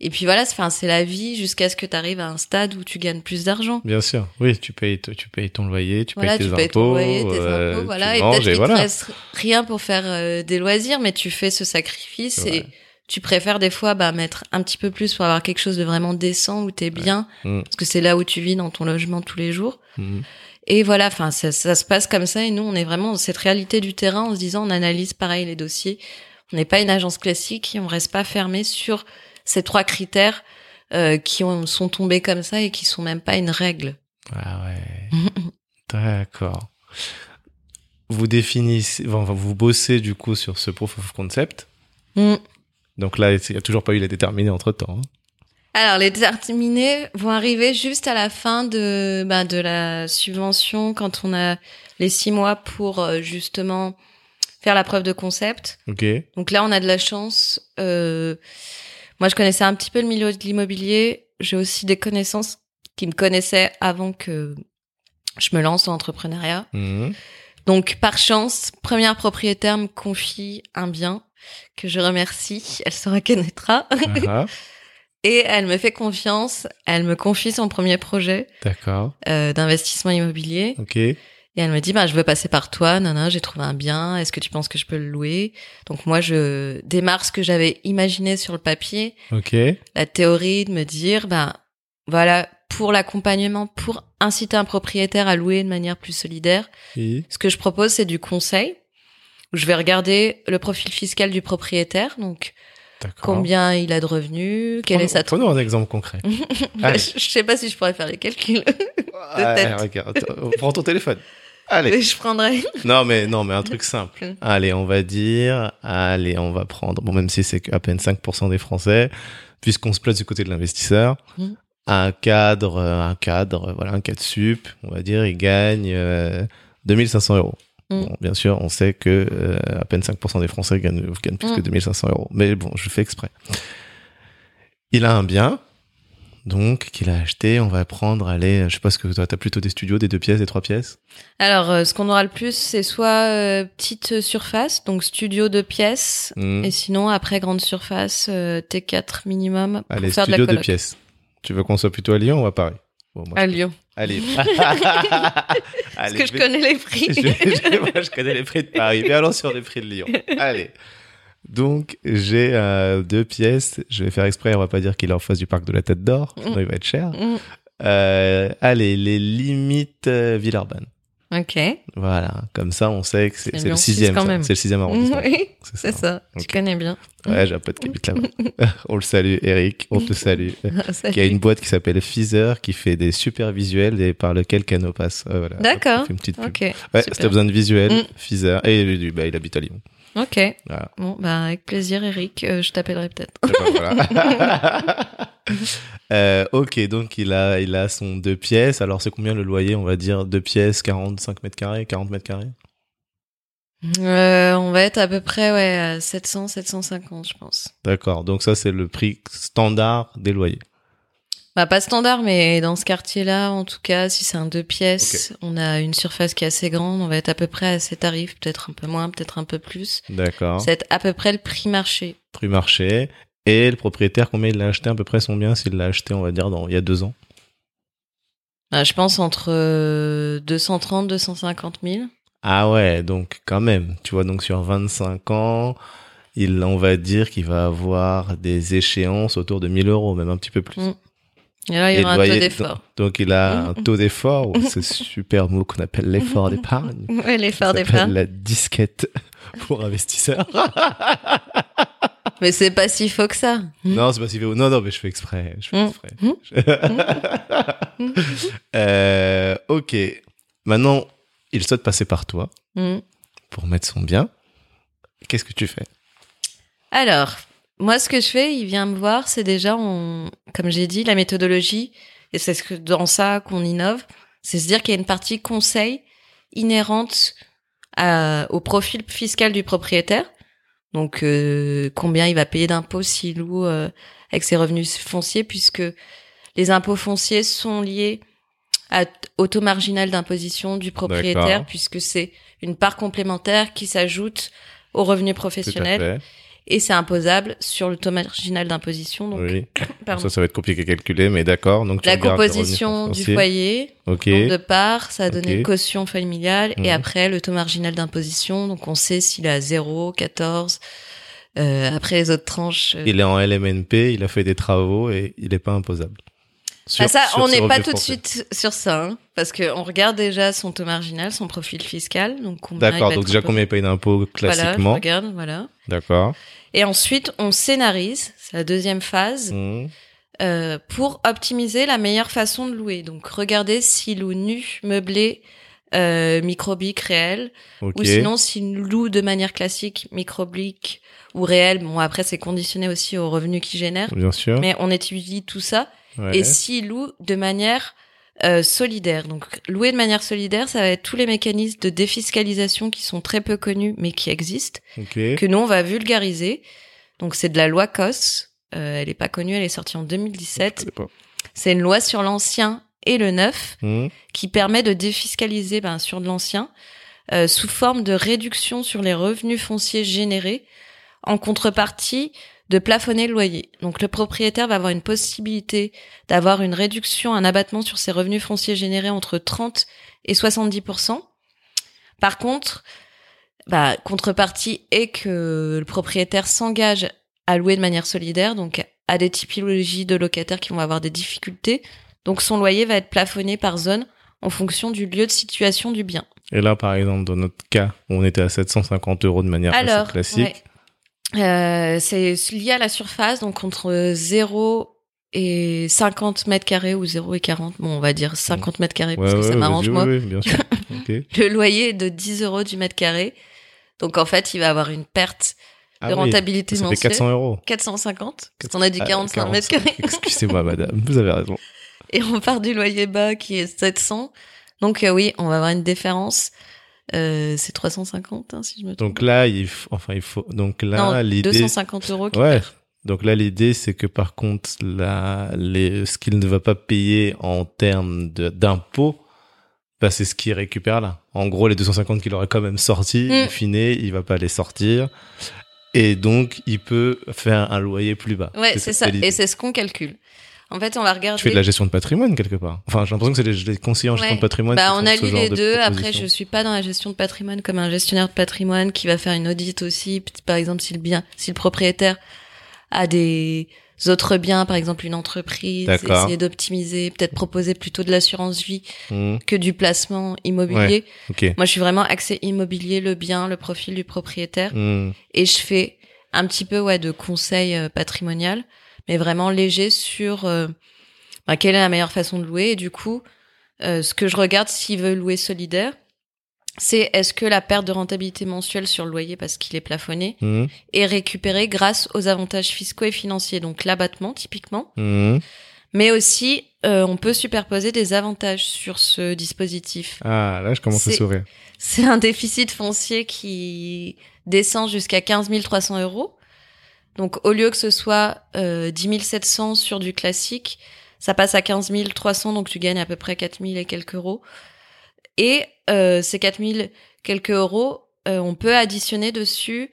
Et puis voilà, c'est, enfin, c'est la vie jusqu'à ce que tu arrives à un stade où tu gagnes plus d'argent.
Bien sûr. Oui, tu payes, tu payes ton loyer, tu
Voilà,
payes tes
tu payes
impôts.
ton loyer, tes
euh,
impôts, voilà.
tu
Et peut-être qu'il
voilà.
te reste rien pour faire euh, des loisirs, mais tu fais ce sacrifice et. Tu préfères des fois bah, mettre un petit peu plus pour avoir quelque chose de vraiment décent où t'es bien,
Mm.
parce que c'est là où tu vis dans ton logement tous les jours.
Mhm.
Et voilà, enfin, ça, ça se passe comme ça. Et nous, on est vraiment dans cette réalité du terrain en se disant, on analyse pareil les dossiers. On n'est pas une agence classique et on reste pas fermé sur ces trois critères euh, qui ont, sont tombés comme ça et qui sont même pas une règle.
Ah ouais. [laughs] D'accord. Vous définissez, vous bossez du coup sur ce proof of concept.
Mm.
Donc là, il n'y a toujours pas eu la déterminée entre temps.
Alors, les déterminés vont arriver juste à la fin de, bah, de la subvention quand on a les six mois pour euh, justement faire la preuve de concept.
Ok.
Donc là, on a de la chance. Euh, moi, je connaissais un petit peu le milieu de l'immobilier. J'ai aussi des connaissances qui me connaissaient avant que je me lance dans l'entrepreneuriat.
Mhm.
Donc, par chance, première propriétaire me confie un bien que je remercie. Elle se reconnaîtra. [laughs] Et elle me fait confiance. Elle me confie son premier projet
D'accord.
euh, d'investissement immobilier.
Ok.
Et elle me dit, bah, je veux passer par toi, nana, j'ai trouvé un bien, est-ce que tu penses que je peux le louer? Donc moi, je démarre ce que j'avais imaginé sur le papier,
Ok.
la théorie de me dire, bah, voilà, pour l'accompagnement, pour inciter un propriétaire à louer de manière plus solidaire, ce que je propose, c'est du conseil. Je vais regarder le profil fiscal du propriétaire, donc combien il a de revenus, quelle est sa
Prenons un exemple concret. [laughs]
Je, je sais pas si je pourrais faire les calculs.
Allez,
tête.
regarde, prends ton téléphone. Allez.
Mais je prendrais.
Non, mais non, mais un truc simple.
Mm.
Allez, on va dire, allez, on va prendre, bon, même si c'est à peine 5% des Français, puisqu'on se place du côté de l'investisseur,
Mm.
un cadre, un cadre, voilà, un cadre sup, on va dire, il gagne euh, 2500 euros.
Mm.
Bon, bien sûr, on sait que euh, à peine 5% des Français gagnent, gagnent plus
Mm.
que 2500 euros. Mais bon, je fais exprès. Il a un bien, donc, qu'il a acheté. On va prendre, allez, je sais pas ce que toi, t'as plutôt des studios, des deux pièces, des trois pièces?
Alors, euh, ce qu'on aura le plus, c'est soit euh, petite surface, donc studio de pièces,
Mm.
et sinon après grande surface, euh, T4 minimum pour
Allez,
faire de la
studio de
coloc.
pièces. Tu veux qu'on soit plutôt à Lyon ou à Paris? Bon, moi,
À Lyon. [laughs]
Allez.
Parce que je connais les prix. [laughs]
je je- moi, je connais les prix de Paris. Mais allons sur les prix de Lyon. Allez. Donc, j'ai euh, deux pièces. Je vais faire exprès. On va pas dire qu'il est en face du parc de la Tête d'Or. Sinon, il va être cher.
Mm.
Euh, allez, les limites euh, Villeurbanne.
Ok.
Voilà. Comme ça, on sait que c'est le sixième. ça. C'est le sixième arrondissement.
Oui,
C'est
c'est ça.
Ok.
Tu connais bien.
Ouais, j'ai un pote qui habite là-bas. [laughs] on le salue, Eric. On te salue. [laughs] Qui a une boîte qui s'appelle Feezer qui fait des super visuels et par lequel Cano passe. Euh, voilà.
D'accord.
Une petite pub. Ouais, si t'as besoin de visuels,
Mm.
Feezer. Et lui, bah, il habite à Lyon.
Ok.
Voilà.
Bon, bah avec plaisir, Eric. Euh, je t'appellerai peut-être.
Et ben, voilà. [laughs] Euh, ok, donc il a, il a son deux pièces. Alors c'est combien le loyer On va dire deux pièces, 45 mètres carrés, 40 mètres carrés?
Euh, on va être à peu près ouais à 700, 750, je pense.
D'accord, donc ça c'est le prix standard des loyers.
Bah pas standard, mais dans ce quartier-là, en tout cas, si c'est un deux pièces, on a une surface qui est assez grande, on va être à peu près à ces tarifs, peut-être un peu moins, peut-être un peu plus.
D'accord.
C'est à peu près le prix marché.
Prix marché. Et le propriétaire, combien il l'a acheté? À peu près son bien S'il l'a acheté, on va dire, dans, il y a deux ans?
Bah, je pense entre euh, 230, 250 000.
Ah ouais, donc quand même, tu vois, donc sur 25 ans, il, on va dire qu'il va avoir des échéances autour de 1000 euros, même un petit peu plus.
Mm. Et là, il y aura un taux d'effort.
Donc, donc il a un taux d'effort, ou ce super mot qu'on appelle l'effort d'épargne. [laughs]
Ouais, l'effort d'épargne.
la disquette [laughs] pour investisseurs. [laughs]
Mais c'est pas si faux que ça.
non, c'est pas si fait. Non, non, mais je fais exprès. Je fais
Mm.
exprès. Euh, ok. Maintenant, il souhaite passer par toi
Mm.
pour mettre son bien. Qu'est-ce que tu fais?
Alors, moi, ce que je fais, il vient me voir, c'est déjà, on, comme j'ai dit, la méthodologie, et c'est ce que, dans ça qu'on innove, c'est se dire qu'il y a une partie conseil inhérente à- au profil fiscal du propriétaire. Donc, euh, combien il va payer d'impôts s'il loue euh, avec ses revenus fonciers, puisque les impôts fonciers sont liés à, au taux marginal d'imposition du propriétaire, puisque c'est une part complémentaire qui s'ajoute aux revenus professionnels. Et c'est imposable sur le taux marginal d'imposition. Donc,
Oui. [coughs] Ça, ça va être compliqué à calculer, mais d'accord. Donc, tu
la composition du foyer,
Ok.
nombre de parts, ça a donné
Ok.
caution familiale
Mhm.
et après le taux marginal d'imposition. Donc on sait s'il est à 0, 14. Euh, après les autres tranches. euh,
Il est en LMNP, il a fait des travaux et il n'est pas imposable. Sur-
Ah, ça, on n'est pas tout de suite sur ça, hein, parce que on regarde déjà son taux marginal, son profil fiscal, donc
D'accord, donc déjà combien il paye d'impôts
Voilà, je
classiquement.
regarde, voilà.
D'accord.
Et ensuite, on scénarise, c'est la deuxième phase,
Mmh.
euh, pour optimiser la meilleure façon de louer. Donc, regardez s'il loue nu, meublé, euh, microbique réel, ou sinon s'il loue de manière classique, microbique ou réel. Bon, après, c'est conditionné aussi aux revenus qu'il génère.
Bien sûr.
Mais on étudie tout ça.
Ouais.
Et s'il loue de manière euh, solidaire. Donc, louer de manière solidaire, ça va être tous les mécanismes de défiscalisation qui sont très peu connus, mais qui existent que nous on va vulgariser. Donc c'est de la loi COS. Euh, elle est pas connue, elle est sortie en
Je
2017.
connais pas.
C'est une loi sur l'ancien et le neuf
Mmh.
qui permet de défiscaliser ben, sur de l'ancien euh, sous forme de réduction sur les revenus fonciers générés en contrepartie de plafonner le loyer. Donc le propriétaire va avoir une possibilité d'avoir une réduction, un abattement sur ses revenus fonciers générés entre 30 et 70% Par contre, bah, contrepartie est que le propriétaire s'engage à louer de manière solidaire, donc à des typologies de locataires qui vont avoir des difficultés. Donc son loyer va être plafonné par zone en fonction du lieu de situation du bien.
Et là, par exemple, dans notre cas, on était à 750 euros de manière
Alors,
assez classique.
ouais. Euh, c'est lié à la surface, donc entre 0 et 50 mètres carrés ou 0 et 40. Bon, on va dire 50 mètres carrés parce
Ouais,
que ça
ouais,
m'arrange moi.
Oui, oui, bien sûr. [laughs] Ok.
Le loyer est de 10 euros du mètre carré. Donc en fait, il va avoir une perte
Ah
de
oui,
rentabilité
fait
mensuelle.
400 euros.
450. Parce qu'on a dit
Ah,
45 mètres
45.
carrés. [laughs]
Excusez-moi, madame, vous avez raison.
Et on part du loyer bas qui est 700. Donc euh, oui, on va avoir une différence. Euh, c'est 350, hein, si je me trompe.
Donc là, il faut, enfin, il faut, donc là, l'idée,
250 euros.
ouais.
perd.
Donc là, l'idée, c'est que par contre, là, les, ce qu'il ne va pas payer en termes d'impôts, bah, c'est ce qu'il récupère là. En gros, les 250 qu'il aurait quand même sortis,
Mm.
in fine, il va pas les sortir. Et donc, il peut faire un loyer plus bas.
Ouais, c'est ça. Et c'est ce qu'on calcule. En fait, on va regarder.
Tu fais de la gestion de patrimoine quelque part. Enfin, j'ai l'impression que c'est les, les conseillers en gestion
Ouais.
de patrimoine.
Bah, on allie
genre
les
de
deux. Après, je suis pas dans la gestion de patrimoine comme un gestionnaire de patrimoine qui va faire une audit aussi. Par exemple, si le bien, si le propriétaire a des autres biens, par exemple une entreprise,
D'accord.
essayer d'optimiser, peut-être proposer plutôt de l'assurance vie
Hmm,
que du placement immobilier.
ok.
Moi, je suis vraiment axée immobilier, le bien, le profil du propriétaire,
Hmm,
et je fais un petit peu ouais de conseil euh, patrimonial, mais vraiment léger sur euh, bah, quelle est la meilleure façon de louer. Et du coup, euh, ce que je regarde s'il veut louer solidaire, c'est est-ce que la perte de rentabilité mensuelle sur le loyer parce qu'il est plafonné
hmm,
est récupérée grâce aux avantages fiscaux et financiers, donc l'abattement typiquement,
hmm.
mais aussi euh, on peut superposer des avantages sur ce dispositif.
Ah, là, je commence à sourire.
C'est un déficit foncier qui descend jusqu'à 15 300 euros. Donc, au lieu que ce soit euh, 10 700 sur du classique, ça passe à 15 300, donc tu gagnes à peu près 4 000 et quelques euros. Et euh, ces 4 000 quelques euros, euh, on peut additionner dessus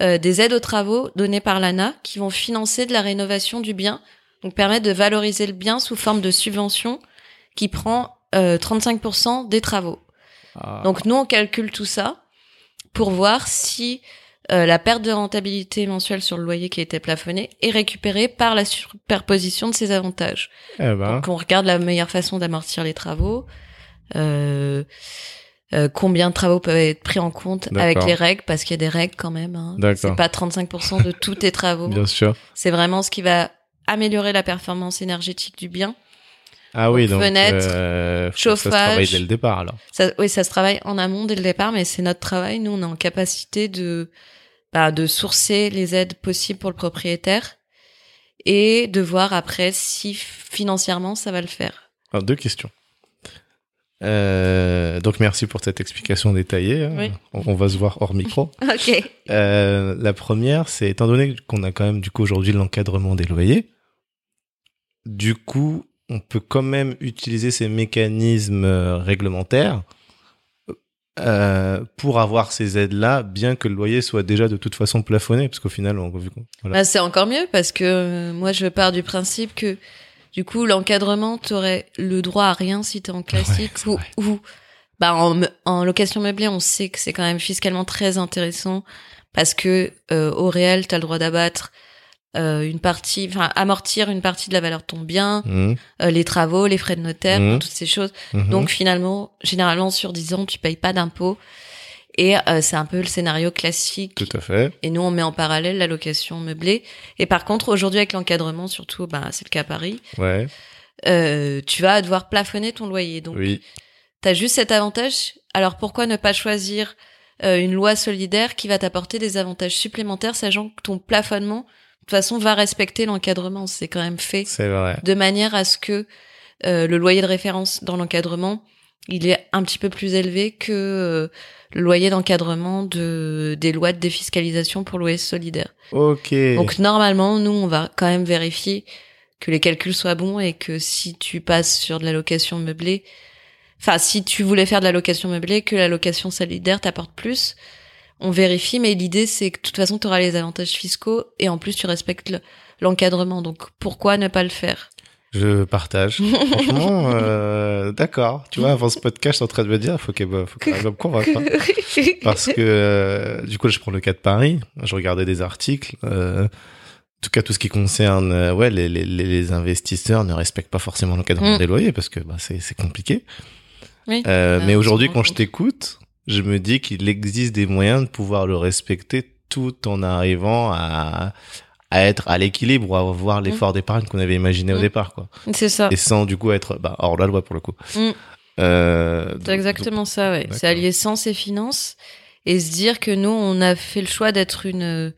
euh, des aides aux travaux données par l'ANA qui vont financer de la rénovation du bien, donc permettre de valoriser le bien sous forme de subvention qui prend euh, 35% des travaux.
Ah.
Donc nous, on calcule tout ça pour voir si euh, la perte de rentabilité mensuelle sur le loyer qui était plafonné est récupérée par la superposition de ces avantages.
Eh ben,
Donc on regarde la meilleure façon d'amortir les travaux, euh, euh, combien de travaux peuvent être pris en compte avec les règles, parce qu'il y a des règles quand même. Hein. C'est pas 35% de tous tes travaux.
bien sûr.
C'est vraiment ce qui va améliorer la performance énergétique du bien.
Ah oui,
Donc, fenêtre,
euh, faut que Ça se
chauffage.
travaille dès le départ alors.
Ça, oui, ça se travaille en amont dès le départ, mais c'est notre travail. Nous, on est en capacité de, bah, de sourcer les aides possibles pour le propriétaire et de voir après si financièrement ça va le faire.
Alors, deux questions. Euh, donc merci pour cette explication détaillée. hein.
Oui.
On, on va se voir hors micro. [laughs] Euh, la première, c'est étant donné qu'on a quand même du coup aujourd'hui l'encadrement des loyers, du coup on peut quand même utiliser ces mécanismes euh, réglementaires euh, pour avoir ces aides-là, bien que le loyer soit déjà de toute façon plafonné, parce qu'au final, on, vu qu'on- voilà.
Bah, c'est encore mieux parce que euh, moi, je pars du principe que du coup, l'encadrement, t'aurais le droit à rien si t'es en classique ou, ou bah en, location meublée, on sait que c'est quand même fiscalement très intéressant parce que euh, au réel, t'as le droit d'abattre euh, une partie, enfin amortir une partie de la valeur de ton bien,
Mhm,
euh, les travaux, les frais de notaire,
Mhm.
toutes ces choses.
mhm.
Donc finalement, généralement sur 10 ans, tu payes pas d'impôts. Et euh, c'est un peu le scénario classique
tout à fait.
et nous, on met en parallèle la location meublée. Et par contre, aujourd'hui, avec l'encadrement, surtout, bah, c'est le cas à Paris,
Ouais,
euh, tu vas devoir plafonner ton loyer. Donc,
oui.
tu as juste cet avantage. Alors, pourquoi ne pas choisir euh, une loi solidaire qui va t'apporter des avantages supplémentaires, sachant que ton plafonnement, toute façon, va respecter l'encadrement. C'est quand même fait
C'est vrai.
de manière à ce que euh, le loyer de référence dans l'encadrement, il est un petit peu plus élevé que euh, le loyer d'encadrement de des lois de défiscalisation pour loyer solidaire.
Ok.
Donc normalement, nous, on va quand même vérifier que les calculs soient bons et que si tu passes sur de la location meublée, enfin si tu voulais faire de la location meublée, que la location solidaire t'apporte plus, on vérifie. Mais l'idée, c'est que de toute façon, tu auras les avantages fiscaux et en plus, tu respectes le- l'encadrement. Donc pourquoi ne pas le faire?
Je partage. [laughs] Franchement, euh, d'accord. Tu vois, avant ce podcast, je suis en train de me dire, faut qu'elle faut qu'elle me convaincre. hein. [laughs] Parce que, euh, du coup, je prends le cas de Paris. Je regardais des articles. Euh, en tout cas, tout ce qui concerne, ouais, les, les, les investisseurs ne respectent pas forcément l'encadrement
Mm.
des loyers parce que bah, c'est compliqué.
Oui. Ah,
mais aujourd'hui, quand je t'écoute, je me dis qu'il existe des moyens de pouvoir le respecter tout en arrivant à, à être à l'équilibre ou à avoir l'effort d'épargne qu'on avait imaginé au
Mm.
départ, quoi.
C'est ça.
Et sans du coup être bah, hors la loi pour le coup.
Mm.
Euh,
C'est exactement ça, ouais. C'est allier sens et finance et se dire que nous, on a fait le choix d'être une euh,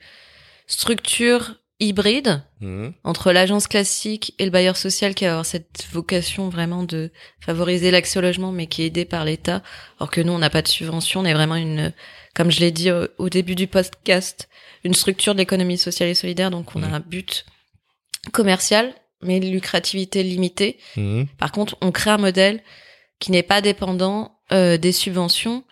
structure hybride
Mhm.
entre l'agence classique et le bailleur social qui avoir cette vocation vraiment de favoriser l'accès au logement mais qui est aidé par l'État. Alors que nous, on n'a pas de subvention, on est vraiment une, comme je l'ai dit au, au début du podcast, une structure de l'économie sociale et solidaire. Donc on a
Mhm.
un but commercial mais lucrativité limitée.
Mhm.
Par contre, on crée un modèle qui n'est pas dépendant euh, des subventions.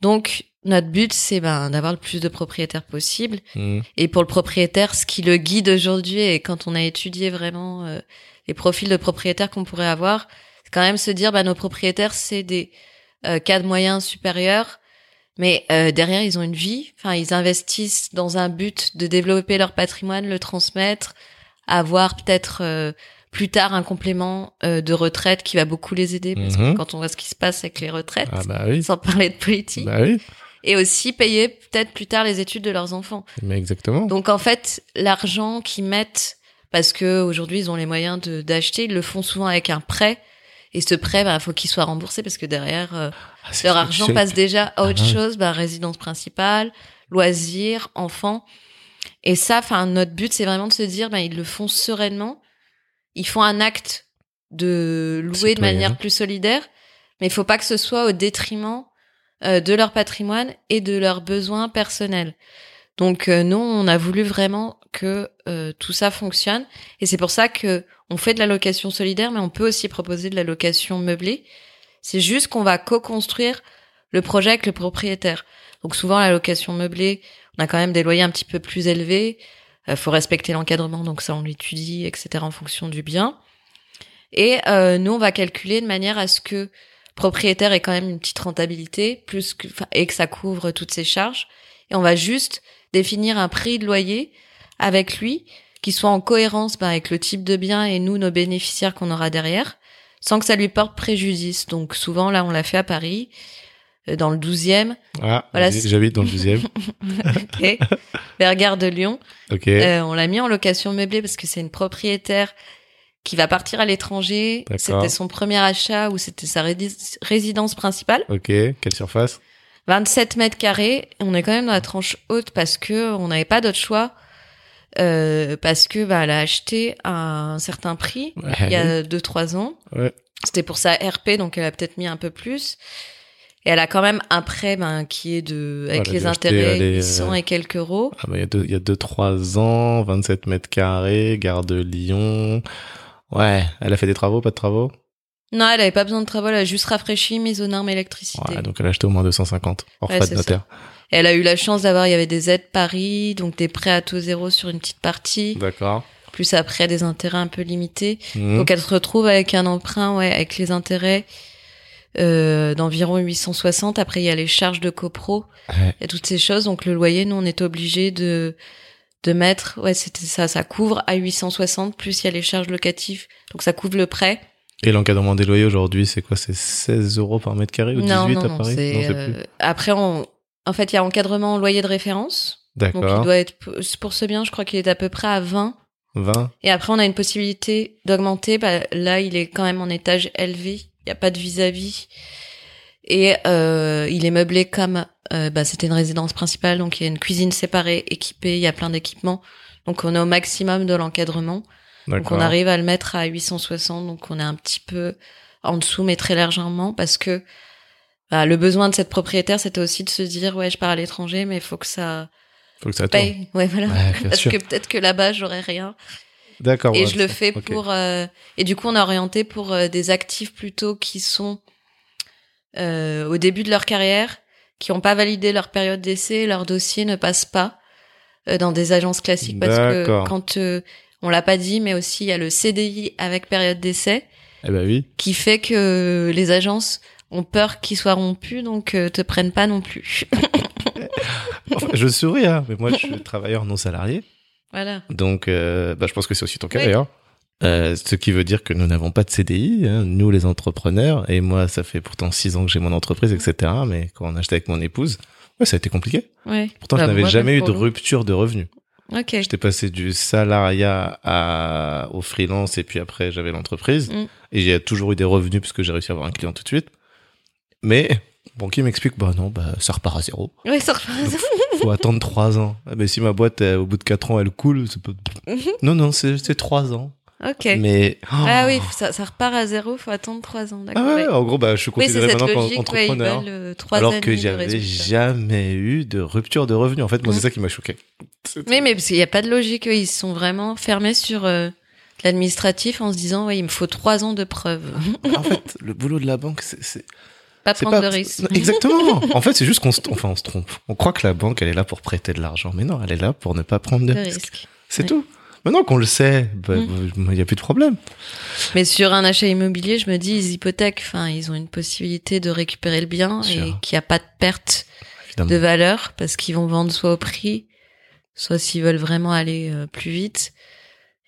Donc, notre but, c'est ben, d'avoir le plus de propriétaires possible.
Mhm.
Et pour le propriétaire, ce qui le guide aujourd'hui, et quand on a étudié vraiment euh, les profils de propriétaires qu'on pourrait avoir, c'est quand même se dire, bah, nos propriétaires, c'est des euh, cas de moyens supérieurs, mais euh, derrière, ils ont une vie. Enfin, ils investissent dans un but de développer leur patrimoine, le transmettre, avoir peut-être euh, plus tard un complément euh, de retraite qui va beaucoup les aider, parce que quand on voit ce qui se passe avec les retraites,
Ah bah oui.
sans parler de politique,
Bah oui.
Et aussi payer peut-être plus tard les études de leurs enfants.
Mais exactement.
Donc en fait, l'argent qu'ils mettent, parce que aujourd'hui ils ont les moyens de d'acheter, ils le font souvent avec un prêt. Et ce prêt, il faut qu'il soit remboursé parce que derrière, euh,
Ah,
leur argent passe déjà à autre
Ah
chose, bah, résidence principale, loisirs, enfants. Et ça, enfin, notre but, c'est vraiment de se dire, bah, ils le font sereinement. Ils font un acte de louer de manière plus solidaire, mais il faut pas que ce soit au détriment euh, de leur patrimoine et de leurs besoins personnels. Donc euh, nous, on a voulu vraiment que euh, tout ça fonctionne, et c'est pour ça que on fait de la location solidaire, mais on peut aussi proposer de la location meublée. C'est juste qu'on va co-construire le projet avec le propriétaire. Donc souvent la location meublée, on a quand même des loyers un petit peu plus élevés. Il faut respecter l'encadrement, donc ça on l'étudie, etc. en fonction du bien. Et euh, nous on va calculer de manière à ce que propriétaire ait quand même une petite rentabilité, plus que et que ça couvre toutes ses charges. Et on va juste définir un prix de loyer avec lui qui soit en cohérence bah, avec le type de bien et nous nos bénéficiaires qu'on aura derrière, sans que ça lui porte préjudice. Donc souvent là on l'a fait à Paris, euh, dans le 12e,
Ah,
Voilà,
j'habite dans le deuxième.
et [laughs] vers Gare de Lyon.
ok.
Euh, on l'a mis en location meublée parce que c'est une propriétaire qui va partir à l'étranger. C'était son premier achat ou c'était sa résidence principale.
Ok. Quelle surface?
27 mètres carrés. On est quand même dans la tranche haute parce que on n'avait pas d'autre choix. Euh, parce que bah, elle a acheté à un certain prix
Ouais.
il y a 2-3 ans.
Ouais.
C'était pour sa RP, donc elle a peut-être mis un peu plus. Et elle a quand même un prêt ben, qui est de avec les intérêts
allez,
800
euh,
et quelques euros.
Ah bah il y a deux, il y a deux, trois ans, 27 mètres carrés, gare de Lyon. Ouais, elle a fait des travaux, pas de travaux?
Non, elle avait pas besoin de travaux, elle a juste rafraîchi, mise aux normes électricité.
Ouais, donc elle a acheté au moins 250, hors
Ouais,
frais de notaire.
Et Elle a eu la chance d'avoir, il y avait des aides Paris, donc des prêts à taux zéro sur une petite partie,
D'accord.
plus après des intérêts un peu limités.
Mhm.
Donc elle se retrouve avec un emprunt, ouais, avec les intérêts euh, d'environ 860. Après, il y a les charges de copro
Ouais.
et toutes ces choses. Donc le loyer, nous, on est obligé de de mettre, ouais, c'était ça, ça couvre à 860, plus il y a les charges locatives. Donc ça couvre le prêt.
Et l'encadrement des loyers aujourd'hui, c'est quoi? C'est 16 euros par mètre carré ou 18
non, non,
à Paris? Non,
euh,
plus.
après, on, en fait, il y a encadrement loyer de référence. Donc il
D'accord.
doit être, pour ce bien, je crois qu'il est à peu près à 20.
20
Et après, on a une possibilité d'augmenter. Bah, là, il est quand même en étage élevé. Il n'y a pas de vis-à-vis. Et euh, il est meublé comme... euh, bah, C'était une résidence principale, donc il y a une cuisine séparée, équipée, il y a plein d'équipements. Donc on est au maximum de l'encadrement. Donc on arrive à le mettre à 860, donc on est un petit peu en dessous, mais très légèrement, parce que bah, le besoin de cette propriétaire, c'était aussi de se dire, ouais, je pars à l'étranger, mais il faut que ça
Faut que ça
paye. Ouais, voilà.
Ouais,
Parce
sûr.
que peut-être que là-bas, j'aurais rien.
D'accord.
Et
ouais,
je le fais pour euh, et du coup on a orienté pour euh, des actifs plutôt qui sont euh, au début de leur carrière, qui n'ont pas validé leur période d'essai, leur dossier ne passe pas euh, dans des agences classiques parce que quand euh, on l'a pas dit, mais aussi il y a le CDI avec période d'essai
Eh ben oui.
qui fait que les agences ont peur qu'ils soient rompus, donc euh, te prennent pas non plus. [laughs]
Enfin, je souris, hein, mais moi, je suis travailleur non salarié.
voilà.
Donc, euh, bah, je pense que c'est aussi ton cas
Oui.
d'ailleurs. Euh, ce qui veut dire que nous n'avons pas de CDI, hein, nous les entrepreneurs, et moi ça fait pourtant six ans que j'ai mon entreprise, etc. Mais quand on a acheté avec mon épouse, ouais, ça a été compliqué.
Ouais.
Pourtant,
Bah,
je n'avais
moi,
jamais eu de
le-
rupture de revenus. J'étais passé du salariat à, au freelance, et puis après j'avais l'entreprise,
Mm.
et j'ai toujours eu des revenus puisque j'ai réussi à avoir un client tout de suite. Mais bon, qui m'explique, bah non, bah ça repart à zéro.
Ouais, ça repart.
Faut attendre trois ans. Ah, mais si ma boîte, euh, au bout de quatre ans, elle coule, c'est pas...
Mhm.
non, non, c'est c'est trois ans.
Ok.
Mais
Ah oui, ça, ça repart à zéro, faut attendre trois ans,
Ah
d'accord.
ouais,
ouais.
en gros, bah, je suis
Oui,
considéré
cette
maintenant
logique, ouais,
entrepreneur.
veulent euh,
alors que j'avais jamais eu de rupture de revenus. En fait, moi,
Mm.
c'est ça qui m'a choqué.
Oui, mais parce qu'il n'y a pas de logique, ils sont vraiment fermés sur euh, l'administratif en se disant, ouais, il me faut trois ans de preuves.
En fait, le boulot de la banque, c'est-
pas prendre
pas
de risques.
Non, [laughs] Exactement. en fait, c'est juste qu'on se, enfin, on se trompe. On croit que la banque, elle est là pour prêter de l'argent, mais non, elle est là pour ne pas prendre de
De
risques.
risques.
C'est
Ouais.
tout. Maintenant qu'on le sait, bah,
Mm.
il y a plus de problème.
Mais sur un achat immobilier, je me dis, ils hypothèquent, enfin, ils ont une possibilité de récupérer le bien et qu'il n'y a pas de perte
Évidemment.
de valeur parce qu'ils vont vendre soit au prix, soit s'ils veulent vraiment aller euh, plus vite.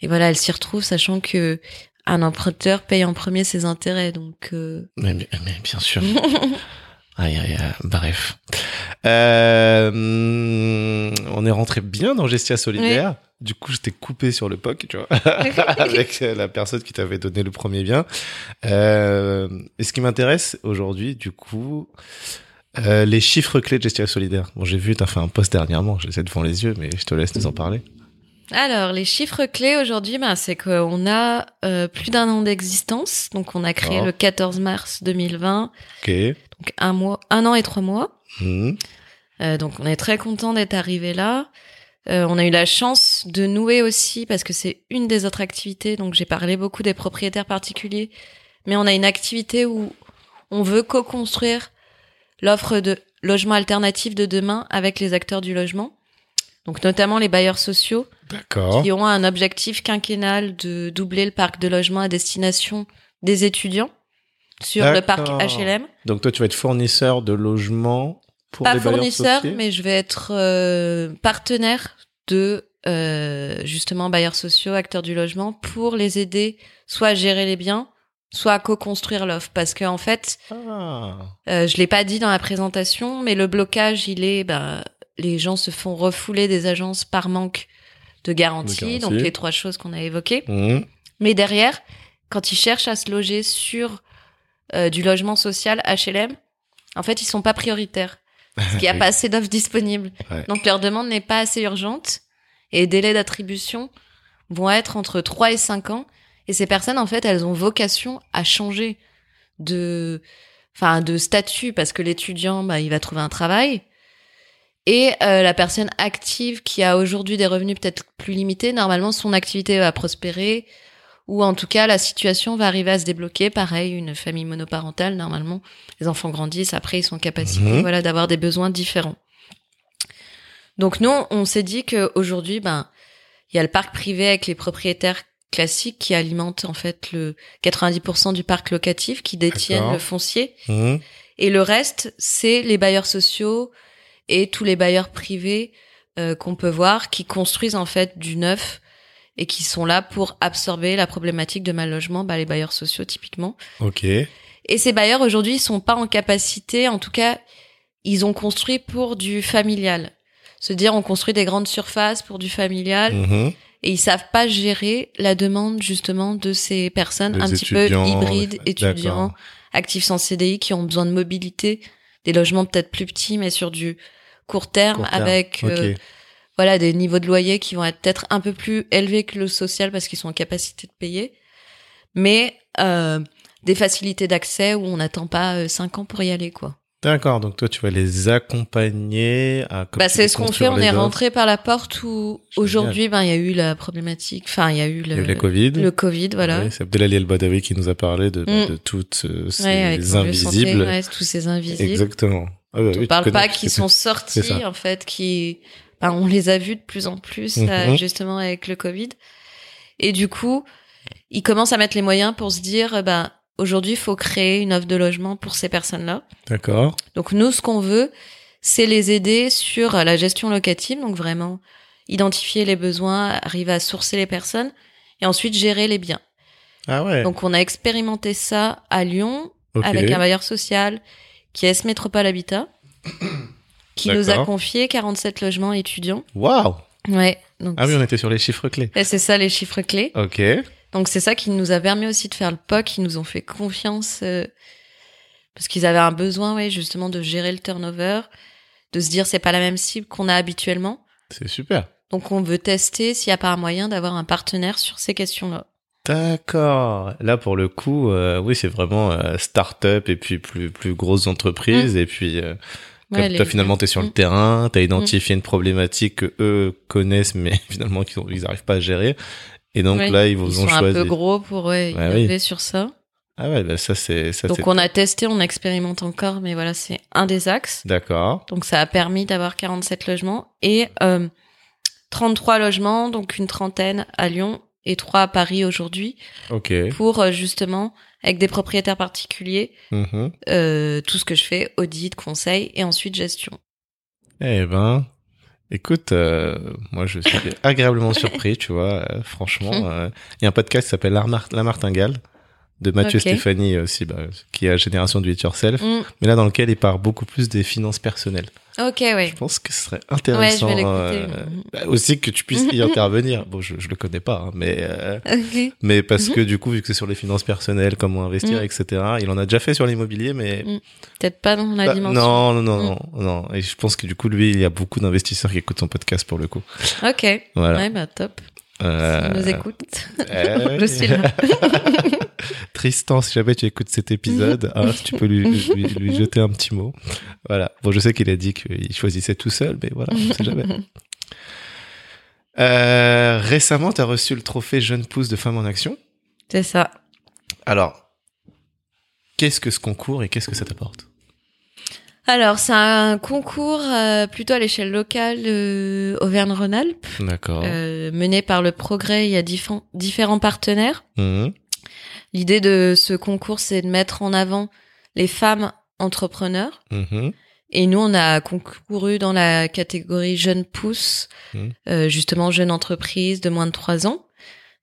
Et voilà, elle s'y retrouve, sachant que un emprunteur paye en premier ses intérêts, donc. euh,
Mais, mais- mais bien sûr. [laughs] Aïe, aïe, aïe. Bref. Euh, on est rentré bien dans Gestia Solidaire. Du coup, je t'ai coupé sur le POC, tu vois, [laughs] avec la personne qui t'avait donné le premier bien. Euh, et ce qui m'intéresse aujourd'hui, du coup, euh, les chiffres clés de Gestia Solidaire. Bon, j'ai vu, t'as fait un post dernièrement, je les ai devant les yeux, mais je te laisse nous en parler.
Alors, les chiffres clés aujourd'hui, ben, c'est qu'on a euh, plus d'un an d'existence. Donc, on a créé le 14 mars 2020,
Ok.
donc un mois, un an et trois mois. Euh, donc, on est très content d'être arrivé là. Euh, on a eu la chance de nouer aussi, parce que c'est une des autres activités. Donc, j'ai parlé beaucoup des propriétaires particuliers, mais on a une activité où on veut co-construire l'offre de logement alternatif de demain avec les acteurs du logement. Donc, notamment les bailleurs sociaux
D'accord.
qui ont un objectif quinquennal de doubler le parc de logements à destination des étudiants sur le parc. HLM.
Donc toi, tu vas être fournisseur de logements pour
Pas
les
fournisseur, mais je vais être euh, partenaire de euh, justement bailleurs sociaux, acteurs du logement, pour les aider soit à gérer les biens, soit à co-construire l'offre. Parce que en fait,
Ah.
euh, je l'ai pas dit dans la présentation, mais le blocage, il est, bah, les gens se font refouler des agences par manque de garantie,
De garantie.
donc les trois choses qu'on a évoquées.
Mhm.
Mais derrière, quand ils cherchent à se loger sur euh, du logement social HLM, en fait, ils sont pas prioritaires. Parce qu'il n'y a [laughs]
Oui.
pas assez d'offres disponibles.
Ouais.
Donc leur demande n'est pas assez urgente. Et les délais d'attribution vont être entre 3 et 5 ans. Et ces personnes, en fait, elles ont vocation à changer de, enfin, de statut parce que l'étudiant, bah, il va trouver un travail. Et euh, la personne active qui a aujourd'hui des revenus peut-être plus limités, normalement, son activité va prospérer ou en tout cas la situation va arriver à se débloquer. Pareil, une famille monoparentale, normalement, les enfants grandissent, après ils sont capacité
Mhm.
voilà, d'avoir des besoins différents. Donc nous, on s'est dit qu'aujourd'hui, ben, il y a le parc privé avec les propriétaires classiques qui alimentent en fait le 90% du parc locatif, qui détiennent le foncier.
Mhm.
Et le reste, c'est les bailleurs sociaux et tous les bailleurs privés euh, qu'on peut voir qui construisent en fait du neuf et qui sont là pour absorber la problématique de mal logement, bah, les bailleurs sociaux typiquement.
Ok.
Et ces bailleurs aujourd'hui, ils sont pas en capacité, en tout cas, ils ont construit pour du familial. Se dire, on construit des grandes surfaces pour du familial
Mhm.
et ils savent pas gérer la demande justement de ces personnes un petit peu hybrides, étudiants, actifs sans CDI, qui ont besoin de mobilité, des logements peut-être plus petits, mais sur du court terme,
Court terme.
avec euh,
Ok.
Voilà des niveaux de loyer qui vont être peut-être un peu plus élevés que le social parce qu'ils sont en capacité de payer, mais euh, des facilités d'accès où on n'attend pas euh, cinq ans pour y aller quoi.
D'accord. Donc toi, tu vas les accompagner à.
Bah c'est ce qu'on fait, on est rentré par la porte où aujourd'hui ben il y a eu la problématique, enfin il y a eu
y a
le
eu la Covid.
le Covid voilà.
Oui, c'est Abdelali El Badawi qui nous a parlé de,
Mm.
de toutes euh, ces
Ouais, santé,
invisibles.
ouais, tous ces invisibles.
Exactement. Ah bah
On
oui,
parle pas qui sont [laughs] sortis en fait, qui ben, on les a vus de plus en plus
Mhm.
euh, justement avec le Covid. Et du coup, ils commencent à mettre les moyens pour se dire, euh, ben, aujourd'hui, il faut créer une offre de logement pour ces personnes-là.
D'accord.
Donc nous, ce qu'on veut, c'est les aider sur la gestion locative, donc vraiment identifier les besoins, arriver à sourcer les personnes et ensuite gérer les biens.
Ah ouais.
Donc on a expérimenté ça à Lyon avec un bailleur social qui est S Métropole Habitat, qui nous a confié 47 logements étudiants.
Waouh.
Ouais. Donc
Ah oui, on était sur les chiffres clés.
et c'est ça les chiffres clés.
Ok.
Donc c'est ça qui nous a permis aussi de faire le POC, ils nous ont fait confiance euh, parce qu'ils avaient un besoin, ouais, justement de gérer le turnover, de se dire c'est pas la même cible qu'on a habituellement.
C'est super.
Donc on veut tester s'il n'y a pas un moyen d'avoir un partenaire sur ces questions-là.
D'accord. Là, pour le coup, euh, oui, c'est vraiment euh, start-up et puis plus plus grosses entreprises et puis euh,
Ouais,
comme toi finalement t'es sur le
Mm.
terrain, t'as identifié une problématique que eux connaissent mais [laughs] finalement qu'ils ont- ils arrivent pas à gérer et donc
Ouais,
là ils vous
ils
ont
sont
choisi.
un peu gros pour ouais, innover sur ça.
Ah ouais, bah ça c'est ça
Donc on a testé, on expérimente encore, mais voilà, c'est un des axes.
d'accord.
Donc ça a permis d'avoir 47 logements et euh, 33 logements, donc une trentaine à Lyon et trois à Paris aujourd'hui,
Ok.
pour euh, justement, avec des propriétaires particuliers,
Mhm.
euh, tout ce que je fais, audit, conseil et ensuite gestion.
Eh ben, écoute, euh, moi je suis [laughs] agréablement surpris, tu vois. euh, franchement, [laughs] il y a un podcast qui s'appelle La Martingale de Mathieu. Stéphanie aussi, bah, qui est à Génération du It Yourself,
Mm.
mais là dans lequel il parle beaucoup plus des finances personnelles.
Ok, ouais.
Je pense que ce serait intéressant euh, bah, aussi que tu puisses y [laughs] intervenir. Bon, je, je le connais pas, hein, mais euh, mais parce que du coup, vu que c'est sur les finances personnelles, comment investir,
Mm.
etc. Il en a déjà fait sur l'immobilier, mais
Peut-être pas dans la
bah,
dimension.
non, non, non,
Mm.
non, non. Et je pense que du coup, lui, il y a beaucoup d'investisseurs qui écoutent son podcast pour le coup.
Ok.
Voilà.
Ouais, bah top.
Euh,
S'il nous écoute. [laughs]
eh,
Je suis là. [laughs]
Tristan, si jamais tu écoutes cet épisode, hein, si [laughs] tu peux lui, lui, lui jeter un petit mot. Voilà. Bon, je sais qu'il a dit qu'il choisissait tout seul, mais voilà, on sait jamais. Euh, récemment, tu as reçu le trophée Jeune Pousse de Femmes en Action.
C'est ça.
Alors, qu'est-ce que ce concours et qu'est-ce que ça t'apporte?
Alors, c'est un concours euh, plutôt à l'échelle locale euh, Auvergne-Rhône-Alpes,
D'accord.
euh, mené par le Progrès. Il y a diffé- différents partenaires.
Mhm.
L'idée de ce concours, c'est de mettre en avant les femmes entrepreneurs.
Mhm.
Et nous, on a concouru dans la catégorie jeune pousse,
Mhm.
euh, justement jeune entreprise de moins de trois ans.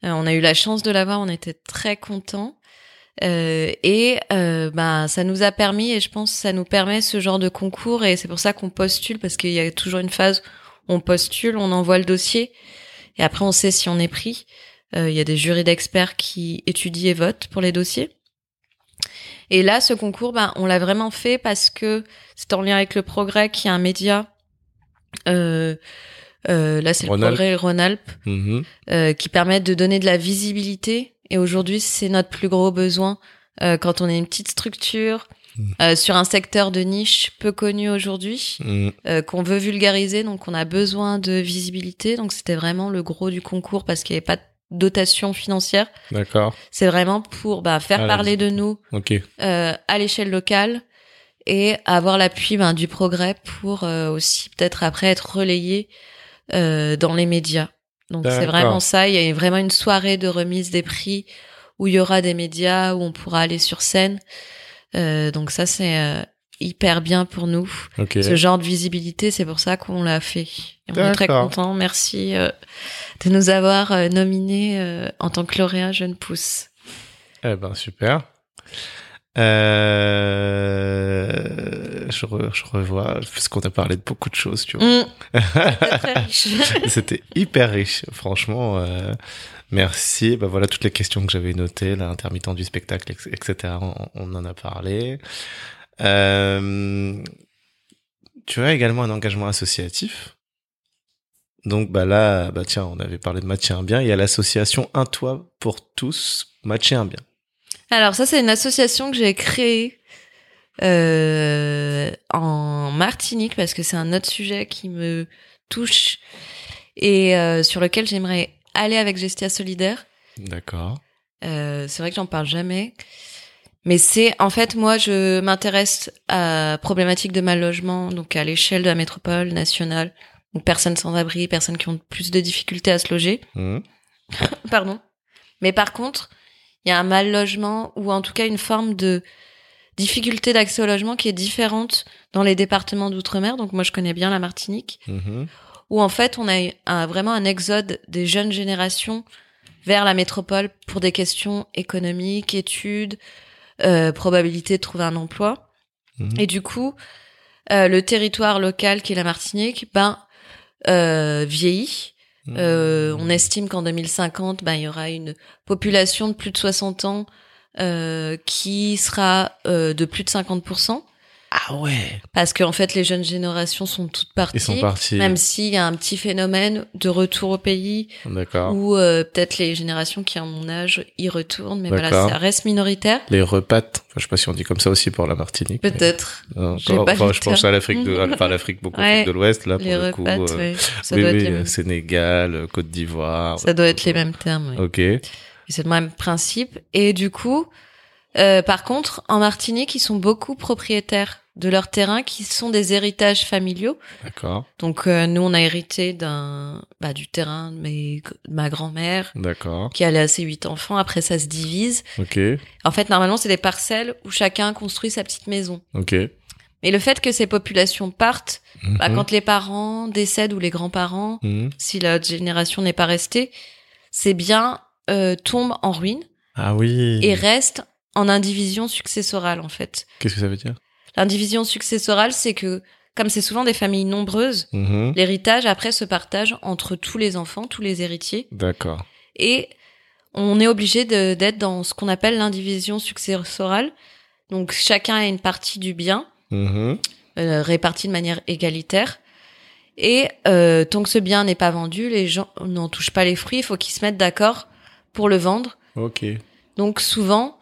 Euh, on a eu la chance de l'avoir, on était très contents. Euh, et euh, ben, ça nous a permis, et je pense que ça nous permet ce genre de concours, et c'est pour ça qu'on postule, parce qu'il y a toujours une phase où on postule, on envoie le dossier, et après on sait si on est pris. Euh, Il y a des jurys d'experts qui étudient et votent pour les dossiers. Et là, ce concours, ben, on l'a vraiment fait parce que c'est en lien avec le Progrès, qui est un média. Euh, euh, là, c'est le. Progrès Rhône-Alpes, euh, qui permettent de donner de la visibilité. Et aujourd'hui, c'est notre plus gros besoin euh, quand on est une petite structure
Mm.
euh, sur un secteur de niche peu connu aujourd'hui,
Mhm.
euh, qu'on veut vulgariser. Donc, on a besoin de visibilité. Donc, c'était vraiment le gros du concours parce qu'il n'y avait pas de dotation financière.
D'accord.
C'est vraiment pour bah, faire
Ah,
parler de nous
Ok.
euh, à l'échelle locale et avoir l'appui ben, du progrès pour euh, aussi peut-être après être relayé euh, dans les médias. Donc c'est vraiment ça. Il y a vraiment une soirée de remise des prix où il y aura des médias où on pourra aller sur scène. Euh, donc ça c'est euh, hyper bien pour nous. Ce genre de visibilité, c'est pour ça qu'on l'a fait. Et on est très contents. Merci euh, de nous avoir nominés en tant que lauréat Jeune Pousse.
Eh ben super. Euh... Je, re- je revois parce qu'on a parlé de beaucoup de choses, tu vois. [laughs]
Mmh. [laughs] C'était
hyper riche, franchement. euh, merci. Bah voilà toutes les questions que j'avais notées, l'intermittent du spectacle, etc. On, on en a parlé. Euh, tu as également un engagement associatif. Donc bah là, bah tiens, on avait parlé de matcher un bien. Il y a l'association Un toit pour tous, matcher un bien.
Alors ça, c'est une association que j'ai créée euh, en Martinique parce que c'est un autre sujet qui me touche et euh, sur lequel j'aimerais aller avec Gestia Solidaire.
D'accord.
Euh, c'est vrai que j'en parle jamais. Mais c'est, en fait, moi, je m'intéresse à problématiques de mal logement, donc à l'échelle de la métropole nationale. Donc personnes sans abri, personnes qui ont plus de difficultés à se loger.
Mhm. [laughs]
Pardon. Mais par contre, il y a un mal logement ou en tout cas une forme de difficulté d'accès au logement qui est différente dans les départements d'outre-mer. Donc moi, je connais bien la Martinique,
Mhm.
où en fait, on a un- vraiment un exode des jeunes générations vers la métropole pour des questions économiques, études, euh, probabilité de trouver un emploi.
Mhm.
Et du coup, euh, le territoire local qui est la Martinique, ben euh, vieillit. Euh, on estime qu'en 2050, ben il y aura une population de plus de 60 ans euh, qui sera euh, de plus de 50%.
Ah ouais.
Parce qu'en fait, les jeunes générations sont toutes parties.
Ils sont partis.
Même s'il y a un petit phénomène de retour au pays
D'accord.
où euh, peut-être les générations qui ont mon âge y retournent, mais voilà, ça reste minoritaire.
Les repates. Enfin, je sais pas si on dit comme ça aussi pour la Martinique. mais-
Peut-être. Pas
enfin, je pense à l'Afrique de, [laughs] enfin, l'Afrique beaucoup
Ouais.
de l'Ouest, là, pour
Les
le coup.
repattes,
euh,
ouais. Ça
oui,
doit
oui,
être les
euh,
mêmes.
Sénégal, euh, Côte d'Ivoire.
Ça doit être les mêmes termes. oui.
Ok.
C'est le même principe. Et du coup, euh, par contre, en Martinique, ils sont beaucoup propriétaires de leurs terrains qui sont des héritages familiaux.
D'accord.
Donc euh, nous, on a hérité d'un bah, du terrain de, mes- de ma grand-mère
D'accord.
qui allait à ses huit enfants. Après, ça se divise.
Ok.
En fait, normalement, c'est des parcelles où chacun construit sa petite maison.
Ok.
Mais le fait que ces populations partent, bah,
Mhm.
quand les parents décèdent ou les grands-parents,
Mhm.
si la génération n'est pas restée, ces biens euh, tombent en ruine
Ah oui.
et restent en indivision successorale en fait.
Qu'est-ce que ça veut dire?
L'indivision successorale, c'est que comme c'est souvent des familles nombreuses,
Mhm.
l'héritage après se partage entre tous les enfants, tous les héritiers,
D'accord.
et on est obligé d'être dans ce qu'on appelle l'indivision successorale. Donc chacun a une partie du bien
Mhm.
euh, répartie de manière égalitaire. Et euh, tant que ce bien n'est pas vendu, les gens n'en touchent pas les fruits. Il faut qu'ils se mettent d'accord pour le vendre.
Ok.
Donc souvent,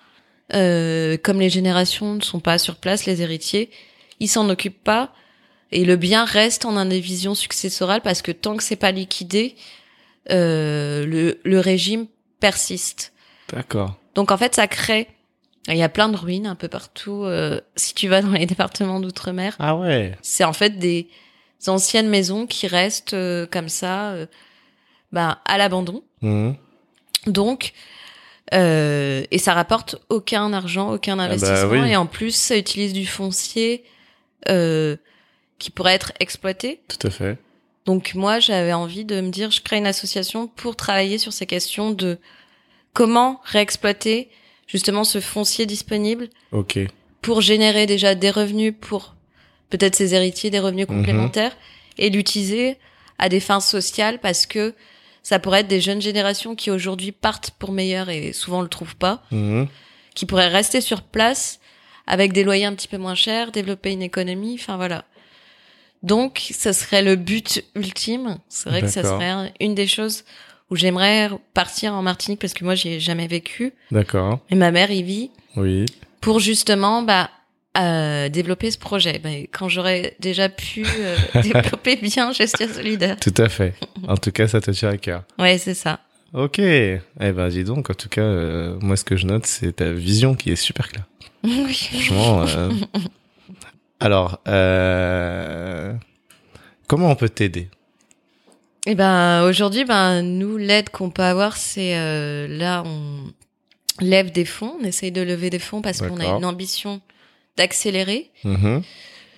euh, comme les générations ne sont pas sur place, les héritiers, ils s'en occupent pas et le bien reste en indivision successorale parce que tant que c'est pas liquidé, euh, le, le régime persiste.
D'accord.
Donc en fait, ça crée. Il y a plein de ruines un peu partout. euh, si tu vas dans les [laughs] départements d'outre-mer,
Ah ouais.
c'est en fait des anciennes maisons qui restent euh, comme ça, bah, à l'abandon.
Mhm.
Donc, euh, et ça rapporte aucun argent, aucun
bah
investissement,
oui.
et en plus, ça utilise du foncier euh, qui pourrait être exploité.
Tout à fait.
Donc moi, j'avais envie de me dire, je crée une association pour travailler sur ces questions de comment réexploiter justement ce foncier disponible
Ok.
pour générer déjà des revenus pour peut-être ses héritiers, des revenus
Mhm.
complémentaires, et l'utiliser à des fins sociales parce que ça pourrait être des jeunes générations qui aujourd'hui partent pour meilleur et souvent le trouvent pas,
Mhm.
qui pourraient rester sur place avec des loyers un petit peu moins chers, développer une économie, enfin voilà. Donc, ça serait le but ultime. C'est vrai que ça serait une des choses où j'aimerais partir en Martinique parce que moi, j'y ai jamais vécu.
D'accord.
Et ma mère y vit
Oui.
pour justement bah, développer ce projet. Mais quand j'aurais déjà pu euh, [laughs] développer bien Gestion Solidaire.
Tout à fait. En tout cas, ça te tient à cœur.
Ouais, c'est ça.
Ok. Eh ben, dis donc. En tout cas, euh, moi, ce que je note, c'est ta vision qui est super claire. [laughs]
Oui.
Franchement. euh, Alors, comment on peut t'aider?
Et ben aujourd'hui, ben nous l'aide qu'on peut avoir, c'est là on lève des fonds, on essaye de lever des fonds parce qu'on a une ambition d'accélérer.
Mhm.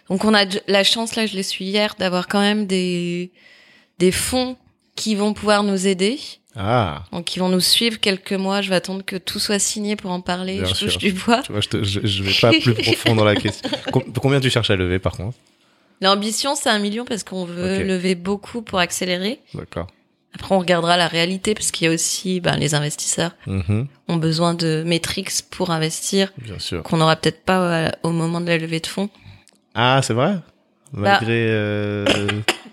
Donc on a la chance là, je l'ai su hier, d'avoir quand même des des fonds qui vont pouvoir nous aider,
Ah.
donc qui vont nous suivre quelques mois. Je vais attendre que tout soit signé pour en parler.
Bien
je touche
sûr.
du bois.
Tu vois, je, te, je, je vais pas plus profond dans la question. [laughs] Com- combien tu cherches à lever, par contre?
L'ambition, c'est un million parce qu'on veut lever beaucoup pour accélérer.
D'accord.
Après, on regardera la réalité parce qu'il y a aussi ben, les investisseurs
Mhm.
ont besoin de métriques pour investir
Bien sûr.
qu'on n'aura peut-être pas euh, au moment de la levée de fonds.
Ah, c'est vrai?
Bah.
Malgré euh,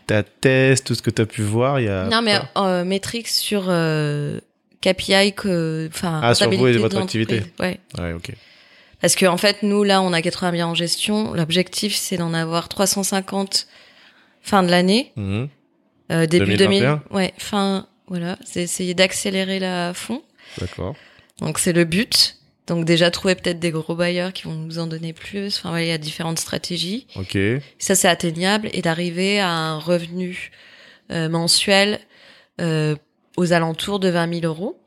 ta thèse, tout ce que tu as pu voir, il y a...
non, mais euh, métriques sur euh, KPI que, enfin,
Ah, sur vous et votre activité.
Ouais.
Ouais, ok.
Parce que en fait, nous là, on a 80 biens en gestion. L'objectif, c'est d'en avoir 350 fin de l'année,
Mhm.
Euh, début
2021.
2000. Ouais, fin. Voilà, c'est essayer d'accélérer la fond.
D'accord.
Donc c'est le but. Donc déjà trouver peut-être des gros bailleurs qui vont nous en donner plus. Enfin, ouais, il y a différentes stratégies.
Ok.
Ça, c'est atteignable et d'arriver à un revenu euh, mensuel euh, aux alentours de 20 000 euros.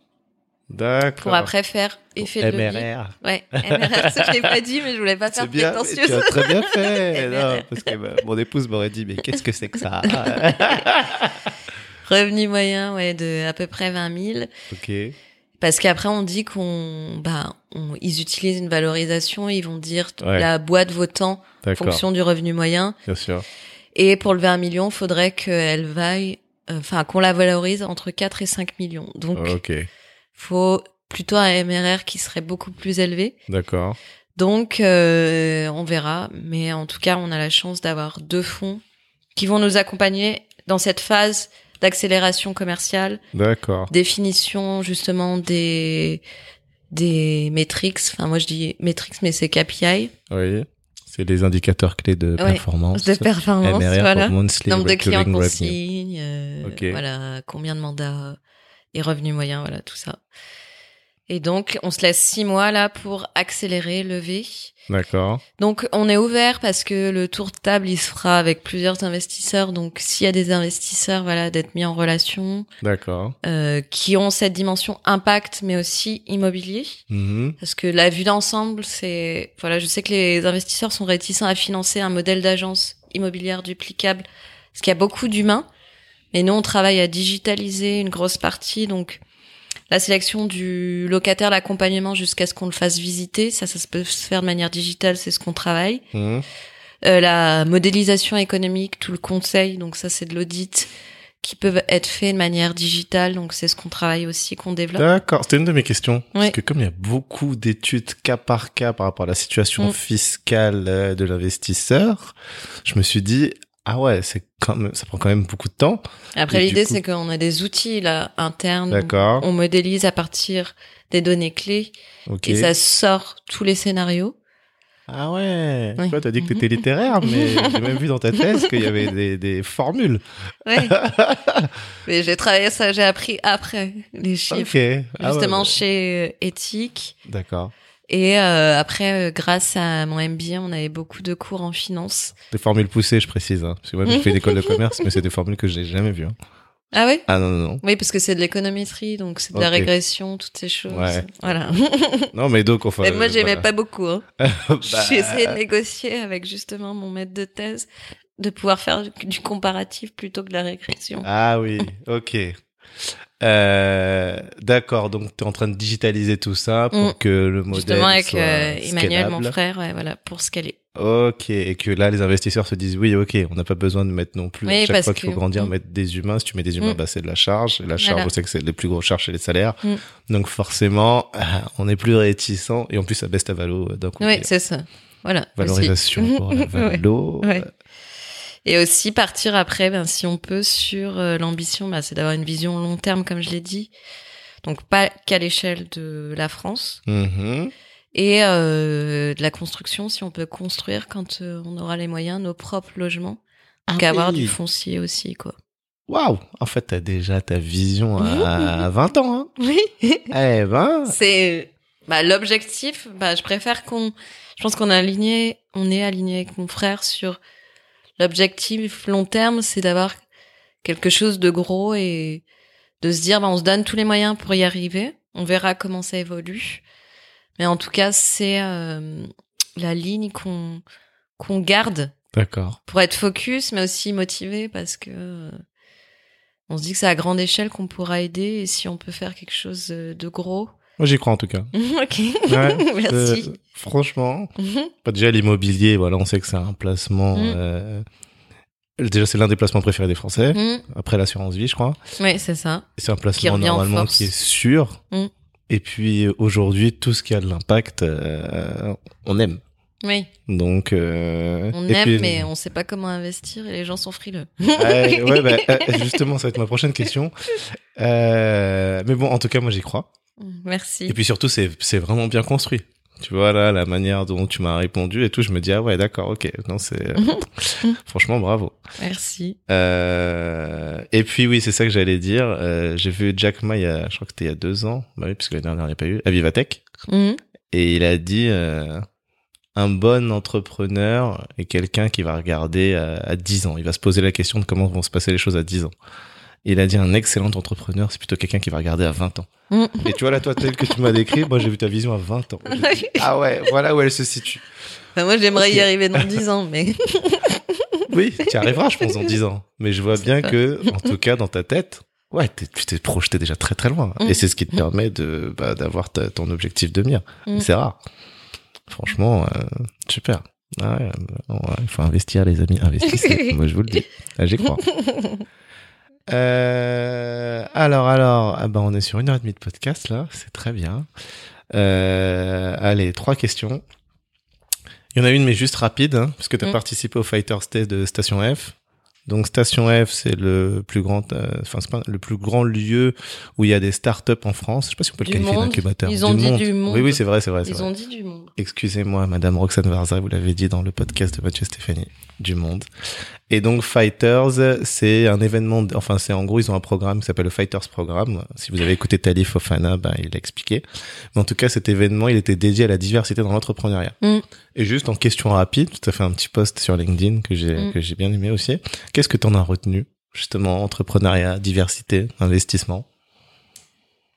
D'accord.
Pour après faire effet de levier.
MRR.
Ouais, MRR, ça je l'ai pas dit, mais je voulais pas faire
bien,
prétentieuse.
tu as très bien fait. [laughs] Non, parce que bah, mon épouse m'aurait dit, mais qu'est-ce que c'est que ça? [laughs]
Revenu moyen, ouais, de à peu près 20 000.
Ok.
Parce qu'après, on dit qu'on, bah, on- ils utilisent une valorisation, ils vont dire
Ouais.
la boîte vaut tant en fonction du revenu moyen.
Bien sûr.
Et pour lever un million, faudrait qu'elle vaille, euh, enfin, qu'on la valorise entre 4 et 5 millions. Donc,
Ok.
Faut plutôt un MRR qui serait beaucoup plus élevé.
D'accord.
Donc, euh, on verra. Mais en tout cas, on a la chance d'avoir deux fonds qui vont nous accompagner dans cette phase d'accélération commerciale,
D'accord.
définition justement des des métriques. Enfin, moi je dis métriques, mais c'est KPI
Oui. C'est les indicateurs clés de
Ouais.
performance.
de performance.
MRR
voilà. Nombre de clients qu'on signe, euh,
Ok.
voilà, combien de mandats et revenus moyens, voilà tout ça. Et donc, on se laisse six mois là pour accélérer, lever.
D'accord.
Donc, on est ouvert parce que le tour de table, il se fera avec plusieurs investisseurs. Donc, s'il y a des investisseurs, voilà, d'être mis en relation,
D'accord.
euh, qui ont cette dimension impact, mais aussi immobilier.
Mhm.
Parce que la vue d'ensemble, c'est, voilà, je sais que les investisseurs sont réticents à financer un modèle d'agence immobilière duplicable, parce qu'il y a beaucoup d'humains. Mais nous, on travaille à digitaliser une grosse partie, donc la sélection du locataire, l'accompagnement jusqu'à ce qu'on le fasse visiter, ça, ça peut se faire de manière digitale, c'est ce qu'on travaille.
Mhm.
Euh, la modélisation économique, tout le conseil, donc ça, c'est de l'audit qui peuvent être fait de manière digitale, donc c'est ce qu'on travaille aussi, qu'on développe.
D'accord, c'était une de mes questions. Parce
Ouais.
que comme il y a beaucoup d'études cas par cas par rapport à la situation
Mm.
fiscale euh, de l'investisseur, je me suis dit, ah ouais, c'est quand même, ça prend quand même beaucoup de temps.
Après, l'idée,
coup-
c'est qu'on a des outils là internes.
D'accord.
On modélise à partir des données clés
Ok.
et ça sort tous les scénarios.
Ah ouais.
Oui.
Toi, t'as dit que t'étais littéraire, mais [laughs] j'ai même vu dans ta thèse qu'il y avait des, des formules.
Ouais. [laughs] Mais j'ai travaillé ça, j'ai appris après les chiffres,
Ok. Ah ouais,
justement
ouais.
chez euh, Ethique.
D'accord.
Et euh, après, euh, grâce à mon MBA, on avait beaucoup de cours en finance.
Des formules poussées, je précise. Hein. Parce que moi, j'ai fait une école de [laughs] commerce, mais c'est des formules que j'ai jamais vues. hein.
Ah oui
Ah non, non, non.
Oui, parce que c'est de l'économétrie, donc c'est de la régression, toutes ces choses.
Ouais.
Voilà. [laughs]
Non, mais donc, enfin.
Mais moi, j'aimais
voilà.
pas beaucoup. Hein. [laughs]
Bah,
J'ai essayé de négocier avec justement mon maître de thèse de pouvoir faire du comparatif plutôt que de la régression.
Ah oui, ok. Euh, D'accord, donc tu es en train de digitaliser tout ça pour
Mm.
que le modèle
Justement avec
soit
euh, Emmanuel, mon frère, ouais, voilà, pour scaler.
Ok, et que là les investisseurs se disent oui, ok, on n'a pas besoin de mettre non plus
Oui,
à chaque fois qu'il faut
que-
grandir,
Mm.
mettre des humains. Si tu mets des humains,
Mm.
bah c'est de la charge. Et la charge,
Voilà.
on sait que c'est les plus grosses charges, c'est les salaires.
Mm.
Donc forcément, ah, on est plus réticent et en plus ça baisse ta valo euh, d'un coup.
Oui, c'est ça. Voilà. aussi.
Valorisation pour la [laughs] valo.
Ouais. Et aussi partir après, ben, si on peut, sur euh, l'ambition, ben, c'est d'avoir une vision long terme, comme je l'ai dit. Donc pas qu'à l'échelle de la France.
Mhm.
Et euh, de la construction, si on peut construire quand euh, on aura les moyens, nos propres logements. Donc
Ah
avoir
oui.
du foncier aussi, quoi.
Waouh En fait, t'as déjà ta vision à [laughs] 20 ans. Hein
Oui. [laughs]
eh ben,
C'est bah, l'objectif. Bah, je préfère qu'on. Je pense qu'on est aligné. On est aligné avec mon frère sur l'objectif long terme, c'est d'avoir quelque chose de gros et de se dire, bah, on se donne tous les moyens pour y arriver. On verra comment ça évolue. Mais en tout cas, c'est euh, la ligne qu'on qu'on garde
d'accord.
pour être focus, mais aussi motivé parce que euh, on se dit que c'est à grande échelle qu'on pourra aider et si on peut faire quelque chose de gros.
Moi, j'y crois en tout cas. [laughs]
ok,
Ouais, [laughs]
merci.
Euh, franchement,
Mhm.
déjà l'immobilier, voilà, on sait que c'est un placement.
Mm.
euh, déjà, c'est l'un des placements préférés des Français.
Mhm.
Après l'assurance vie, je crois.
Oui, c'est ça.
C'est un placement normalement qui est sûr. Et puis aujourd'hui, tout ce qui a de l'impact, euh, on aime.
Oui,
Donc, euh,
on aime,
puis-
mais on sait pas comment investir et les gens sont frileux.
Ouais, ouais, bah, [laughs] justement, ça va être ma prochaine question. Euh, mais bon, en tout cas, moi, j'y crois.
Merci.
Et puis surtout, c'est c'est vraiment bien construit. Tu vois là, la manière dont tu m'as répondu et tout, je me dis ah ouais, d'accord, ok. Non, c'est euh, [laughs] franchement bravo.
Merci.
Euh, et puis oui, c'est ça que j'allais dire. Euh, J'ai vu Jack Ma, il y a, je crois que c'était il y a deux ans, bah oui, parce que l'année dernière il n'y a pas eu, à Vivatech,
Mhm.
et il a dit euh, un bon entrepreneur est quelqu'un qui va regarder à, à 10 ans. Il va se poser la question de comment vont se passer les choses à 10 ans. Il a dit un excellent entrepreneur, c'est plutôt quelqu'un qui va regarder à 20 ans.
Mm.
Et tu vois là, toi, tel que tu m'as décrit, moi j'ai vu ta vision à 20 ans. [laughs] Dit, ah ouais, voilà où elle se situe.
Enfin, moi, j'aimerais y arriver dans 10 ans, mais [laughs]
Oui, tu arriveras, je pense, dans 10 ans. Mais je vois bien que, en tout cas, dans ta tête, ouais, tu t'es projeté déjà très très loin.
Mm.
Et c'est ce qui te permet de bah, d'avoir ton objectif de mire.
Mm.
C'est rare. Franchement, euh, super. Ah ouais, euh, ouais, il faut investir, les amis, investissez. [laughs] Moi, je vous le dis. Ah, J'y crois. Euh, alors, alors, ah ben, on est sur une heure et demie de podcast là, c'est très bien. Euh, allez, trois questions. Il y en a une, mais juste rapide, hein, parce que tu as
Mm.
participé au Fighters Day de Station F. Donc Station F, c'est le plus grand, euh, enfin le plus grand lieu où il y a des startups en France. Je sais pas si on peut le qualifier d'incubateur.
Ils ont dit du monde.
Oui, oui, c'est vrai, c'est vrai.
ils
vrai.
ont dit du monde.
Excusez-moi, Madame Roxane Varza, vous l'avez dit dans le podcast de Mathieu Stéphanie du Monde. Et donc Fighters, c'est un événement, enfin c'est en gros ils ont un programme qui s'appelle le Fighters Programme. Si vous avez écouté Talif Fofana, ben il l'a expliqué. Mais en tout cas cet événement, il était dédié à la diversité dans l'entrepreneuriat.
Mm.
Et juste en question rapide, tu as fait un petit post sur LinkedIn que j'ai
Mm.
que j'ai bien aimé aussi. Qu'est-ce que tu en as retenu justement entrepreneuriat, diversité, investissement?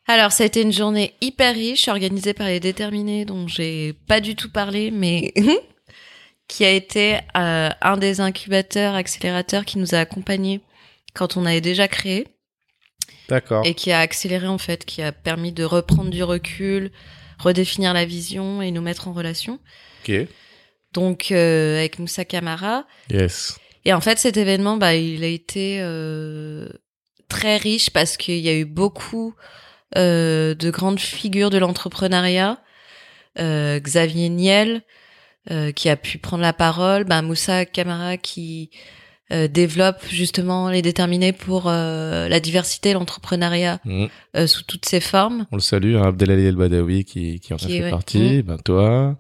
Alors, ça a été une journée hyper riche, organisée par les déterminés, dont j'ai pas du tout parlé, mais [laughs] qui a été euh, un des incubateurs, accélérateurs qui nous a accompagnés quand on avait déjà créé
D'accord.
et qui a accéléré en fait, qui a permis de reprendre du recul, redéfinir la vision et nous mettre en relation.
Ok.
Donc, euh, avec Moussa Camara.
Yes.
Et en fait, cet événement, bah, il a été euh, très riche parce qu'il y a eu beaucoup de grandes figures de l'entrepreneuriat. Xavier Niel, qui a pu prendre la parole. Bah, Moussa Camara, qui euh, développe justement les déterminés pour euh, la diversité l'entrepreneuriat
Mm.
euh, sous toutes ses formes.
On le salue, hein, Abdelali El Badawi qui, qui en a fait
ouais.
partie, ben toi,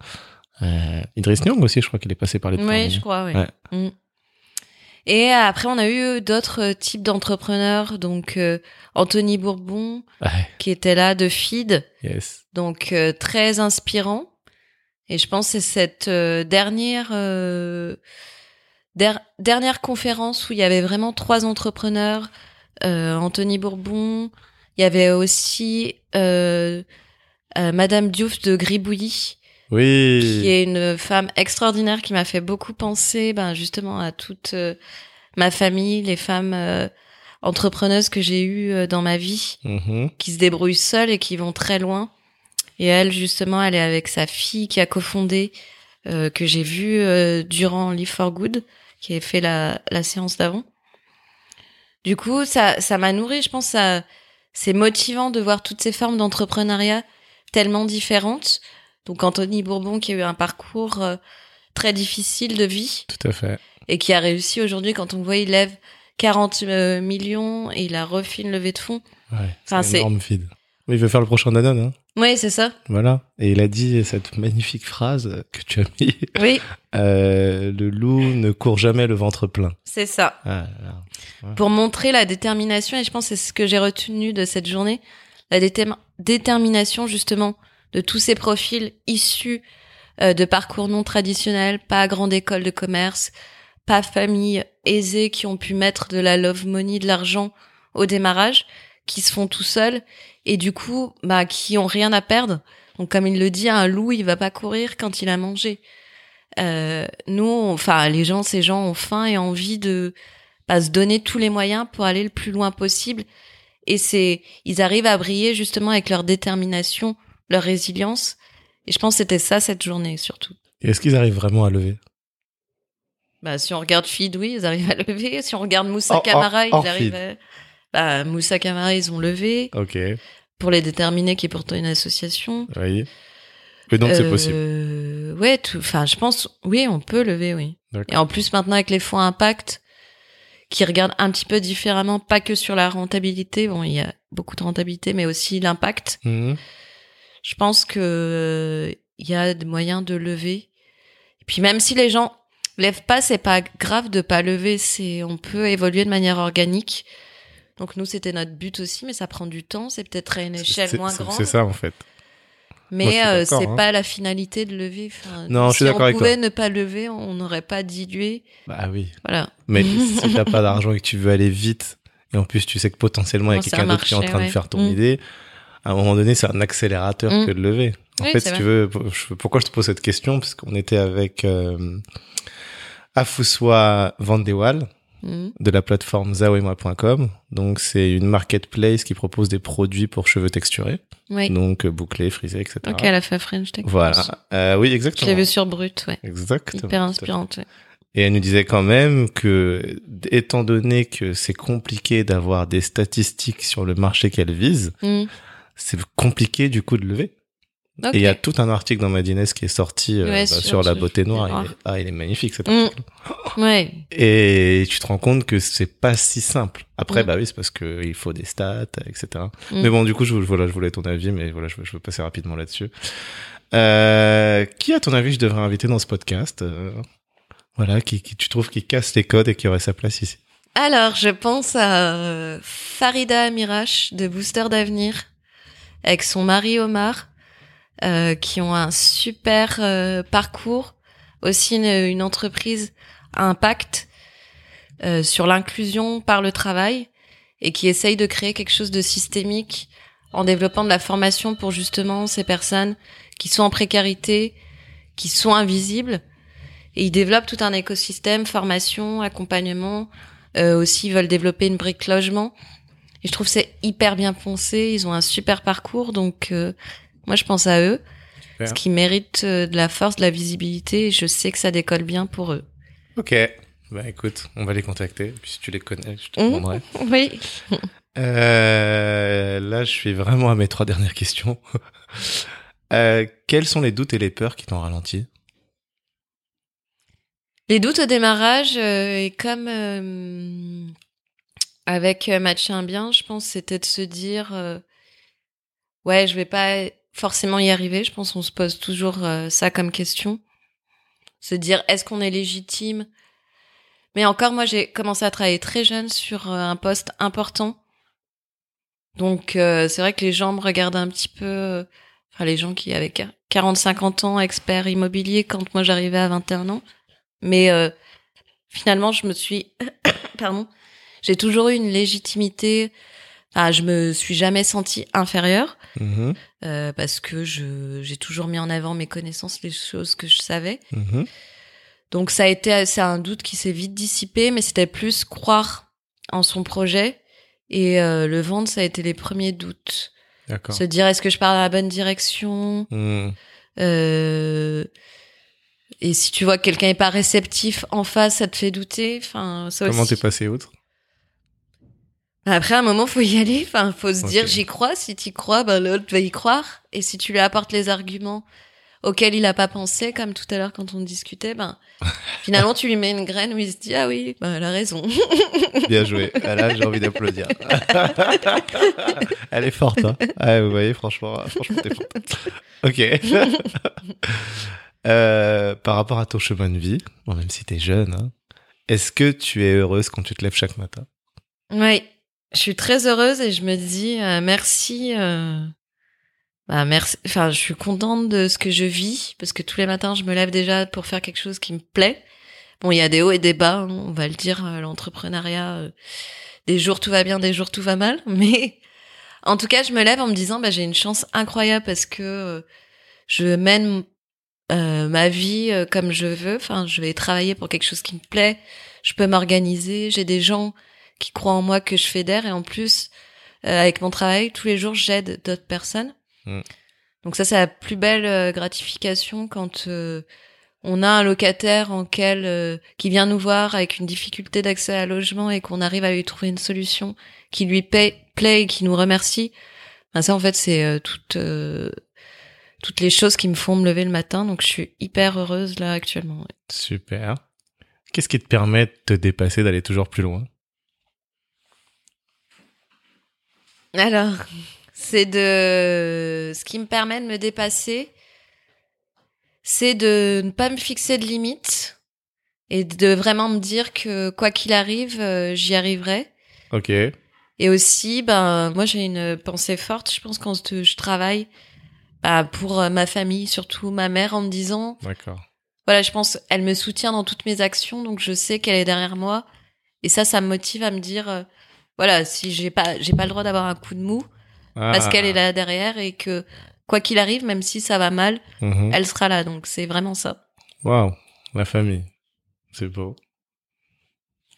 euh, Idriss Nyong aussi, je crois qu'il est passé par les
Oui, je crois, oui.
Ouais.
Mm. Et après, on a eu d'autres types d'entrepreneurs, donc euh, Anthony Bourbon,
Ouais,
qui était là de Feed,
yes.
donc euh, très inspirant. Et je pense que c'est cette euh, dernière euh, der- dernière conférence où il y avait vraiment trois entrepreneurs, euh, Anthony Bourbon, il y avait aussi euh, euh, Madame Diouf de Gribouillis,
Oui.
qui est une femme extraordinaire qui m'a fait beaucoup penser ben justement à toute euh, ma famille, les femmes euh, entrepreneuses que j'ai eues dans ma vie,
Mhm.
qui se débrouillent seules et qui vont très loin. Et elle, justement, elle est avec sa fille qui a cofondé, euh, que j'ai vu euh, durant Live for Good, qui a fait la, la séance d'avant. Du coup, ça, ça m'a nourri. Je pense, ça, c'est motivant de voir toutes ces formes d'entrepreneuriat tellement différentes. Donc Anthony Bourbon qui a eu un parcours euh, très difficile de vie
Tout à fait.
et qui a réussi aujourd'hui quand on voit il lève 40 euh, millions et il a refait une levée de fonds.
Ouais.
Enfin,
c'est un énorme feed. Oui, il veut faire le prochain Danone, hein.
Oui, c'est ça.
Voilà. Et il a dit cette magnifique phrase que tu as mis.
Oui, [laughs]
Euh, le loup ne court jamais le ventre plein.
c'est ça.
Ah.
Pour montrer la détermination et je pense que c'est ce que j'ai retenu de cette journée, la déterm- détermination justement de tous ces profils issus euh, de parcours non traditionnels, pas grande école de commerce, pas famille aisée qui ont pu mettre de la love money, de l'argent au démarrage, qui se font tout seuls et du coup, bah, qui ont rien à perdre. Donc, comme il le dit, un loup, il va pas courir quand il a mangé. Euh, nous, enfin, les gens, ces gens ont faim et envie de bah, se donner tous les moyens pour aller le plus loin possible. Et c'est, ils arrivent à briller justement avec leur détermination, leur résilience. Et je pense que c'était ça cette journée surtout.
Et Est-ce qu'ils arrivent vraiment à lever?
Bah, si on regarde Feed, oui, ils arrivent à lever. Si on regarde Moussa Camara, ils arrivent à... Bah, Moussa Camara, ils ont levé.
Ok.
Pour les déterminer, qui est pourtant une association.
Oui. Et donc c'est
Euh,
possible.
Ouais, enfin, je pense, oui, on peut lever, oui. Et en plus, maintenant, avec les fonds impact, qui regardent un petit peu différemment, pas que sur la rentabilité, bon, il y a beaucoup de rentabilité, mais aussi l'impact.
Mhm.
Je pense que il y a des moyens de lever. Et puis même si les gens lèvent pas, c'est pas grave de pas lever, c'est on peut évoluer de manière organique. Donc nous c'était notre but aussi, mais ça prend du temps, c'est peut-être à une échelle moins grande.
C'est ça en fait.
Mais euh,
d'accord,
c'est
hein.
pas la finalité de lever. Enfin,
Non, je
si
suis d'accord
on
avec
pouvait ne pas lever, on n'aurait pas dilué.
Bah oui.
Voilà.
Mais [laughs] si t'as pas d'argent et que tu veux aller vite et en plus tu sais que potentiellement il y a quelqu'un d'autre qui est en train de faire ton
Mm.
idée, à un moment donné c'est un accélérateur
Mm.
que de lever. En
Oui,
fait, si tu veux, pourquoi je te pose cette question? Parce qu'on était avec euh, Afuswa Vandewal
Mhm.
de la plateforme zaoemoi.com. Donc c'est une marketplace qui propose des produits pour cheveux texturés,
Oui.
donc euh, bouclés, frisés, etc.
Ok, elle a fait French Tech.
Voilà. Euh, oui,
Je
exactement.
l'ai vu sur Brut, ouais.
Exactement.
Hyper inspirante, ouais.
Et elle nous disait quand même que, étant donné que c'est compliqué d'avoir des statistiques sur le marché qu'elle vise,
Mhm.
c'est compliqué du coup de lever. Et il y a tout un article dans Madines qui est sorti euh,
Ouais,
bah,
sur
sur la beauté noire.
noir.
Il est, ah, il est magnifique cet
Mm.
article.
Ouais.
Et tu te rends compte que c'est pas si simple. Après,
Mm.
bah oui, c'est parce que il faut des stats, etc.
Mm.
Mais bon, du coup, je, voilà, je voulais ton avis, mais voilà, je, veux- je veux passer rapidement là-dessus. Euh, qui, à ton avis, je devrais inviter dans ce podcast euh, Voilà, qui, qui tu trouves qui casse les codes et qui aurait sa place ici?
Alors, je pense à euh, Farida Amirache de Booster d'avenir avec son mari Omar, euh, qui ont un super euh, parcours, aussi une, une entreprise à impact euh, sur l'inclusion par le travail et qui essaye de créer quelque chose de systémique en développant de la formation pour justement ces personnes qui sont en précarité, qui sont invisibles. Et ils développent tout un écosystème, formation, accompagnement. Euh, aussi, ils veulent développer une brique logement. Et je trouve c'est hyper bien pensé. Ils ont un super parcours. Donc, euh, moi, je pense à eux.
Super.
Ce qui mérite euh, de la force, de la visibilité. Et je sais que ça décolle bien pour eux.
Ok. Bah écoute, on va les contacter. Puis si tu les connais, je te
Mhm.
demanderai. [laughs]
Oui.
Euh, là, je suis vraiment à mes trois dernières questions. [laughs] Euh, quels sont les doutes et les peurs qui t'ont ralenti?
Les doutes au démarrage, euh, et comme avec Match bien, je pense, c'était de se dire, ouais, je vais pas forcément y arriver. Je pense qu'on se pose toujours euh, ça comme question. Se dire, est-ce qu'on est légitime? Mais encore, moi, j'ai commencé à travailler très jeune sur euh, un poste important. Donc, euh, c'est vrai que les gens me regardent un petit peu... Enfin, les gens qui avaient 40-50 ans, experts immobiliers, quand moi j'arrivais à 21 ans. Mais finalement, je me suis, [coughs] pardon, j'ai toujours eu une légitimité. Enfin, je me suis jamais sentie inférieure
Mhm,
euh, parce que j'ai toujours mis en avant mes connaissances, les choses que je savais.
mhm.
Donc ça a été c'est un doute qui s'est vite dissipé, mais c'était plus croire en son projet et euh, le vendre, ça a été les premiers doutes. Se dire est-ce que je pars dans la bonne direction?
Mhm.
euh, et si tu vois que quelqu'un est pas réceptif en face, ça te fait douter? Enfin, ça
Comment t'es passé outre?
Après, à un moment, faut y aller. Enfin, faut se dire, j'y crois. Si t'y crois, ben, l'autre va y croire. Et si tu lui apportes les arguments auxquels il a pas pensé, comme tout à l'heure quand on discutait, ben, [laughs] finalement, tu lui mets une graine où il se dit, ah oui, ben, elle a raison. [laughs]
Bien joué. Ah, Là, j'ai envie d'applaudir. [laughs] Elle est forte, hein. Ah, vous voyez, franchement, franchement, t'es forte. Ok. Euh, par rapport à ton chemin de vie, bon, même si t'es jeune, hein, est-ce que tu es heureuse quand tu te lèves chaque matin?
Oui, je suis très heureuse et je me dis euh, merci. euh, bah merci. Enfin, je suis contente de ce que je vis parce que tous les matins, je me lève déjà pour faire quelque chose qui me plaît. Bon, il y a des hauts et des bas, hein, on va le dire, euh, l'entrepreneuriat. des jours tout va bien, des jours tout va mal, [laughs] mais en tout cas, je me lève en me disant, bah j'ai une chance incroyable parce que je mène ma vie comme je veux. Enfin, je vais travailler pour quelque chose qui me plaît. Je peux m'organiser. J'ai des gens qui croient en moi que je fédère et en plus euh, avec mon travail tous les jours j'aide d'autres personnes
Mm.
donc ça c'est la plus belle euh, gratification quand euh, on a un locataire en quel euh, qui vient nous voir avec une difficulté d'accès à logement et qu'on arrive à lui trouver une solution qui lui paie, plaît et qui nous remercie ben ça en fait c'est euh, toutes euh, toutes les choses qui me font me lever le matin donc je suis hyper heureuse là actuellement ouais.
Super. Qu'est-ce qui te permet de te dépasser, d'aller toujours plus loin?
Alors, c'est de ce qui me permet de me dépasser, c'est de ne pas me fixer de limites et de vraiment me dire que quoi qu'il arrive, euh, j'y arriverai.
Ok.
Et aussi, ben moi j'ai une pensée forte. Je pense quand je travaille bah, pour euh, ma famille, surtout ma mère, en me disant
D'accord.
voilà, je pense elle me soutient dans toutes mes actions, donc je sais qu'elle est derrière moi. Et ça, ça me motive à me dire, euh, voilà, si j'ai pas, j'ai pas le droit d'avoir un coup de mou parce
Ah.
qu'elle est là derrière et que quoi qu'il arrive, même si ça va mal,
Mhm.
elle sera là. Donc c'est vraiment ça.
Waouh, la famille. C'est beau.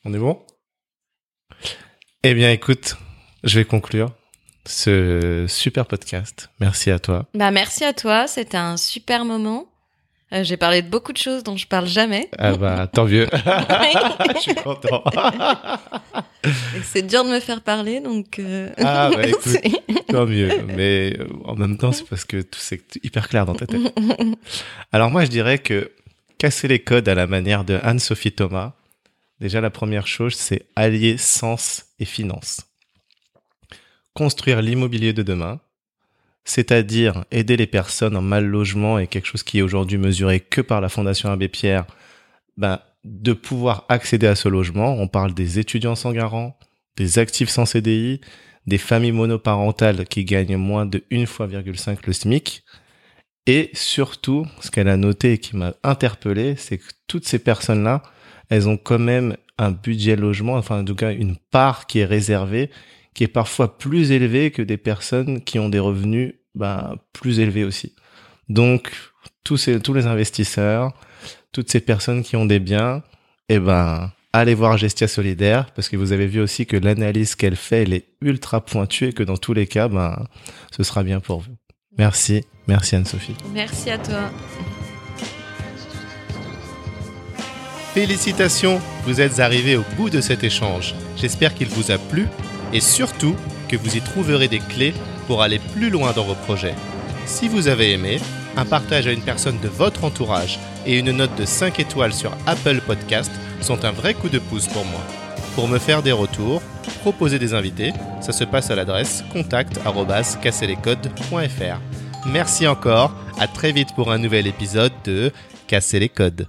On est bon? Eh bien, écoute, je vais conclure ce super podcast. Merci à toi.
Bah merci à toi, c'était un super moment. Euh, j'ai parlé de beaucoup de choses dont je parle jamais.
Ah bah, tant mieux. [laughs] [laughs] je suis content. [laughs]
C'est dur de me faire parler, donc. euh,
Ah, bah, écoute. tant mieux. Mais euh, en même temps, c'est parce que tout c'est hyper clair dans ta tête. Alors moi, je dirais que casser les codes à la manière de Anne-Sophie Thomas, déjà la première chose, c'est allier sens et finance. Construire l'immobilier de demain, c'est-à-dire aider les personnes en mal logement et quelque chose qui est aujourd'hui mesuré que par la Fondation Abbé Pierre, ben, de pouvoir accéder à ce logement. On parle des étudiants sans garant, des actifs sans CDI, des familles monoparentales qui gagnent moins de 1 fois 5 le SMIC. Et surtout, ce qu'elle a noté et qui m'a interpellé, c'est que toutes ces personnes-là, elles ont quand même un budget logement, enfin en tout cas une part qui est réservée, qui est parfois plus élevée que des personnes qui ont des revenus ben, plus élevés aussi. Donc, tous, ces, tous les investisseurs, toutes ces personnes qui ont des biens, eh ben, allez voir Gestia Solidaire, parce que vous avez vu aussi que l'analyse qu'elle fait, elle est ultra pointue et que dans tous les cas, ben, ce sera bien pour vous. Merci, merci Anne-Sophie.
Merci à toi.
Félicitations, vous êtes arrivés au bout de cet échange. J'espère qu'il vous a plu et surtout que vous y trouverez des clés pour aller plus loin dans vos projets. Si vous avez aimé, un partage à une personne de votre entourage et une note de 5 étoiles sur Apple Podcast sont un vrai coup de pouce pour moi. Pour me faire des retours, proposer des invités, ça se passe à l'adresse contact@casserlescodes.fr. Merci encore, à très vite pour un nouvel épisode de Casser les codes.